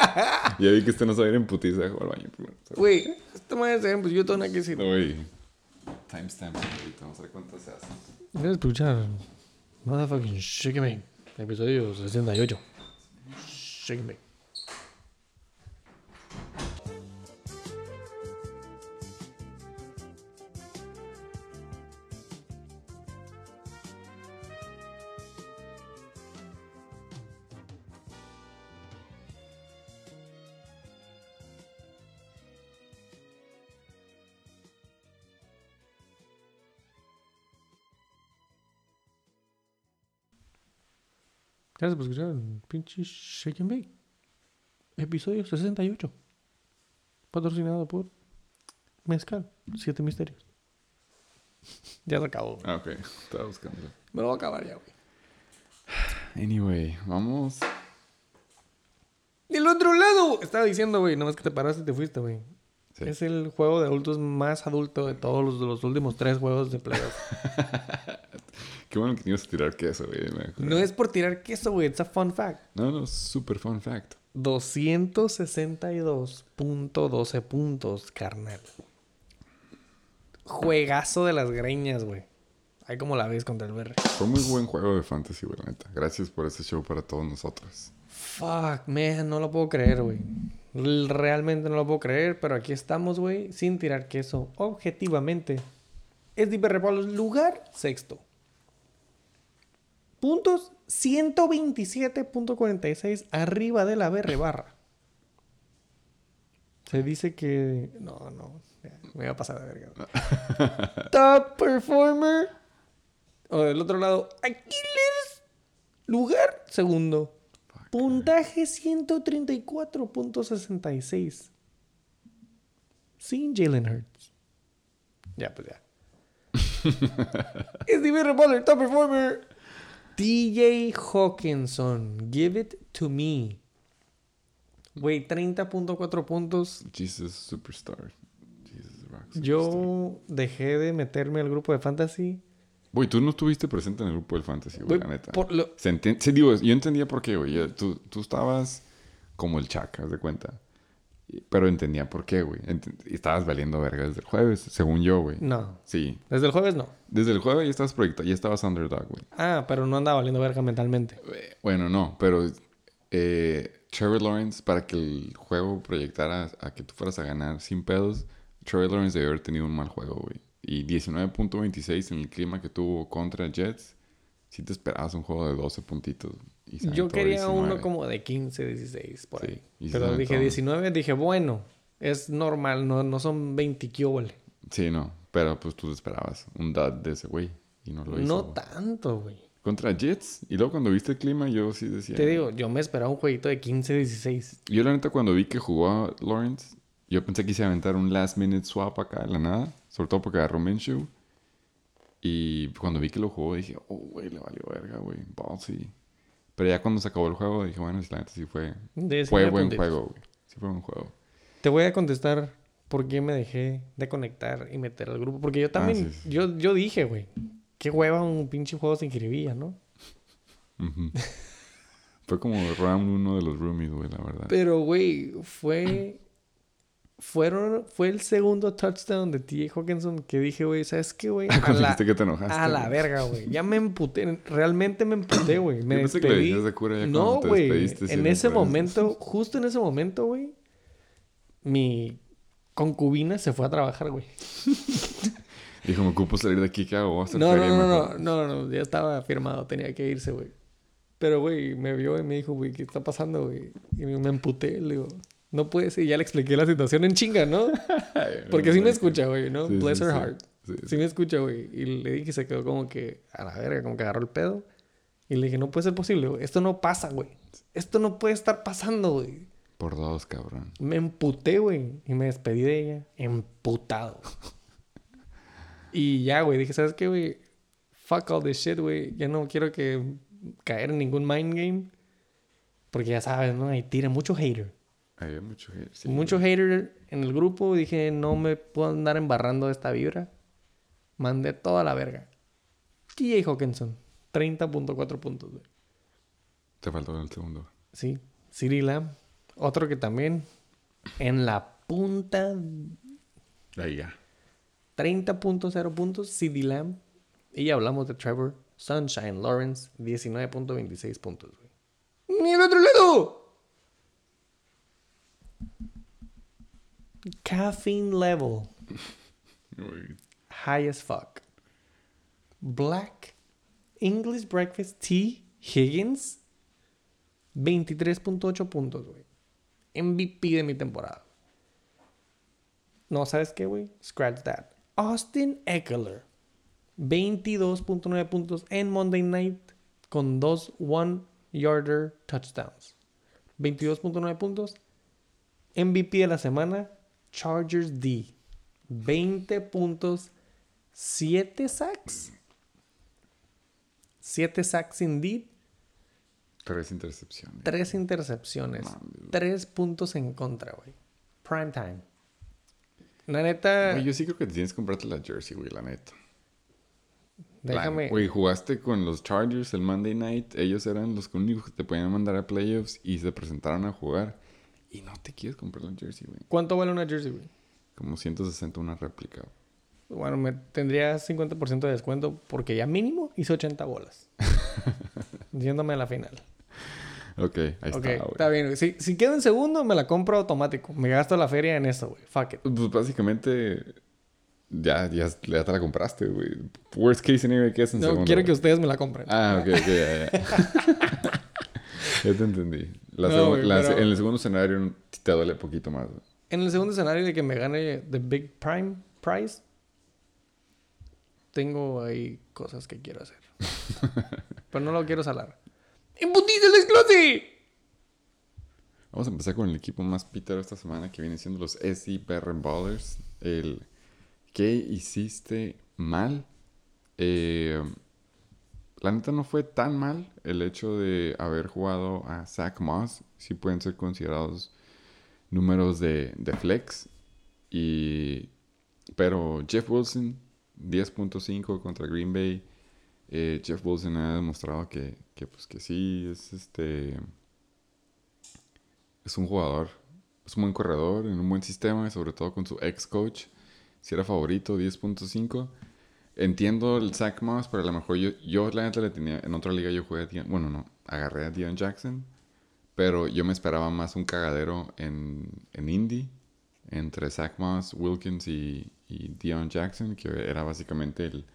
ya vi que este no sabe ir en putiza al baño. Güey, esta madre se pues yo tengo nada que decir. Güey. Timestamp ahorita, vamos a ver cuánto se hace. Voy a escuchar Motherfucking Shake Me, episodio 68. Shake Gracias por escuchar el pinche Shake and Bake. Episodio 68. Patrocinado por Mezcal. Siete misterios. ya se acabó. Ah, ok. Estaba buscando. Me lo voy a acabar ya, güey. Anyway, vamos. Del otro lado, estaba diciendo, güey, nomás que te paraste y te fuiste, güey. Sí. Es el juego de adultos más adulto de todos los, de los últimos tres juegos de playoff. Qué bueno que tienes que tirar queso, güey. no es por tirar queso, güey. It's a fun fact. No, no, super fun fact. 262.12 puntos, carnal. Juegazo de las greñas, güey. Ahí como la ves contra el BR. Fue muy buen juego de fantasy, güey, neta. Gracias por ese show para todos nosotros. Fuck, man, no lo puedo creer, güey. Realmente no lo puedo creer, pero aquí estamos, güey, sin tirar queso. Objetivamente, es Palos, lugar sexto. Puntos 127.46 arriba de la BR barra. Se dice que. No, no. Me voy a pasar de verga. Top performer. O del otro lado, Aquiles. Lugar segundo. Puntaje 134.66. Sin Jalen Hurts. Ya, pues ya. es Baller, top performer. TJ Hawkinson. Give it to me. Güey, 30.4 puntos. Jesus Superstar. Jesus Rock Superstar. Yo dejé de meterme al grupo de fantasy Güey, tú no estuviste presente en el grupo del fantasy, güey, la neta. por lo- Se enten- sí, digo, yo entendía por qué, güey. Tú, tú estabas como el chaca, haz de cuenta. Pero entendía por qué, güey. Ent- estabas valiendo verga desde el jueves, según yo, güey. No. Sí. Desde el jueves no. Desde el jueves ya estabas proyectado, ya estabas underdog, güey. Ah, pero no andaba valiendo verga mentalmente. Bueno, no, pero eh, Trevor Lawrence, para que el juego proyectara a que tú fueras a ganar sin pedos, Trevor Lawrence debe haber tenido un mal juego, güey. Y 19.26 en el clima que tuvo contra Jets, sí te esperabas un juego de 12 puntitos. y Yo quería 19. uno como de 15, 16, por ahí. Pero dije 19, dije, bueno, es normal, no, no son 20 kióbole. Sí, no, pero pues tú esperabas un dud de ese güey y no lo hizo. No güey. tanto, güey. Contra Jets, y luego cuando viste el clima, yo sí decía. Te digo, yo me esperaba un jueguito de 15, 16. Yo la neta cuando vi que jugó Lawrence, yo pensé que a aventar un last minute swap acá de la nada, sobre todo porque agarró Minshew. Y cuando vi que lo jugó dije, oh, güey, le valió verga, güey, ballsy. Pero ya cuando se acabó el juego dije, bueno, la neta sí fue, fue 19 buen juego, güey. Sí fue buen juego. Te voy a contestar por qué me dejé de conectar y meter al grupo. Porque yo también, Ah, sí, sí. Yo, yo dije, güey, qué hueva un pinche juego sin jiribilla, ¿no? Fue como round uno de los roomies, güey, la verdad. Pero, güey, fue. Fueron, fue el segundo touchdown de T.J. Hawkinson que dije, güey, ¿sabes qué, güey? A la, que te enojaste. a la verga, güey. Ya me emputé. Realmente me emputé, güey. Me Yo que despedí. de cura ya no, güey. En ese momento, justo en ese momento, güey, mi concubina se fue a trabajar, güey. Dijo, me ocupo salir de aquí, ¿qué hago? No, no, no, mejor". no, no, no, ya estaba firmado, tenía que irse, güey. Pero, güey, me vio y me dijo, güey, ¿qué está pasando, güey? Y me emputé, le digo, no puede ser. Y ya le expliqué la situación en chinga, ¿no? Porque sí me escucha, güey, ¿no? Sí, Bless sí, her sí. heart. Sí, Sí me escucha, güey. Y le dije que se quedó como que a la verga, como que agarró el pedo. Y le dije, no puede ser posible, güey. Esto no pasa, güey. Esto no puede estar pasando, güey. Por dos, cabrón. Me emputé, güey. Y me despedí de ella. Emputado. y ya, güey. Dije, ¿sabes qué, güey? Fuck all this shit, güey. Ya no quiero que caer en ningún mind game. Porque ya sabes, ¿no? Ahí tira mucho hater. Había mucho hate, sí, mucho güey. hater en el grupo. Dije, no me puedo andar embarrando esta vibra. Mandé toda la verga. TJ Hawkinson. 30.4 puntos, güey. Te faltó el segundo. Sí. City Lamb. Otro que también en la punta Ahí ya. 30.0 puntos, CD Lamb. Y ya hablamos de Trevor. Sunshine Lawrence, 19.26 puntos, güey. ¡Ni el otro lado! Caffeine level, Uy, high as fuck. Black English Breakfast Tea Higgins, 23.8 puntos, güey. MVP de mi temporada. No, ¿sabes qué, güey? Scratch that. Austin Eckler. 22.9 puntos en Monday Night con dos one-yarder touchdowns. 22.9 puntos. MVP de la semana, Chargers D. 20 puntos, 7 sacks. 7 sacks indeed. Tres intercepciones. 3 intercepciones. Mames, güey. 3 puntos en contra, güey. Prime time. La neta, Güey, yo sí creo que tienes que comprarte la jersey, güey, la neta. déjame. Güey, jugaste con los Chargers el Monday Night. Ellos eran los únicos que te podían mandar a playoffs y se presentaron a jugar. Y no te quieres comprar la jersey, güey. ¿Cuánto vale una jersey, güey? Como 160 una réplica. Bueno, me tendría 50% de descuento porque ya mínimo hice 80 bolas. Yéndome a la final. Ok, ahí ok, está, güey. está bien. güey. Si, si quedo en segundo, me la compro automático. Me gasto la feria en eso, güey. Fuck it. Pues básicamente ya, ya, ya te la compraste, güey. Worst case scenario que es en No, segundo. quiero que ustedes me la compren. Ah, ok, ok, ya, ya. ya te entendí. La No, segu- güey, la- pero- En el segundo escenario te duele poquito más. güey. En el segundo escenario de que me gane The Big Prime Prize, tengo ahí cosas que quiero hacer. Pero no lo quiero salar. ¡Embutido el desglose! Vamos a empezar con el equipo más pitero esta semana que viene siendo los SCPR Ballers. El ¿Qué hiciste mal? Eh, la neta no fue tan mal el hecho de haber jugado a Zach Moss. Sí pueden ser considerados números de, flex. Y, pero Jeff Wilson, 10.5 contra Green Bay. Eh, Jeff Wilson ha demostrado que, que, pues, que sí, es este. Es un jugador, es un buen corredor, en un buen sistema, sobre todo con su ex coach. Si era favorito, 10.5. Entiendo el Zach Moss, pero a lo mejor yo, yo la neta le tenía. En otra liga yo jugué a Dion, Bueno, no, agarré a Dion Jackson. Pero yo me esperaba más un cagadero en, en Indy. Entre Zach Moss, Wilkins y, y Dion Jackson, que era básicamente el,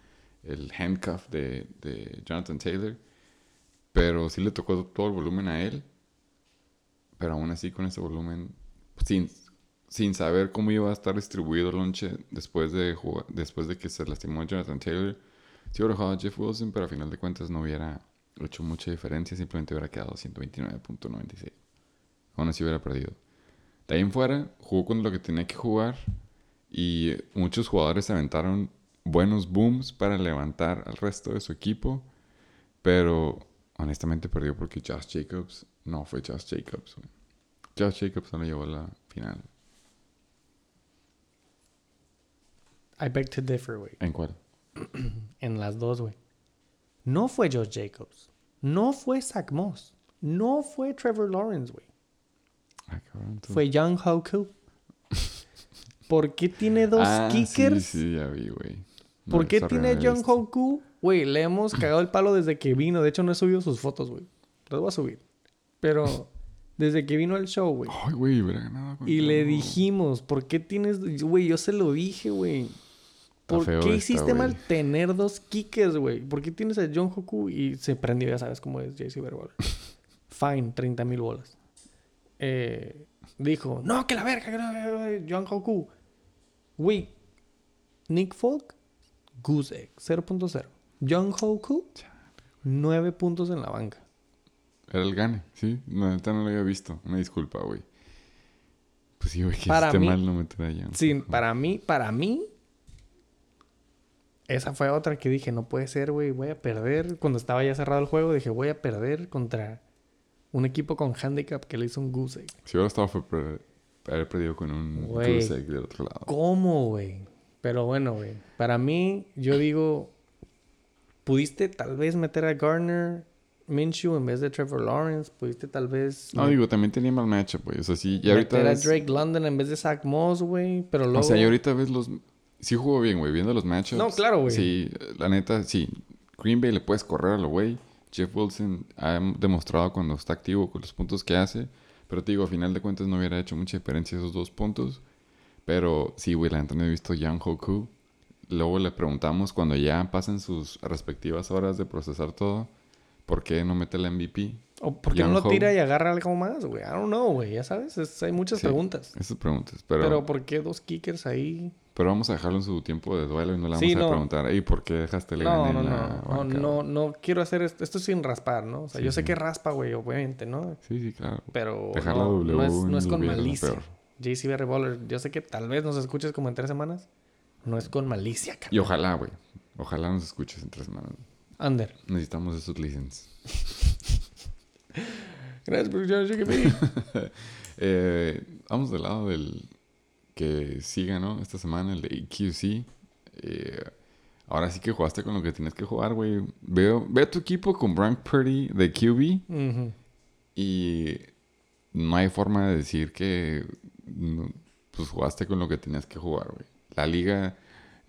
el handcuff de, de Jonathan Taylor. Pero sí le tocó todo el volumen a él. Pero aún así con ese volumen, sin, sin saber cómo iba a estar distribuido el lonche después de, jugar, después de que se lastimó Jonathan Taylor, sí hubiera jugado a Jeff Wilson, pero a final de cuentas no hubiera hecho mucha diferencia, simplemente hubiera quedado 129.96. Aún así hubiera perdido. De ahí en fuera, jugó con lo que tenía que jugar y muchos jugadores aventaron buenos booms para levantar al resto de su equipo, pero honestamente perdió porque Josh Jacobs no fue Josh Jacobs. Josh Jacobs no le llevó la final. I beg to differ, güey. ¿En cuál? en las dos, güey. No fue Josh Jacobs. No fue Zach Moss. No fue Trevor Lawrence, güey. Tú. Fue Young Hoku. ¿Por qué tiene dos Ah, kickers? Sí, sí, ya vi, güey. No, ¿Por qué tiene Young. Hoku? Güey, le hemos cagado el palo desde que vino. De hecho, no he subido sus fotos, güey. Las voy a subir. Pero desde que vino al show, güey. Ay, güey, hubiera ganado. Y le dijimos, ¿por qué tienes...? Güey, yo se lo dije, güey. ¿Por qué hiciste mal tener dos kickers, güey? ¿Por qué tienes a John Hoku y se prendió? Ya sabes cómo es JC Verballer. Fine, 30 mil bolas. Eh, dijo, no, que la verga, que no, John Hoku. Güey, Nick Folk, Goose Egg, 0.0. John Hoku, 9 puntos en la banca. Era el gane, sí. La neta no lo había visto. Una disculpa, güey. Pues sí, güey, que Para hiciste mí- mal no meter a Young. Sí, para mí, para mí, esa fue otra que dije, no puede ser, güey, voy a perder. Cuando estaba ya cerrado el juego, dije, voy a perder contra un equipo con handicap que le hizo un goose egg. Si hubiera estado fue per- haber perdido con un goose egg del otro lado. ¿Cómo, güey? Pero bueno, güey, para mí, yo digo, pudiste tal vez meter a Garner Minshew en vez de Trevor Lawrence, pudiste tal vez No, digo, también tenía mal matchup, güey. O sea, sí, ya ahorita meter a ves- Drake London en vez de Zach Moss, güey, pero luego... O sea, y ahorita ves los... Sí jugó bien, güey. Viendo los matchups. No, claro, güey. Sí, la neta, sí. Green Bay le puedes correr a lo güey. Jeff Wilson ha demostrado cuando está activo con los puntos que hace. Pero te digo, a final de cuentas no hubiera hecho mucha diferencia esos dos puntos. Pero sí, güey, la neta no he visto Young Hoku. Luego le preguntamos cuando ya pasen sus respectivas horas de procesar todo. ¿Por qué no mete el MVP? ¿O por qué no lo tira y agarra algo más, güey? I don't know, güey. Ya sabes, es- hay muchas Sí. preguntas. Esas preguntas. Pero, pero, ¿por qué dos kickers ahí? Vamos a dejarlo en su tiempo de duelo y no le vamos Sí, a preguntar, ¿y por qué dejaste el No, no, en no. la No, banca, no, quiero hacer esto, esto sin raspar, ¿no? O sea, Sí, yo sé sí. que raspa, güey, obviamente, ¿no? Sí, sí, claro. Pero Dejar la no, W no es, no es con malicia. JCB Baller, yo sé que tal vez nos escuches como en tres semanas. No es con malicia, Y cabrón. ojalá, güey. Ojalá nos escuches en tres semanas. Under. Necesitamos esos listens. Gracias por escuchar. Eh, vamos del lado del que siga, ¿no? Esta semana, el de EQC. Eh, ahora sí que jugaste con lo que tienes que jugar, güey. Veo, ve a tu equipo con Frank Purdy de QB Ujú. y no hay forma de decir que pues jugaste con lo que tenías que jugar, güey. La liga,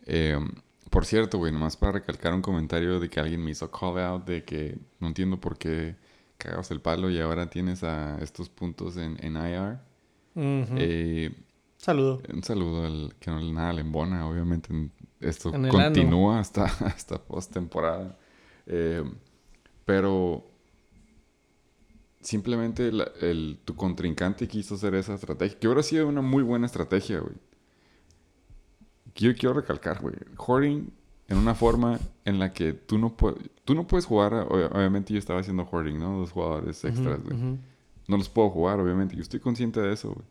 eh, por cierto, güey, nomás para recalcar un comentario de que alguien me hizo call out de que no entiendo por qué cagabas el palo y ahora tienes a estos puntos en, en IR. Eh, Saludo. un saludo al que no nada le embona, obviamente esto continúa hasta, hasta post temporada. pero simplemente la- el, tu contrincante quiso hacer esa estrategia, que hubiera sido una muy buena estrategia, güey. Quiero, quiero recalcar, güey. Hoarding en una forma en la que tú no, tú no puedes jugar, ob- obviamente yo estaba haciendo hoarding, ¿no? Dos jugadores extras, güey. No los puedo jugar, obviamente. Yo estoy consciente de eso, güey.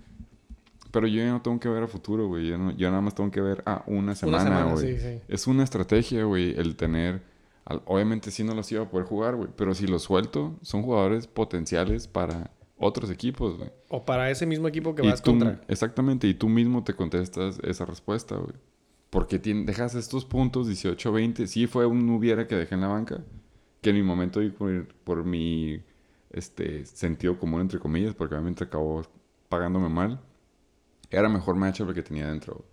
Pero yo ya no tengo que ver a futuro, güey. Yo, no- yo nada más tengo que ver a una Una semana, güey. sí, sí. Es una estrategia, güey, el tener... al- obviamente sí no los iba a poder jugar, güey. Pero si los suelto, son jugadores potenciales para otros equipos, güey. O para ese mismo equipo que Y vas tú- contra. Exactamente. Y tú mismo te contestas esa respuesta, güey. porque dejas estos puntos 18-20. Sí fue un hubiera que dejé en la banca. Que en mi momento, por, por mi este, sentido común, entre comillas, porque obviamente acabó pagándome mal, era mejor matchup el que tenía dentro.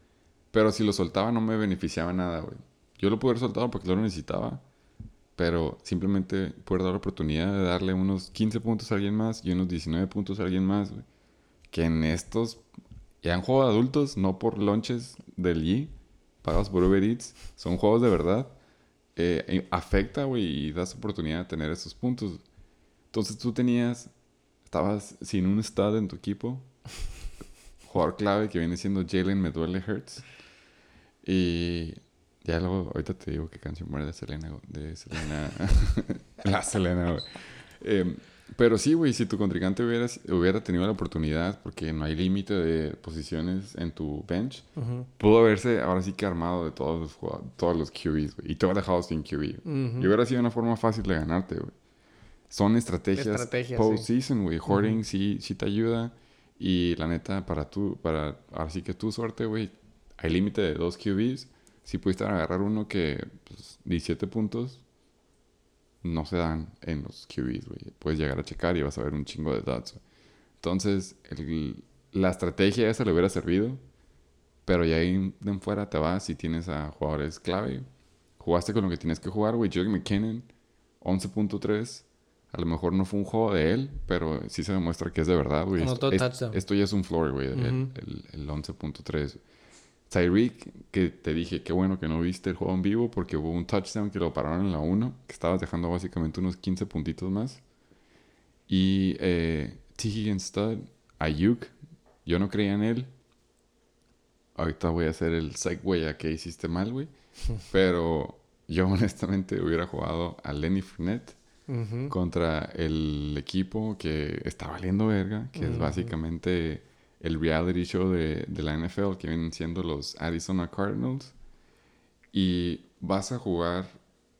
Pero si lo soltaba no me beneficiaba nada, güey. Yo lo pude haber soltado porque lo necesitaba. Pero simplemente pude dar la oportunidad de darle unos 15 puntos a alguien más y unos 19 puntos a alguien más, güey. Que en estos, ya en juego de adultos, no por launches del G, pagados por Uber Eats, son juegos de verdad. Eh, afecta, güey, y das oportunidad de tener esos puntos. Entonces tú tenías, estabas sin un stud en tu equipo, jugador clave que viene siendo Jalen Me Duele Hurts. Y ya luego, ahorita te digo qué canción muere de Selena, de Selena, la Selena, güey. Em, pero sí, güey, si tu contrincante hubiera, hubiera tenido la oportunidad, porque no hay límite de posiciones en tu bench, pudo haberse ahora sí que armado de todos los, todos los QBs, güey. Y te hubiera dejado sin QB. Y hubiera sido una forma fácil de ganarte, güey. Son estrategias, post-season, güey. Hoarding sí, sí te ayuda. Y la neta, para tú, para ahora sí que tu suerte, güey, hay límite de dos QBs. Si pudiste agarrar uno que, pues, 17 puntos, no se dan en los QBs, güey. Puedes llegar a checar y vas a ver un chingo de dots. Entonces, la estrategia esa le hubiera servido, pero ya ahí de en fuera te vas y tienes a jugadores clave. Jugaste con lo que tienes que jugar, güey. Jake McKinnon, 11.3. A lo mejor no fue un juego de él, pero sí se demuestra que es de verdad, güey. Esto, esto, ya es un floor, güey, el, el 11.3. Tyreek, que te dije, qué bueno que no viste el juego en vivo porque hubo un touchdown que lo pararon en la 1, que estabas dejando básicamente unos 15 puntitos más. Y eh, T. Higgins Stud, Ayuk, yo no creía en él. Ahorita voy a hacer el segue a que hiciste mal, güey. Pero yo honestamente hubiera jugado a Lenny Fournette contra el equipo que está valiendo verga, que es básicamente el reality show de, la NFL que vienen siendo los Arizona Cardinals. Y vas a jugar,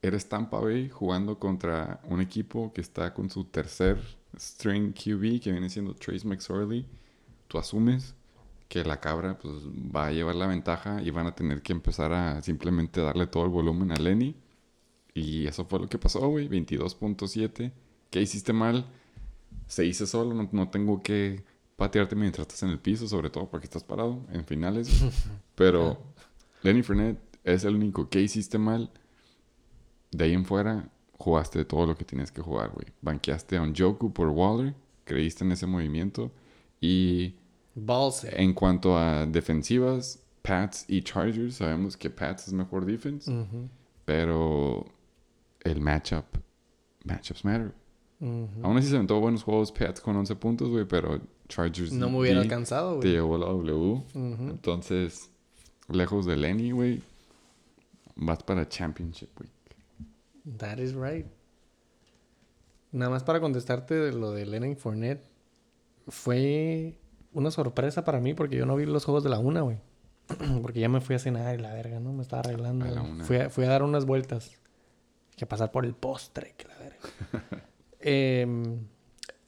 eres Tampa Bay jugando contra un equipo que está con su tercer string QB que viene siendo Trace McSorley. Tú asumes que la cabra pues, va a llevar la ventaja y van a tener que empezar a simplemente darle todo el volumen a Lenny. Y eso fue lo que pasó, güey. 22.7. ¿Qué hiciste mal? Se hice solo, no tengo que patearte mientras estás en el piso, sobre todo porque estás parado en finales. Pero Lenny Fournette es el único que hiciste mal. De ahí en fuera, jugaste todo lo que tienes que jugar, güey. Banqueaste a un Joku por Waller, creíste en ese movimiento. Y en cuanto a defensivas, Pats y Chargers, sabemos que Pats es mejor defense. Pero el matchup, matchups matter. Aún así se aventó buenos juegos Pats con 11 puntos, güey, pero Chargers. No me hubiera alcanzado, güey. Te llevó la W. Entonces, lejos de Lenny, güey, vas para Championship Week. That is right. Nada más para contestarte de lo de Lenny Fournette. Fue una sorpresa para mí porque yo no vi los juegos de la una, güey. porque ya me fui a cenar y la verga, ¿no? Me estaba arreglando. Fui, a, fui a dar unas vueltas. Que pasar por el postre, que la verga. Em,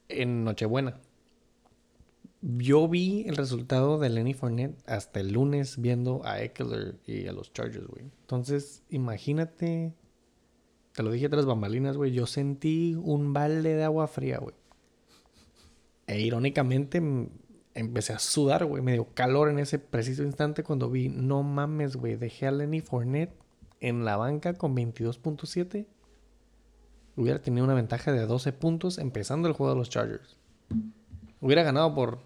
en Nochebuena. Yo vi el resultado de Lenny Fournette hasta el lunes viendo a Eckler y a los Chargers, güey. Entonces, imagínate. Te lo dije tras bambalinas, güey. Yo sentí un balde de agua fría, güey. E irónicamente empecé a sudar, güey. Me dio calor en ese preciso instante cuando vi, no mames, güey. Dejé a Lenny Fournette en la banca con 22.7 hubiera tenido una ventaja de 12 puntos empezando el juego de los Chargers. Hubiera ganado por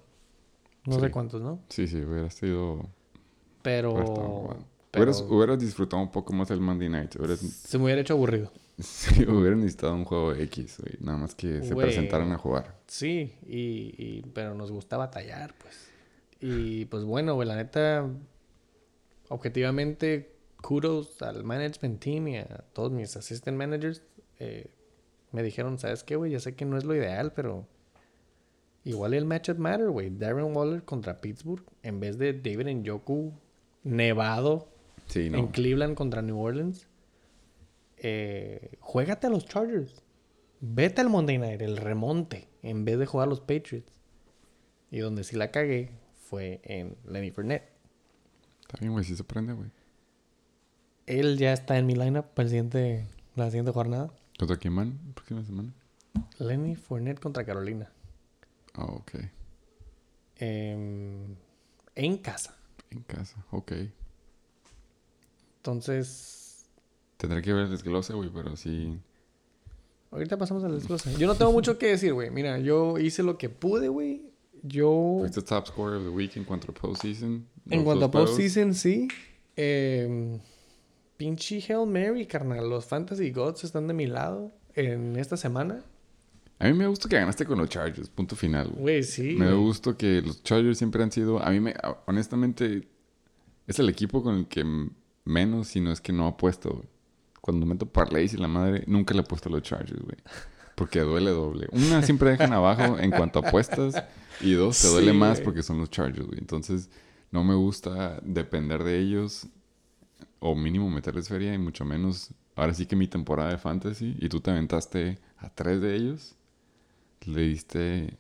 no sé cuántos, ¿no? Sí, sí, hubiera sido... Pero... Hubieras, disfrutado un poco más el Monday Night. Se me hubiera hecho aburrido. Sí, hubiera necesitado un juego X, güey. Nada más que se presentaran a jugar. Sí, y, pero nos gustaba tallar, pues. Y pues bueno, güey, la neta, objetivamente, kudos al management team y a todos mis assistant managers. Eh, me dijeron, ¿sabes qué, güey? Ya sé que no es lo ideal, pero igual el matchup matter, güey. Darren Waller contra Pittsburgh en vez de David Njoku nevado en Cleveland contra New Orleans. Eh, juégate a los Chargers. Vete al Monday Night, el remonte, en vez de jugar a los Patriots. Y donde sí la cagué fue en Lenny Fournette. Está bien, güey, sí se prende, güey. Él ya está en mi lineup para el siguiente, la siguiente jornada. ¿Contra quién van? ¿Próxima semana? Lenny Fournette contra Carolina. Ah, ok. Em, en casa. En casa, ok. Entonces, Tendré que ver el desglose, güey, pero sí. ahorita pasamos al desglose. Yo no tengo mucho que decir, güey. Mira, yo hice lo que pude, güey. Yo, Fuiste top scorer of the week en cuanto a postseason. en cuanto a postseason, sí. Em, pinche Hail Mary, carnal. Los Fantasy Gods están de mi lado en esta semana. A mí me gusta que ganaste con los Chargers, punto final, güey. Sí. Me gusta que los Chargers siempre han sido. A mí, me, honestamente, es el equipo con el que menos, si no es que no apuesto, güey. Cuando meto parlays y la madre, nunca le he puesto a los Chargers, güey. Porque duele doble. Una, siempre dejan abajo en cuanto a apuestas. Y dos, te duele Sí, más güey. porque son los Chargers, güey. Entonces, no me gusta depender de ellos. O mínimo meterles feria y mucho menos. Ahora sí que mi temporada de fantasy. Y tú te aventaste a tres de ellos. Le diste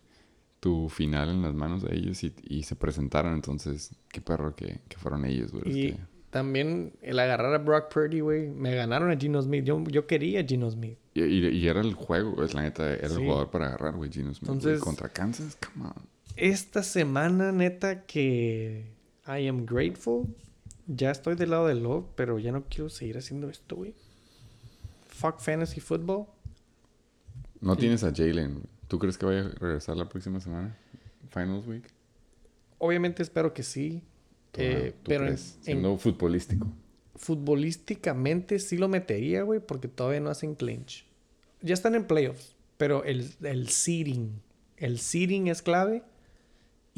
tu final en las manos de ellos y, y se presentaron. Entonces, qué perro que, que fueron ellos, güey. Y que- también el agarrar a Brock Purdy, güey. Me ganaron a Gino Smith. Yo, yo quería a Gino Smith. Y, y- y era el juego, es la neta, era Sí. el jugador para agarrar, güey, Gino Smith, Contra Kansas, come on. Esta semana, neta, que I am grateful. Ya estoy del lado del love, pero ya no quiero seguir haciendo esto, güey. Fuck fantasy football. No tienes a Jalen. ¿Tú crees que vaya a regresar la próxima semana? Finals Week. Obviamente espero que sí. ¿Tú, eh, pero en- Siendo futbolístico. futbolísticamente sí lo metería, güey, porque todavía no hacen clinch. Ya están en playoffs, pero el, el seeding, el seeding es clave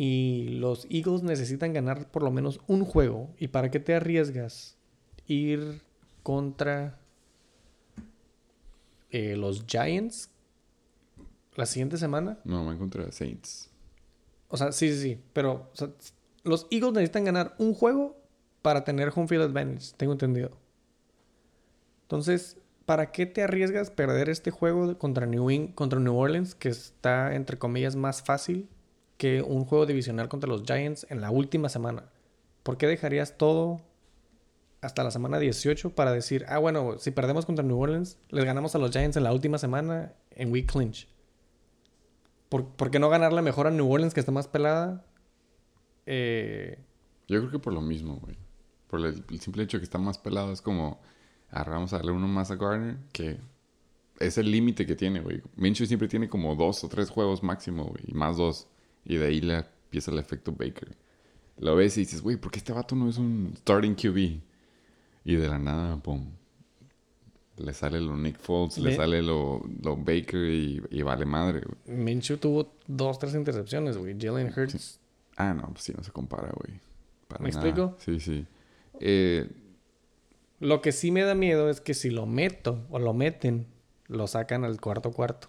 y los Eagles necesitan ganar por lo menos un juego. ¿Y para qué te arriesgas? Ir contra eh, los Giants la siguiente semana. No, va en contra Saints. O sea, sí, sí, sí, pero o sea, los Eagles necesitan ganar un juego para tener home field advantage, tengo entendido. Entonces, ¿para qué te arriesgas perder este juego contra New, In- contra New Orleans, que está, entre comillas, más fácil que un juego divisional contra los Giants en la última semana? ¿Por qué dejarías todo hasta la semana 18 para decir, ah, bueno, si perdemos contra New Orleans, les ganamos a los Giants en la última semana en week clinch? ¿Por, por qué no ganarle mejor a New Orleans, que está más pelada? Eh, Yo creo que por lo mismo, güey. Por el, simple hecho de que está más pelado. Es como, ahora vamos a darle uno más a Garner, que es el límite que tiene, güey. Minshew siempre tiene como dos o tres juegos máximo, güey. Y más dos. Y de ahí le empieza el efecto Baker. Lo ves y dices, güey, ¿por qué este vato no es un starting QB? Y de la nada, pum. Le sale lo Nick Foles, le sale lo, lo Baker y, y vale madre, güey. Minshew tuvo dos, tres intercepciones, güey. Jalen Hurts. Ah, no, pues sí, no se compara, güey. Para ¿Me nada. explico? Sí, sí. Eh, Lo que sí me da miedo es que si lo meto o lo meten, lo sacan al cuarto cuarto.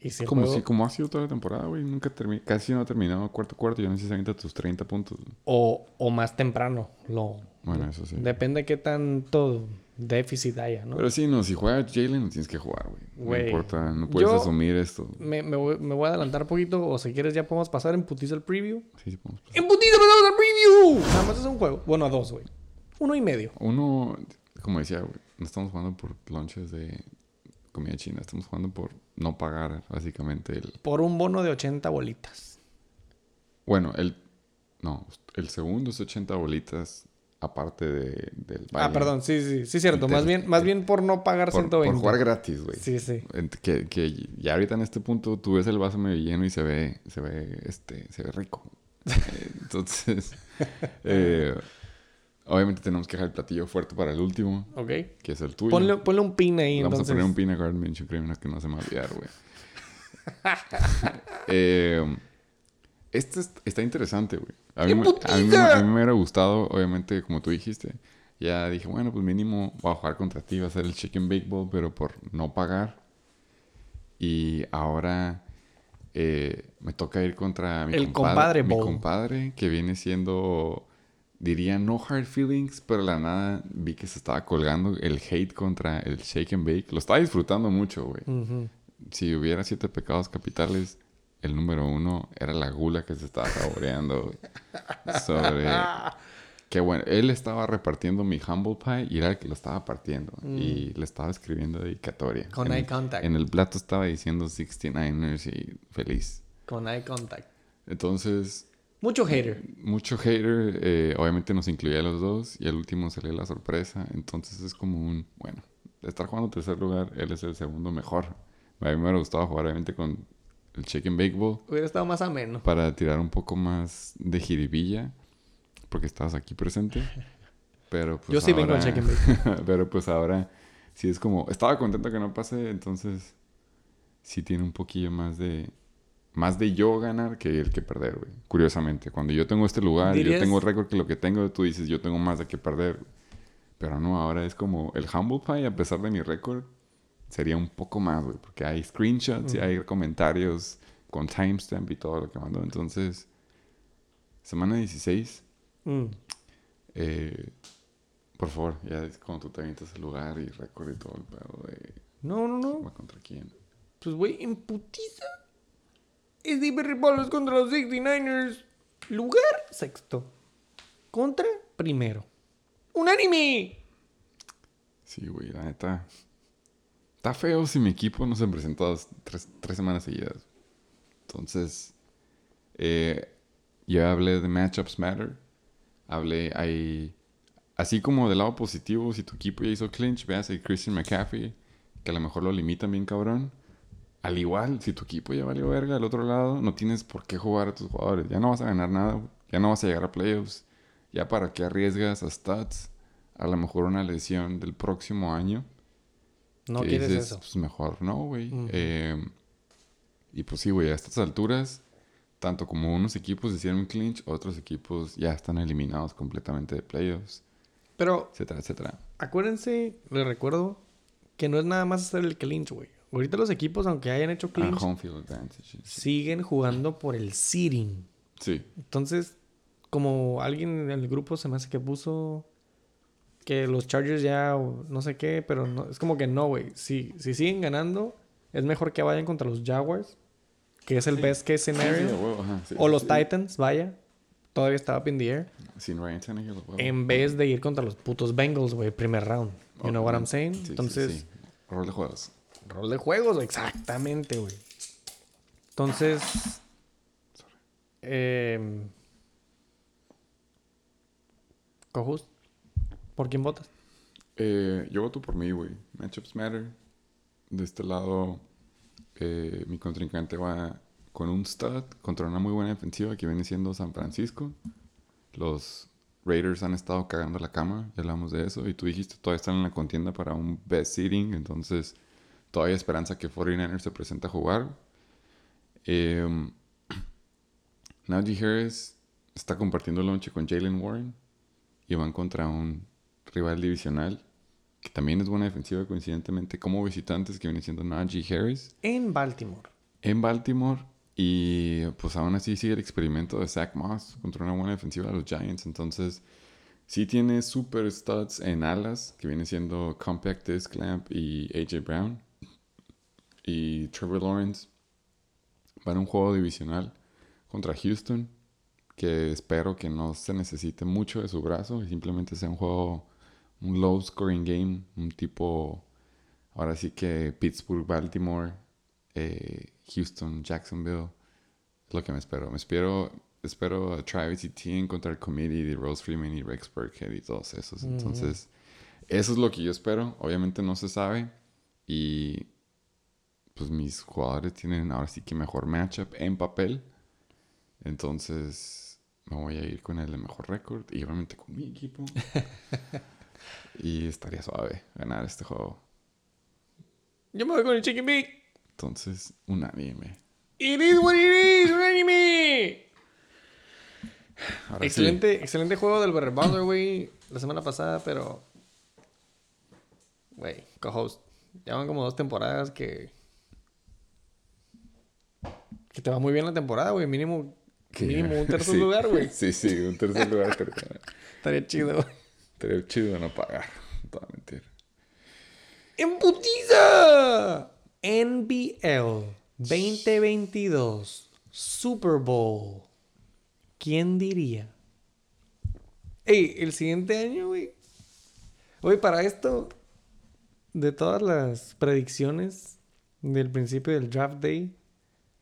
Y si el como, juego- si, como ha sido toda la temporada, güey. Nunca termi- casi no ha terminado cuarto cuarto. Se avienta tus 30 puntos. o, o más temprano. Lo, Bueno, eso sí. Depende de qué tanto déficit haya, ¿no? Pero sí, no, si juega Jalen, no tienes que jugar, güey. No importa, no puedes yo- asumir esto. Me, me voy, me voy a adelantar un poquito, o si quieres ya podemos pasar en putiza el preview. Sí, sí, podemos pasar. ¡En putiza pasamos al preview! Nada más es un juego. Bueno, a dos, güey. Uno y medio. Uno, como decía, güey, no estamos jugando por lunches de comida china. Estamos jugando por no pagar, básicamente, el... Por un bono de 80 bolitas. Bueno, el... No, el segundo es 80 bolitas aparte de, del Ah, perdón, sí, sí, sí, cierto. Más bien, más bien por no pagar Por, 120. por jugar gratis, güey. Sí, sí. Que, que ya ahorita en este punto tú ves el vaso medio lleno y se ve, se ve, este, se ve rico. Entonces, eh, obviamente tenemos que dejar el platillo fuerte para el último, Ok. que es el tuyo. Ponle, ponle un pin ahí, Vamos entonces. a poner un peanut guard mention cream que no se me va a olvidar, güey. eh, este es- está interesante, güey. A mí, ¡Qué me- a, mí, a mí me hubiera gustado, obviamente, como tú dijiste. Ya dije, bueno, pues mínimo voy a jugar contra ti, va a ser el chicken bake ball, pero por no pagar. Y ahora eh, me toca ir contra mi El compadre, compadre mi bowl. compadre, que viene siendo, diría, no hard feelings, pero la nada vi que se estaba colgando el hate contra el shake and bake. Lo estaba disfrutando mucho, güey. Si hubiera siete pecados capitales, el número uno era la gula que se estaba saboreando güey, sobre Qué bueno. Él estaba repartiendo mi humble pie y era el que lo estaba partiendo. Mm. Y le estaba escribiendo dedicatoria. Con en, eye contact. En el plato estaba diciendo 69ers y feliz. Con eye contact. Entonces, Mucho hater. mucho hater. eh, obviamente nos incluía a los dos. Y al último salió la sorpresa. Entonces es como un... Bueno, estar jugando tercer lugar, él es el segundo mejor. A mí me hubiera gustado jugar obviamente con el Chicken Bake Bowl. Hubiera estado más ameno. para tirar un poco más de jiribilla, porque estabas aquí presente. Pero pues Yo sí vengo al ahora- and bake. Pero pues ahora sí es como... Estaba contento que no pase, entonces sí tiene un poquillo más de... Más de yo ganar que el que perder, güey. Curiosamente. Cuando yo tengo este lugar y yo ¿Dirías- tengo el récord que lo que tengo, tú dices, yo tengo más de que perder. Pero no, ahora es como el Humble Pie, a pesar de mi récord, sería un poco más, güey. Porque hay screenshots y hay comentarios con timestamp y todo lo que mandó. Entonces, semana 16, Mm. eh, por favor, ya es cuando tú te avientas el lugar y récord y todo el pedo de No, no, no. va contra quién. Pues, güey, en putiza. Es Denver Ripolos contra los 69ers. Lugar sexto. Contra primero. ¡Unánime! Sí, güey, la neta. Está feo si mi equipo no se presenta dos- tres, semanas seguidas. Entonces, eh, ya hablé de Matchups Matter. Hablé, hay. Así como del lado positivo, si tu equipo ya hizo clinch, veas a Christian McCaffrey, que a lo mejor lo limitan bien cabrón. Al igual, si tu equipo ya valió verga al otro lado, no tienes por qué jugar a tus jugadores. Ya no vas a ganar nada, ya no vas a llegar a playoffs. Ya para qué arriesgas a stats, a lo mejor una lesión del próximo año. No quieres dices, eso. Pues mejor no, güey. Eh, y pues sí, güey, a estas alturas, tanto como unos equipos hicieron clinch, otros equipos ya están eliminados completamente de playoffs, Pero etcétera, etcétera. acuérdense, les recuerdo, que no es nada más hacer el clinch, güey. Ahorita los equipos, aunque hayan hecho Ah, clinch, home field advantage. Sí. siguen jugando por el seeding. Sí. Entonces, como alguien en el grupo se me hace que puso que los Chargers ya o no sé qué, pero no, es como que no, güey. Si, si siguen ganando, es mejor que vayan contra los Jaguars, que es el Sí. best case Sí, sí, scenario. huevo, ajá, o los. Titans, vaya. Todavía está up in the air. Sin Ryan Tannehill, huevo. En vez de ir contra los putos Bengals, güey, primer round. You know what I'm saying? Entonces, sí. Rol de juegos. Rol de juegos, exactamente, güey. Entonces, eh, Cojus, ¿por quién votas? Eh, yo voto por mí, güey. Matchups matter. De este lado, eh, mi contrincante va con un stud contra una muy buena defensiva que viene siendo San Francisco. Los Raiders han estado cagando la cama, ya hablamos de eso. Y tú dijiste, todavía están en la contienda para un best seeding. Entonces, todavía hay esperanza que 49ers se presente a jugar. Eh, Najee Harris está compartiendo el lonche con Jalen Warren y van contra un rival divisional que también es buena defensiva coincidentemente como visitantes que viene siendo Najee Harris En Baltimore. en Baltimore y pues aún así sigue el experimento de Zach Moss contra una buena defensiva de los Giants entonces sí tiene super studs en alas que viene siendo Compact Disc Lamp y AJ Brown y Trevor Lawrence para un juego divisional contra Houston que espero que no se necesite mucho de su brazo y simplemente sea un juego, un low scoring game, un tipo, ahora sí que Pittsburgh, Baltimore, eh, Houston, Jacksonville, es lo que me espero. Me espero, espero a Travis Etienne contra el committee de Rose Freeman y Rex Burkhead y todos esos. Entonces, eso es lo que yo espero. Obviamente no se sabe y pues mis jugadores tienen ahora sí que mejor matchup en papel. Entonces me voy a ir con el de mejor récord y obviamente con mi equipo. y estaría suave ganar este juego. Yo me voy con el Chicken Big. Entonces, un anime. It is what it is, un anime. Ahora sí. Excelente, excelente juego del Barry Butler, güey. La semana pasada, pero. Güey, co-host. Ya van como dos temporadas que. Que te va muy bien la temporada, güey. Mínimo, Que- mínimo un tercer sí. lugar, güey. Sí, sí, un tercer lugar. estaría- Estaría chido, güey. Estaría chido no pagar. No te voy a mentir. ¡En putiza! NBL 2022 Super Bowl. ¿Quién diría Ey, el siguiente año, güey. Güey, para esto, de todas las predicciones del principio del draft day,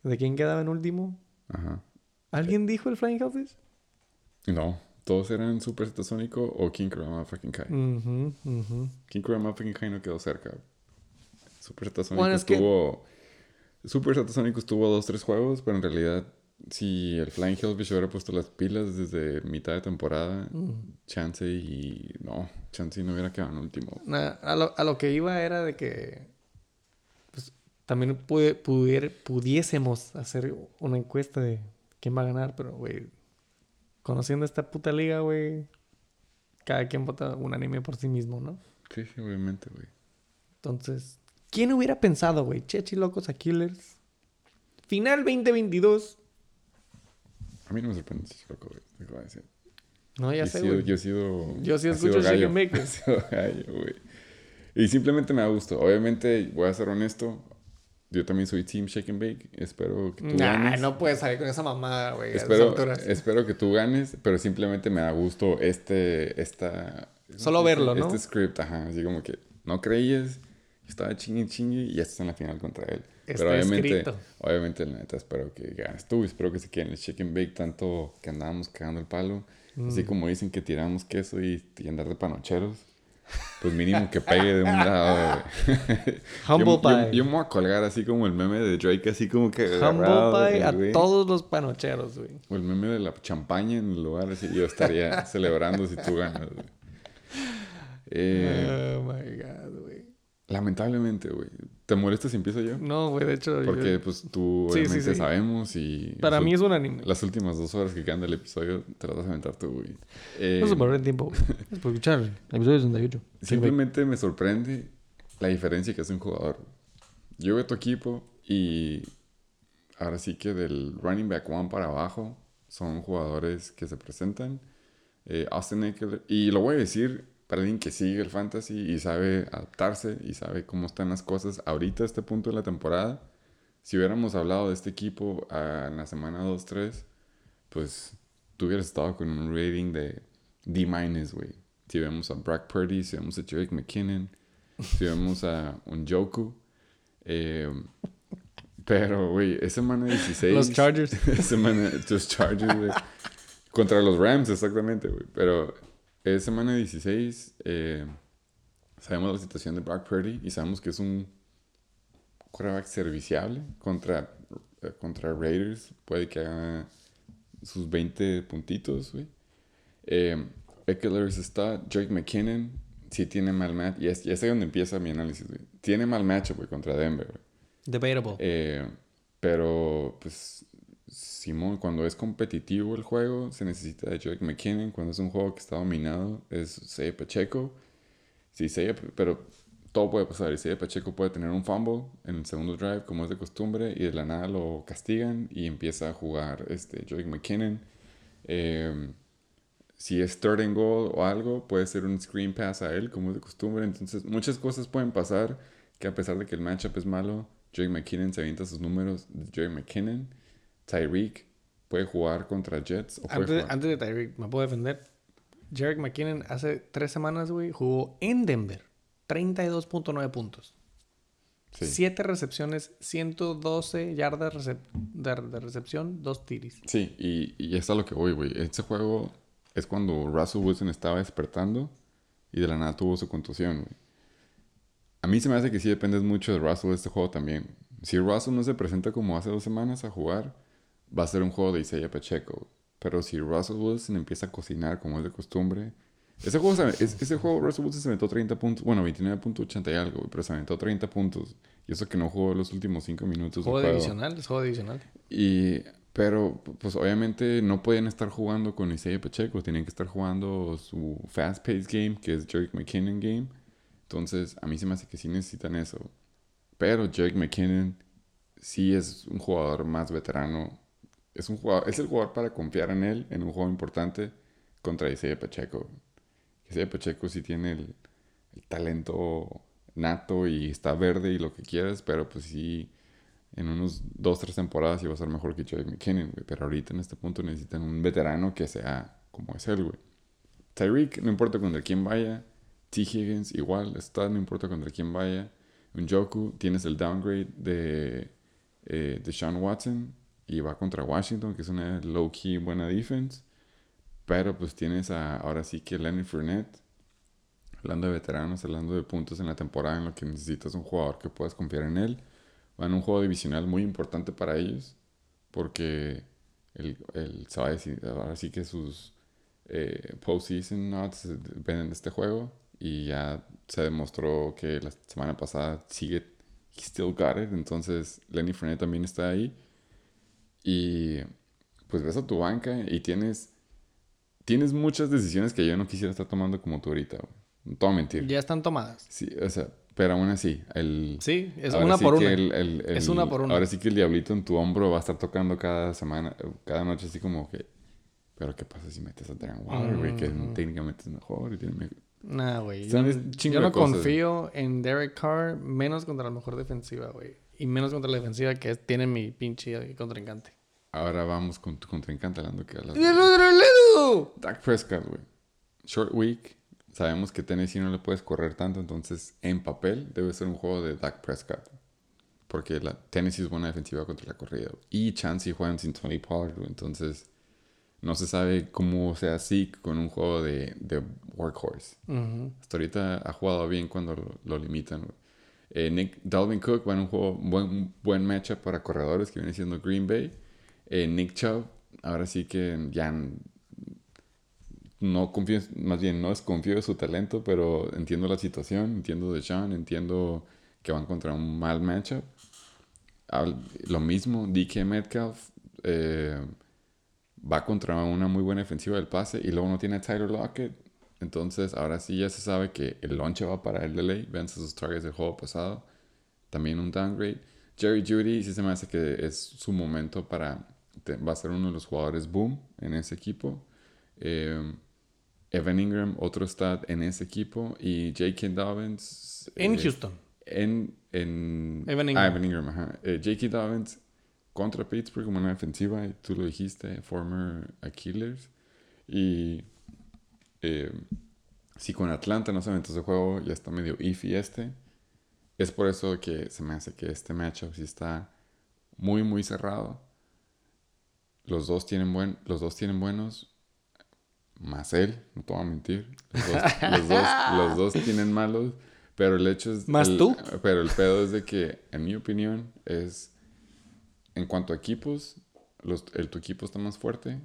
de quién quedaba en último, Ajá. ¿alguien dijo el Flying Hellfish? No, todos eran Super Satasónico o King Kurama fucking Kai. King Kurama fucking Kai no quedó cerca. Super Satasónico Bueno, es que- estuvo. Super Satasónico estuvo dos, tres juegos, pero en realidad, si el Flying Hellfish hubiera puesto las pilas desde mitad de temporada. Chance y. No, Chance no hubiera quedado en último. A, lo, a lo que iba era de que también pude- pudier- pudiésemos hacer una encuesta de quién va a ganar, pero, güey, conociendo esta puta liga, güey, cada quien vota unánime por sí mismo, ¿no? Sí, obviamente, güey. Entonces, ¿quién hubiera pensado, güey? Chechi Locos a Killers. Final 2022. A mí no me sorprende, sí, loco, güey. te voy a decir. No, ya yo, sé, güey. yo he sido. Yo sí he escucho sido Shake güey. Y simplemente me da gusto. Obviamente, voy a ser honesto. Yo también soy Team Shake and Bake. Espero que tú Nah, ganes. no puedes salir con esa mamada, güey. espero, espero que tú ganes, pero simplemente me da gusto este, esta... Solo ¿cómo se verlo, dice? ¿no? Este script, ajá, así como que no creías, estaba chingue chingue y ya estás en la final contra él. Está pero obviamente, escrito. obviamente, la neta, espero que ganes tú, espero que se queden el chicken bake tanto que andábamos cagando el palo, así Mm. como dicen que tiramos queso y, y andar de panocheros. Pues mínimo que pegue de un lado, güey. Humble yo, pie. Yo, me voy a colgar así como el meme de Drake, así como que Humble pie a todos los panocheros, güey. O el meme de la champaña en el lugar, así yo estaría celebrando si tú ganas, güey. Eh, oh my god, güey. lamentablemente, güey. ¿Te molesta si empiezo yo? No, güey, de hecho. yo- Porque, pues, tú Sí, sí, obviamente sí. sabemos y... para mí es un anime. Las últimas dos horas que quedan del episodio te las vas a aventar tú, güey. Eh, No se perder el tiempo, güey. Es por escuchar el episodio 68. simplemente me sorprende la diferencia que hace un jugador. Yo veo tu equipo y ahora sí que del running back one para abajo son jugadores que se presentan. Eh, Austin Eckler, y lo voy a decir para alguien que sigue el fantasy y sabe adaptarse y sabe cómo están las cosas ahorita a este punto de la temporada. Si hubiéramos hablado de este equipo ah, en la semana 2-3, pues tú hubieras estado con un rating de D-, güey. Si vemos a Brock Purdy, si vemos a Jerick McKinnon, si vemos a un Joku. eh, pero, güey, esa semana 16. Los Chargers. semana, los Chargers, güey. Contra los Rams, exactamente, güey. Pero esa semana 16, eh, sabemos la situación de Brock Purdy y sabemos que es un quarterback serviciable contra, eh, contra Raiders. Puede que haga sus 20 puntitos, güey. Eh, Eckler está, Drake McKinnon, sí tiene mal match. Y es, ya sé dónde empieza mi análisis, güey. Tiene mal match, güey, contra Denver, güey. Debatable. Eh, pero, pues, Simón, cuando es competitivo el juego, se necesita de Drake McKinnon. Cuando es un juego que está dominado, es Seiya Pacheco. Sí, Seiya, pero todo puede pasar. Y Seiya Pacheco puede tener un fumble en el segundo drive, como es de costumbre, y de la nada lo castigan y empieza a jugar este, Drake McKinnon. Eh, si es third and goal o algo, puede ser un screen pass a él, como es de costumbre. Entonces, muchas cosas pueden pasar que a pesar de que el matchup es malo, Drake McKinnon se avienta sus números. Drake McKinnon, Tyreek puede jugar contra Jets o Antes, jugar- antes de Tyreek, me puedo defender. Jarek McKinnon hace tres semanas, güey, jugó en Denver. 32.9 puntos. Sí. 7 recepciones, 112 yardas recep- de, de recepción, 2 tiris. Sí, y, y es a lo que voy, güey. Este juego es cuando Russell Wilson estaba despertando y de la nada tuvo su contusión, güey. A mí se me hace que sí dependes mucho de Russell de este juego también. Si Russell no se presenta como hace dos semanas a jugar, va a ser un juego de Isaiah Pacheco. Pero si Russell Wilson empieza a cocinar como es de costumbre... Ese juego, se- es- ese juego Russell Wilson se aventó 30 puntos, bueno, 29.80 y algo, pero se aventó 30 puntos. Y eso que no jugó los últimos 5 minutos. juego. divisional, es juego divisional. Y, pero, pues obviamente no pueden estar jugando con Isaiah Pacheco, tienen que estar jugando su fast-paced game, que es Jerick McKinnon game. Entonces, a mí se me hace que sí necesitan eso. Pero Jerick McKinnon sí es un jugador más veterano. Es, un jugador, es el jugador para confiar en él en un juego importante contra Isaiah Pacheco. Isaiah Pacheco sí tiene el, talento nato y está verde y lo que quieras, pero pues sí, en unos dos, tres temporadas iba a ser mejor que Joey McKinnon, güey. Pero ahorita en este punto necesitan un veterano que sea como es él, güey. Tyreek, no importa contra quién vaya. T. Higgins, igual. Stud, no importa contra quién vaya. Un Joku, tienes el downgrade de, eh, de Sean Watson y va contra Washington, que es una low-key buena defense. Pero pues tienes a, ahora sí que Lenny Fournette. Hablando de veteranos, hablando de puntos en la temporada en lo que necesitas un jugador que puedas confiar en él. Van un juego divisional muy importante para ellos. Porque el, el sabe ahora sí que sus eh, postseason odds dependen de este juego. Y ya se demostró que la semana pasada sigue, he still got it. Entonces Lenny Fournette también está ahí. Y pues ves a tu banca y tienes, tienes muchas decisiones que yo no quisiera estar tomando como tú ahorita. No te mentir. Ya están tomadas. Sí, o sea, pero aún así, el... Sí, es una por una. El, es una por una. Ahora sí que el diablito en tu hombro va a estar tocando cada semana, cada noche así como que... Pero ¿qué pasa si metes a Darren Waller, güey? Que mm. técnicamente es mejor y tiene mejor... Nah, güey. Yo, yo, no confío en Derek Carr menos contra la mejor defensiva, güey. Y menos contra la defensiva que tiene mi pinche contrincante. Ahora vamos con tu contrincante hablando que hablas. ¡El otro lado! Dak Prescott, güey. Short week. Sabemos que Tennessee no le puedes correr tanto, entonces en papel debe ser un juego de Dak Prescott. Porque la Tennessee es buena defensiva contra la corrida. Y Chansey juegan sin Tony Pollard, entonces no se sabe cómo sea así con un juego de, de workhorse. Hasta ahorita ha jugado bien cuando lo, limitan. Eh, Nick Dalvin Cook va en un juego, buen, buen matchup para corredores que viene siendo Green Bay. Eh, Nick Chubb, ahora sí que ya no confío, más bien no desconfío de su talento, pero entiendo la situación, entiendo de Sean, entiendo que van contra un mal matchup. Lo mismo, DK Metcalf eh, va contra una muy buena defensiva del pase y luego no tiene a Tyler Lockett. Entonces, ahora sí ya se sabe que el launch va para el delay. Vence sus targets del juego pasado. También un downgrade. Jerry Judy sí se me hace que es su momento para... Va a ser uno de los jugadores boom en ese equipo. Eh, Evan Ingram, otro stat en ese equipo. Y J.K. Dobbins. En eh, Houston. En, en Evan Ingram. Ah, Evan Ingram, ajá. Eh, J.K. Dobbins contra Pittsburgh como una defensiva, y tú lo dijiste, former Achilles. Y eh, si con Atlanta no se mete ese juego, ya está medio iffy este. Es por eso que se me hace que este matchup sí está muy, muy cerrado. Los dos tienen, buen, los dos tienen buenos, más él, no te voy a mentir. Los dos, los dos, tienen malos, pero el hecho es... ¿Más tú? Pero el pedo es de que, en mi opinión, es... En cuanto a equipos, los, el, tu equipo está más fuerte.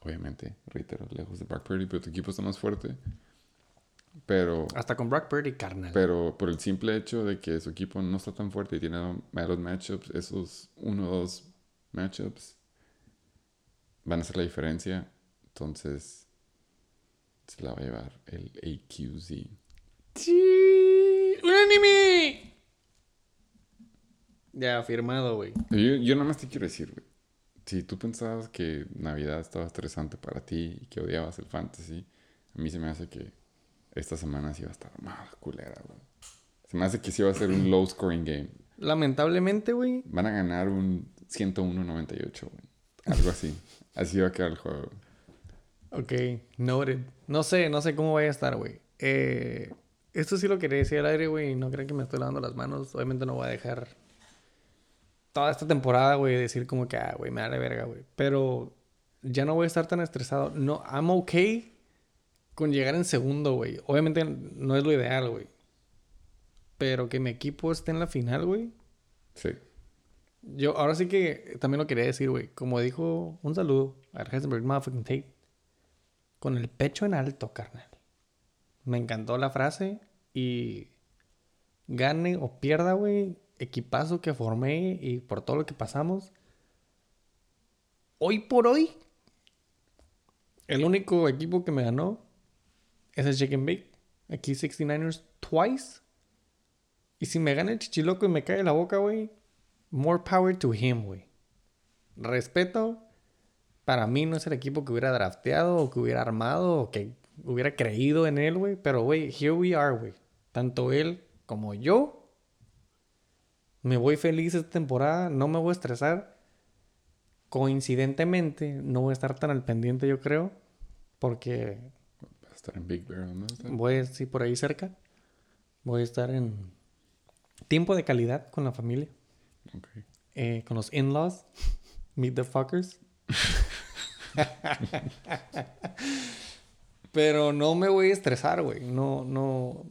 Obviamente, reitero, lejos de Brock Purdy, pero tu equipo está más fuerte. Pero... Hasta con Brock Purdy, carnal. Pero por el simple hecho de que su equipo no está tan fuerte y tiene malos matchups, esos uno o dos matchups van a hacer la diferencia. Entonces se la va a llevar el AQZ. ¡Sí! ¡Un anime! Ya, firmado, güey. Yo, yo nada más te quiero decir, güey. Si tú pensabas que Navidad estaba estresante para ti y que odiabas el fantasy, a mí se me hace que esta semana sí va a estar más culera, güey. Se me hace que sí va a ser un low scoring game. Lamentablemente, güey. Van a ganar un 101-98, güey. Algo así. Así va a quedar el juego. Ok, noted. No sé, no sé cómo vaya a estar, güey. Eh, esto sí lo quería decir al aire, güey. No creen que me estoy lavando las manos. Obviamente no voy a dejar toda esta temporada, güey, decir como que, ah, güey, me da de verga, güey. Pero ya no voy a estar tan estresado. No, I'm okay con llegar en segundo, güey. Obviamente no es lo ideal, güey. Pero que mi equipo esté en la final, güey. Sí. Yo ahora sí que también lo quería decir, güey. Como dijo, un saludo a Heisenberg Motherfucking Tate con el pecho en alto, carnal. Me encantó la frase y gane o pierda, güey, equipazo que formé y por todo lo que pasamos. Hoy por hoy, el único equipo que me ganó es el Chicken Bake. Aquí 69ers twice. Y si me gana el chichiloco y me cae la boca, güey, more power to him, güey. Respeto para mí no es el equipo que hubiera drafteado o que hubiera armado o que hubiera creído en él, güey. Pero, güey, here we are, güey. Tanto él como yo. Me voy feliz esta temporada, no me voy a estresar. Coincidentemente, no voy a estar tan al pendiente, yo creo. Porque estar en Big Bear, ¿no? Voy a sí, por ahí cerca. Voy a estar en tiempo de calidad con la familia. Eh, con los in-laws. Meet the fuckers. Pero no me voy a estresar, güey. No, no.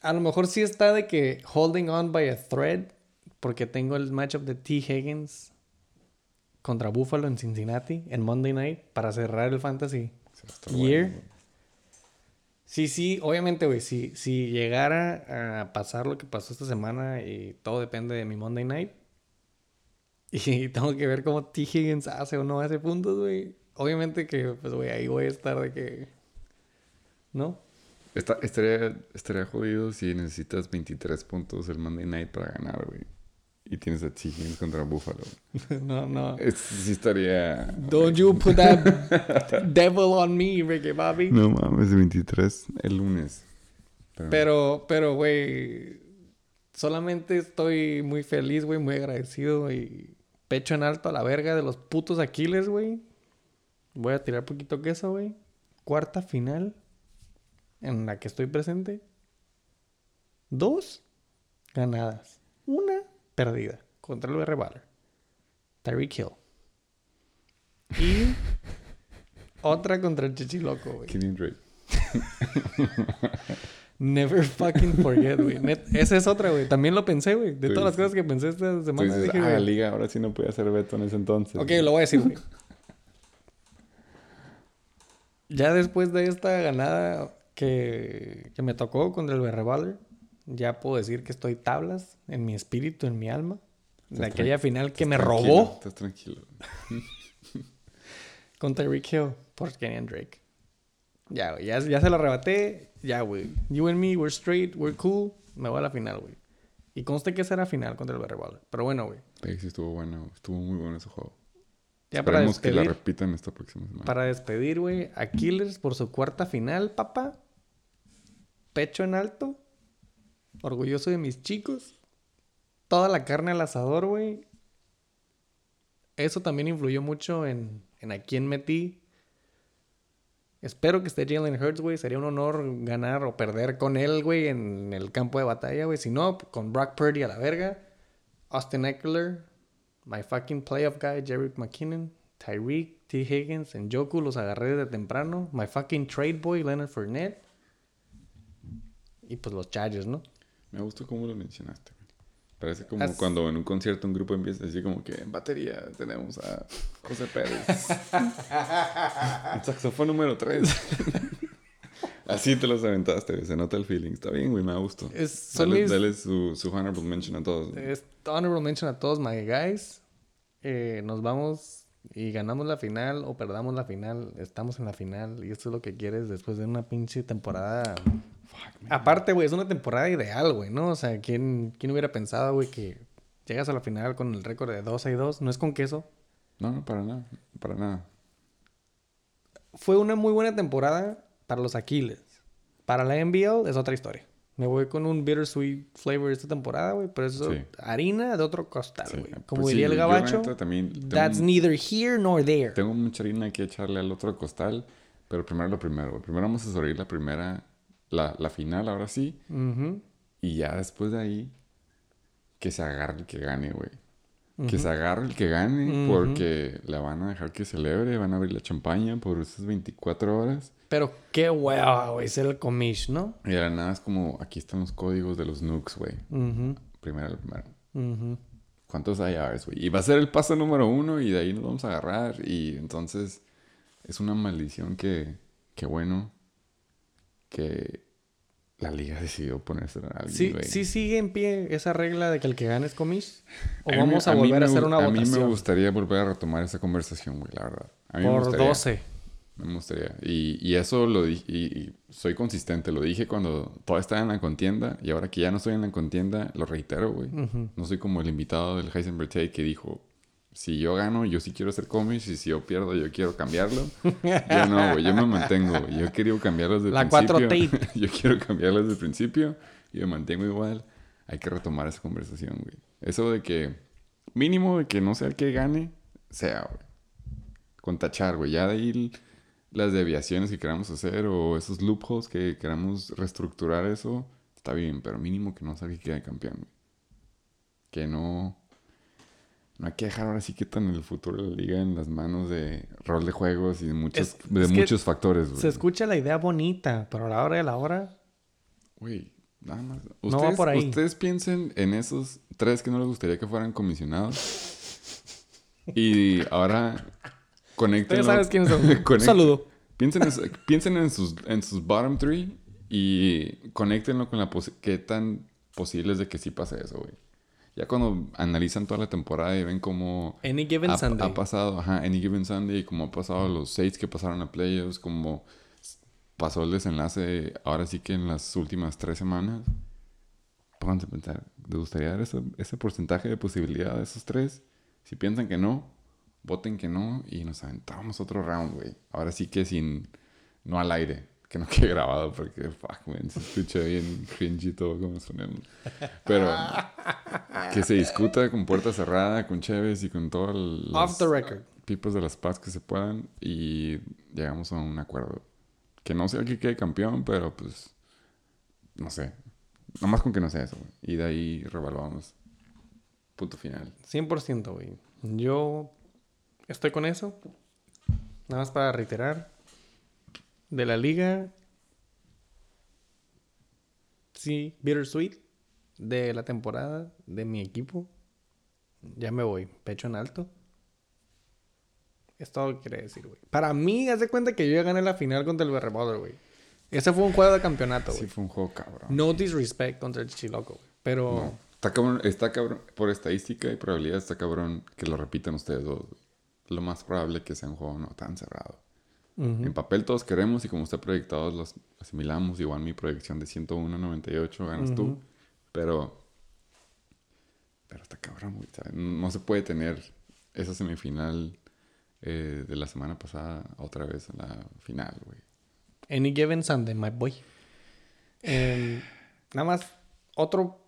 A lo mejor sí está de que holding on by a thread. Porque tengo el matchup de T. Higgins contra Buffalo en Cincinnati en Monday Night para cerrar el fantasy year. bueno. Sí, sí, obviamente, güey. Si, si llegara a pasar lo que pasó esta semana y todo depende de mi Monday night. Y tengo que ver cómo T. Higgins hace o no hace puntos, güey. Obviamente que, pues, güey, ahí voy a estar de que. ¿No? Está- estaría, estaría jodido si necesitas 23 puntos el Monday Night para ganar, güey. Y tienes a T. Higgins contra Buffalo. no, no. Es- sí estaría... Don't you put that devil on me, Ricky Bobby. No mames, 23 el lunes. Pero, Pero, pero, güey, solamente estoy muy feliz, güey, muy agradecido y pecho en alto a la verga de los putos Aquiles, güey. Voy a tirar poquito queso, güey. Cuarta final en la que estoy presente. Dos ganadas. Una perdida contra el BR Baller. Tyreek Hill. Y otra contra el Chichiloco, güey. Kenny Drake. Never fucking forget, güey. Esa es otra, güey. También lo pensé, güey. De todas las cosas que pensé esta semana, dices, dije, ah, liga ahora sí no puede hacer Beto en ese entonces. Ok, lo voy a decir, güey. Ya después de esta ganada que, que me tocó contra el Berreballer, ya puedo decir que estoy tablas en mi espíritu, en mi alma. De Estás aquella final que me robó Estás tranquilo. contra Rick Hill por Kenyan Drake. Ya, güey. Ya, ya se lo arrebaté. Ya, güey. You and me, we're straight, we're cool. Me voy a la final, güey. Y conste que esa era final contra el Berreballer. Pero bueno, güey. Sí, sí estuvo bueno. Estuvo muy bueno ese juego. Ya para Esperemos que la despedir, repitan esta próxima semana. para despedir, güey, a Killers por su cuarta final, papá. Pecho en alto. Orgulloso de mis chicos. Toda la carne al asador, güey. Eso también influyó mucho en, en a quién metí. Espero que esté Jalen Hurts, güey. Sería un honor ganar o perder con él, güey, en el campo de batalla, güey. Si no, con Brock Purdy a la verga. Austin Eckler, my fucking playoff guy, Jerick McKinnon, Tyreek, T. Higgins, Joku los agarré desde temprano. My fucking trade boy, Leonard Fournette. Y pues los Chargers, ¿no? Me gustó cómo lo mencionaste. Parece como As- cuando en un concierto un grupo empieza así como que en batería tenemos a José Pérez. el saxofón número 3. así te los aventaste. Se nota el feeling. Está bien, güey. Me gusto. Es- son Dale, mis- dale su, su honorable mention a todos. Es honorable mention a todos, my guys. Eh, nos vamos y ganamos la final o perdamos la final. Estamos en la final y esto es lo que quieres después de una pinche temporada. Fuck. Aparte, güey, es una temporada ideal, güey, ¿no? O sea, ¿quién, quién hubiera pensado, güey, que llegas a la final con el récord de 2 y 2? No es con queso. No, no, para nada. Para nada. Fue una muy buena temporada para los Aquiles. Para la NBL es otra historia. Me voy con un bittersweet flavor esta temporada, güey, pero eso Sí. harina de otro costal, Sí, güey. pues Como sí, diría el gabacho, también that's un- neither here nor there. Tengo mucha harina que echarle al otro costal, pero primero lo primero. güey. Primero vamos a sobrevivir la primera, la, la final, ahora sí. Y ya después de ahí, que se agarre el que gane, güey. Que se agarre el que gane, porque la van a dejar que celebre, van a abrir la champaña por esas 24 horas. Pero qué hueva, güey, ser el comish, ¿no? Y de la nada es como, aquí están los códigos de los nukes, güey. Primero, primero. ¿Cuántos IRs, güey? Y va a ser el paso número uno y de ahí nos vamos a agarrar. Y entonces es una maldición que, que bueno, que la liga decidió ponerse a alguien, ¿Sí, güey. ¿Sí sigue en pie esa regla de que el que gane es comish? ¿O vamos me- a volver a me hacer una A mí me votación? gustaría volver a retomar esa conversación, güey, la verdad. A mí me Por gustaría. 12. Me gustaría. Y, y eso lo dije, y, y soy consistente, lo dije cuando todavía estaba en la contienda y ahora que ya no estoy en la contienda, lo reitero, güey. No soy como el invitado del Heisenberg Tate que dijo, si yo gano, yo sí quiero hacer cómics y si yo pierdo, yo quiero cambiarlo. yo no, güey, yo me mantengo. Yo querido cambiarlos desde el 4 principio. Tate. yo quiero cambiarlos desde el principio y me mantengo igual. Hay que retomar esa conversación, güey. Eso de que, mínimo de que no sea el que gane, sea, güey. Con tachar, güey. Ya de ahí el, las deviaciones que queramos hacer o esos loopholes que queramos reestructurar eso, está bien, pero mínimo que no salga y quede campeón. güey. Que no... No hay que dejar ahora sí que tan el futuro de la liga en las manos de rol de juegos y de muchos, Es- de es que muchos factores, güey. Se escucha la idea bonita, pero a la hora de la hora, Güey, nada más. No va Ustedes, por ahí. ustedes piensen en esos tres que no les gustaría que fueran comisionados. y ahora conecten. ya sabes quiénes son. Un saludo. Piensen, en, piensen en, sus, en sus bottom three y conéctenlo con la qué tan posible es de que sí pase eso, güey. Ya cuando analizan toda la temporada y ven cómo Any given ha, Sunday. ha pasado, ajá, Any Given Sunday, como ha pasado los seis que pasaron a playoffs, como pasó el desenlace ahora sí que en las últimas tres semanas. Pónganse a pensar, ¿les gustaría dar ese, ese porcentaje de posibilidad de esos tres? Si piensan que no, voten que no y nos aventamos otro round, güey. Ahora sí que sin, no al aire, que no quede grabado porque, fuck, man, se escucha bien cringy y todo como sonamos. Pero que se discuta con puerta cerrada, con Chévez y con todos los Off the record. pipos de las paz que se puedan y llegamos a un acuerdo. Que no sea el que quede campeón, pero pues, no sé. Nomás con que no sea eso, güey. Y de ahí revaluamos. Punto final. 100%, güey. Yo estoy con eso. Nada más para reiterar. De la liga. Sí, bittersweet. De la temporada. De mi equipo. Ya me voy. Pecho en alto. Es todo lo que quiere decir, güey. Para mí, haz de cuenta que yo ya gané la final contra el Berreboller, güey. Ese fue un juego de campeonato, Sí, güey. fue un juego cabrón. No disrespect contra el Chichiloco, güey. Pero... No. Está cabrón, está cabrón. Por estadística y probabilidad está cabrón que lo repitan ustedes dos. Lo más probable que sea un juego no tan cerrado. En papel todos queremos y como está proyectado los asimilamos. Igual mi proyección de 101-98 ganas tú. Ujú. Pero... Pero está cabrón, güey. ¿sabes? No se puede tener esa semifinal eh, de la semana pasada otra vez en la final, güey. Any given Sunday, my boy. Em, nada más, otro.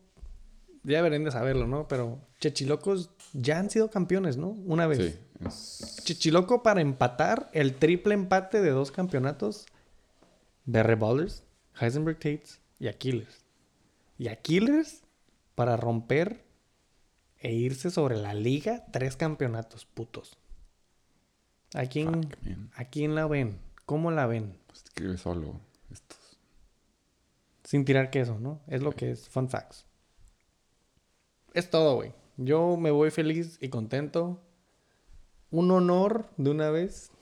Ya deberían de saberlo, ¿no? Pero Chechilocos ya han sido campeones, ¿no? Una vez. Sí. es- Chichiloco para empatar el triple empate de dos campeonatos de Reballers, Heisenberg Tates y Aquiles. Y Aquiles para romper e irse sobre la liga tres campeonatos putos. ¿A quién, Fuck. ¿A quién la ven? ¿Cómo la ven? Pues escribe solo estos. Sin tirar queso, ¿no? Es lo que es. Fun facts. Es todo, güey. Yo me voy feliz y contento. Un honor de una vez.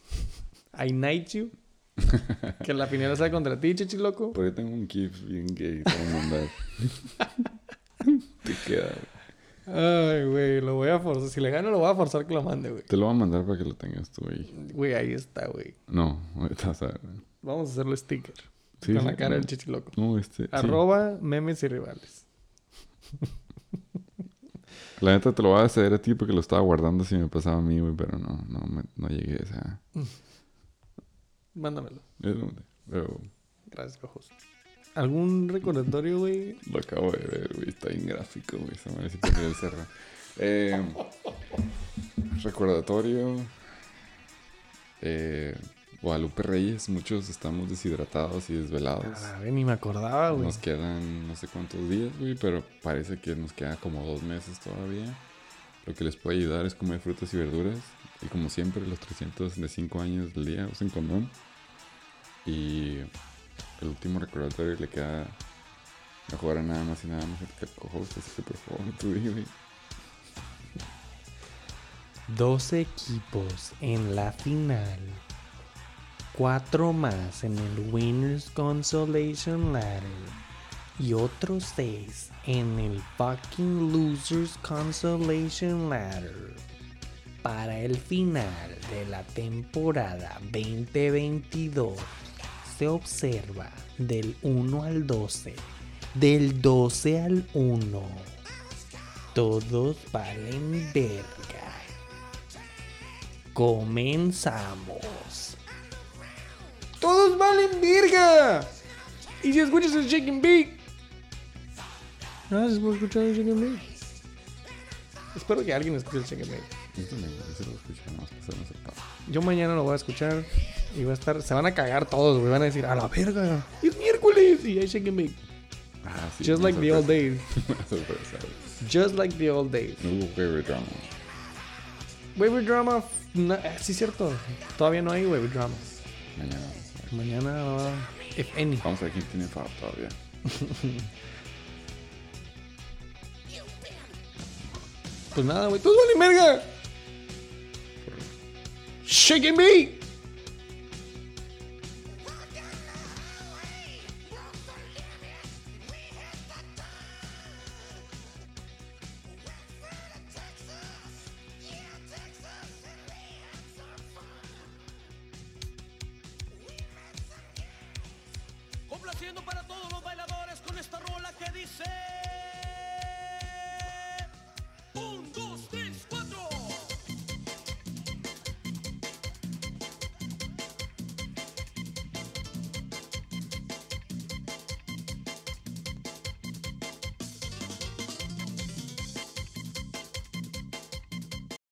I knight you. que la final sea contra ti, chichiloco. Por ahí tengo un GIF bien gay. Te voy a mandar. Te queda. güey. Ay, güey, lo voy a forzar. Si le gano, lo voy a forzar que lo mande, güey. Te lo voy a mandar para que lo tengas tú ahí. Güey, ahí está, güey. No, ahorita vas a ver. Vamos a hacerlo sticker. Sí, con sí, la cara no. del chichiloco. No, este. sí. Arroba memes y rivales. La neta te lo voy a ceder a ti porque lo estaba guardando si me pasaba a mí, güey, pero no, no, me- no llegué a esa. Mándamelo. Pero, Gracias, cojos. ¿Algún recordatorio, güey? lo acabo de ver, güey. Está bien gráfico, güey. Madre sí tenía el cerro. Eh, recordatorio. Eh, Guadalupe Reyes. Muchos estamos deshidratados y desvelados. A ver, ni me acordaba, güey. Nos quedan no sé cuántos días, güey, pero parece que nos queda como dos meses todavía. Lo que les puede ayudar es comer frutas y verduras. Y como siempre, los 305 años del día usen condón. Y el último recordatorio le queda a jugar a nada más y nada más el host, así que por favor, tú di, güey. Dos equipos en la final. Cuatro más en el Winners Consolation Ladder. Y otros seis en el fucking Losers Consolation Ladder. Para el final de la temporada 2022 se observa del 1 al 12. Del 12 al 1. Todos valen verga. Comenzamos. Todos valen verga. Y si escuchas el Chicken Bake. Gracias por escuchar el Chicken Bake. Espero que alguien escuche el Chicken Bake. Yo también, yo lo escucho. Yo mañana lo voy a escuchar y va a estar. Se van a cagar todos, güey. Van a decir, a la verga. Es miércoles y hay shake and bake. Ah, sí, Just like the old days. Sorpresa. Just like the old days. No hubo waiver drama. Waiver drama. na- eh, sí, cierto. Todavía no hay waiver drama. Mañana. Mañana, va- if any. Vamos a ver quién tiene foul todavía. Pues nada, güey. ¡Todos valen verga! Shake and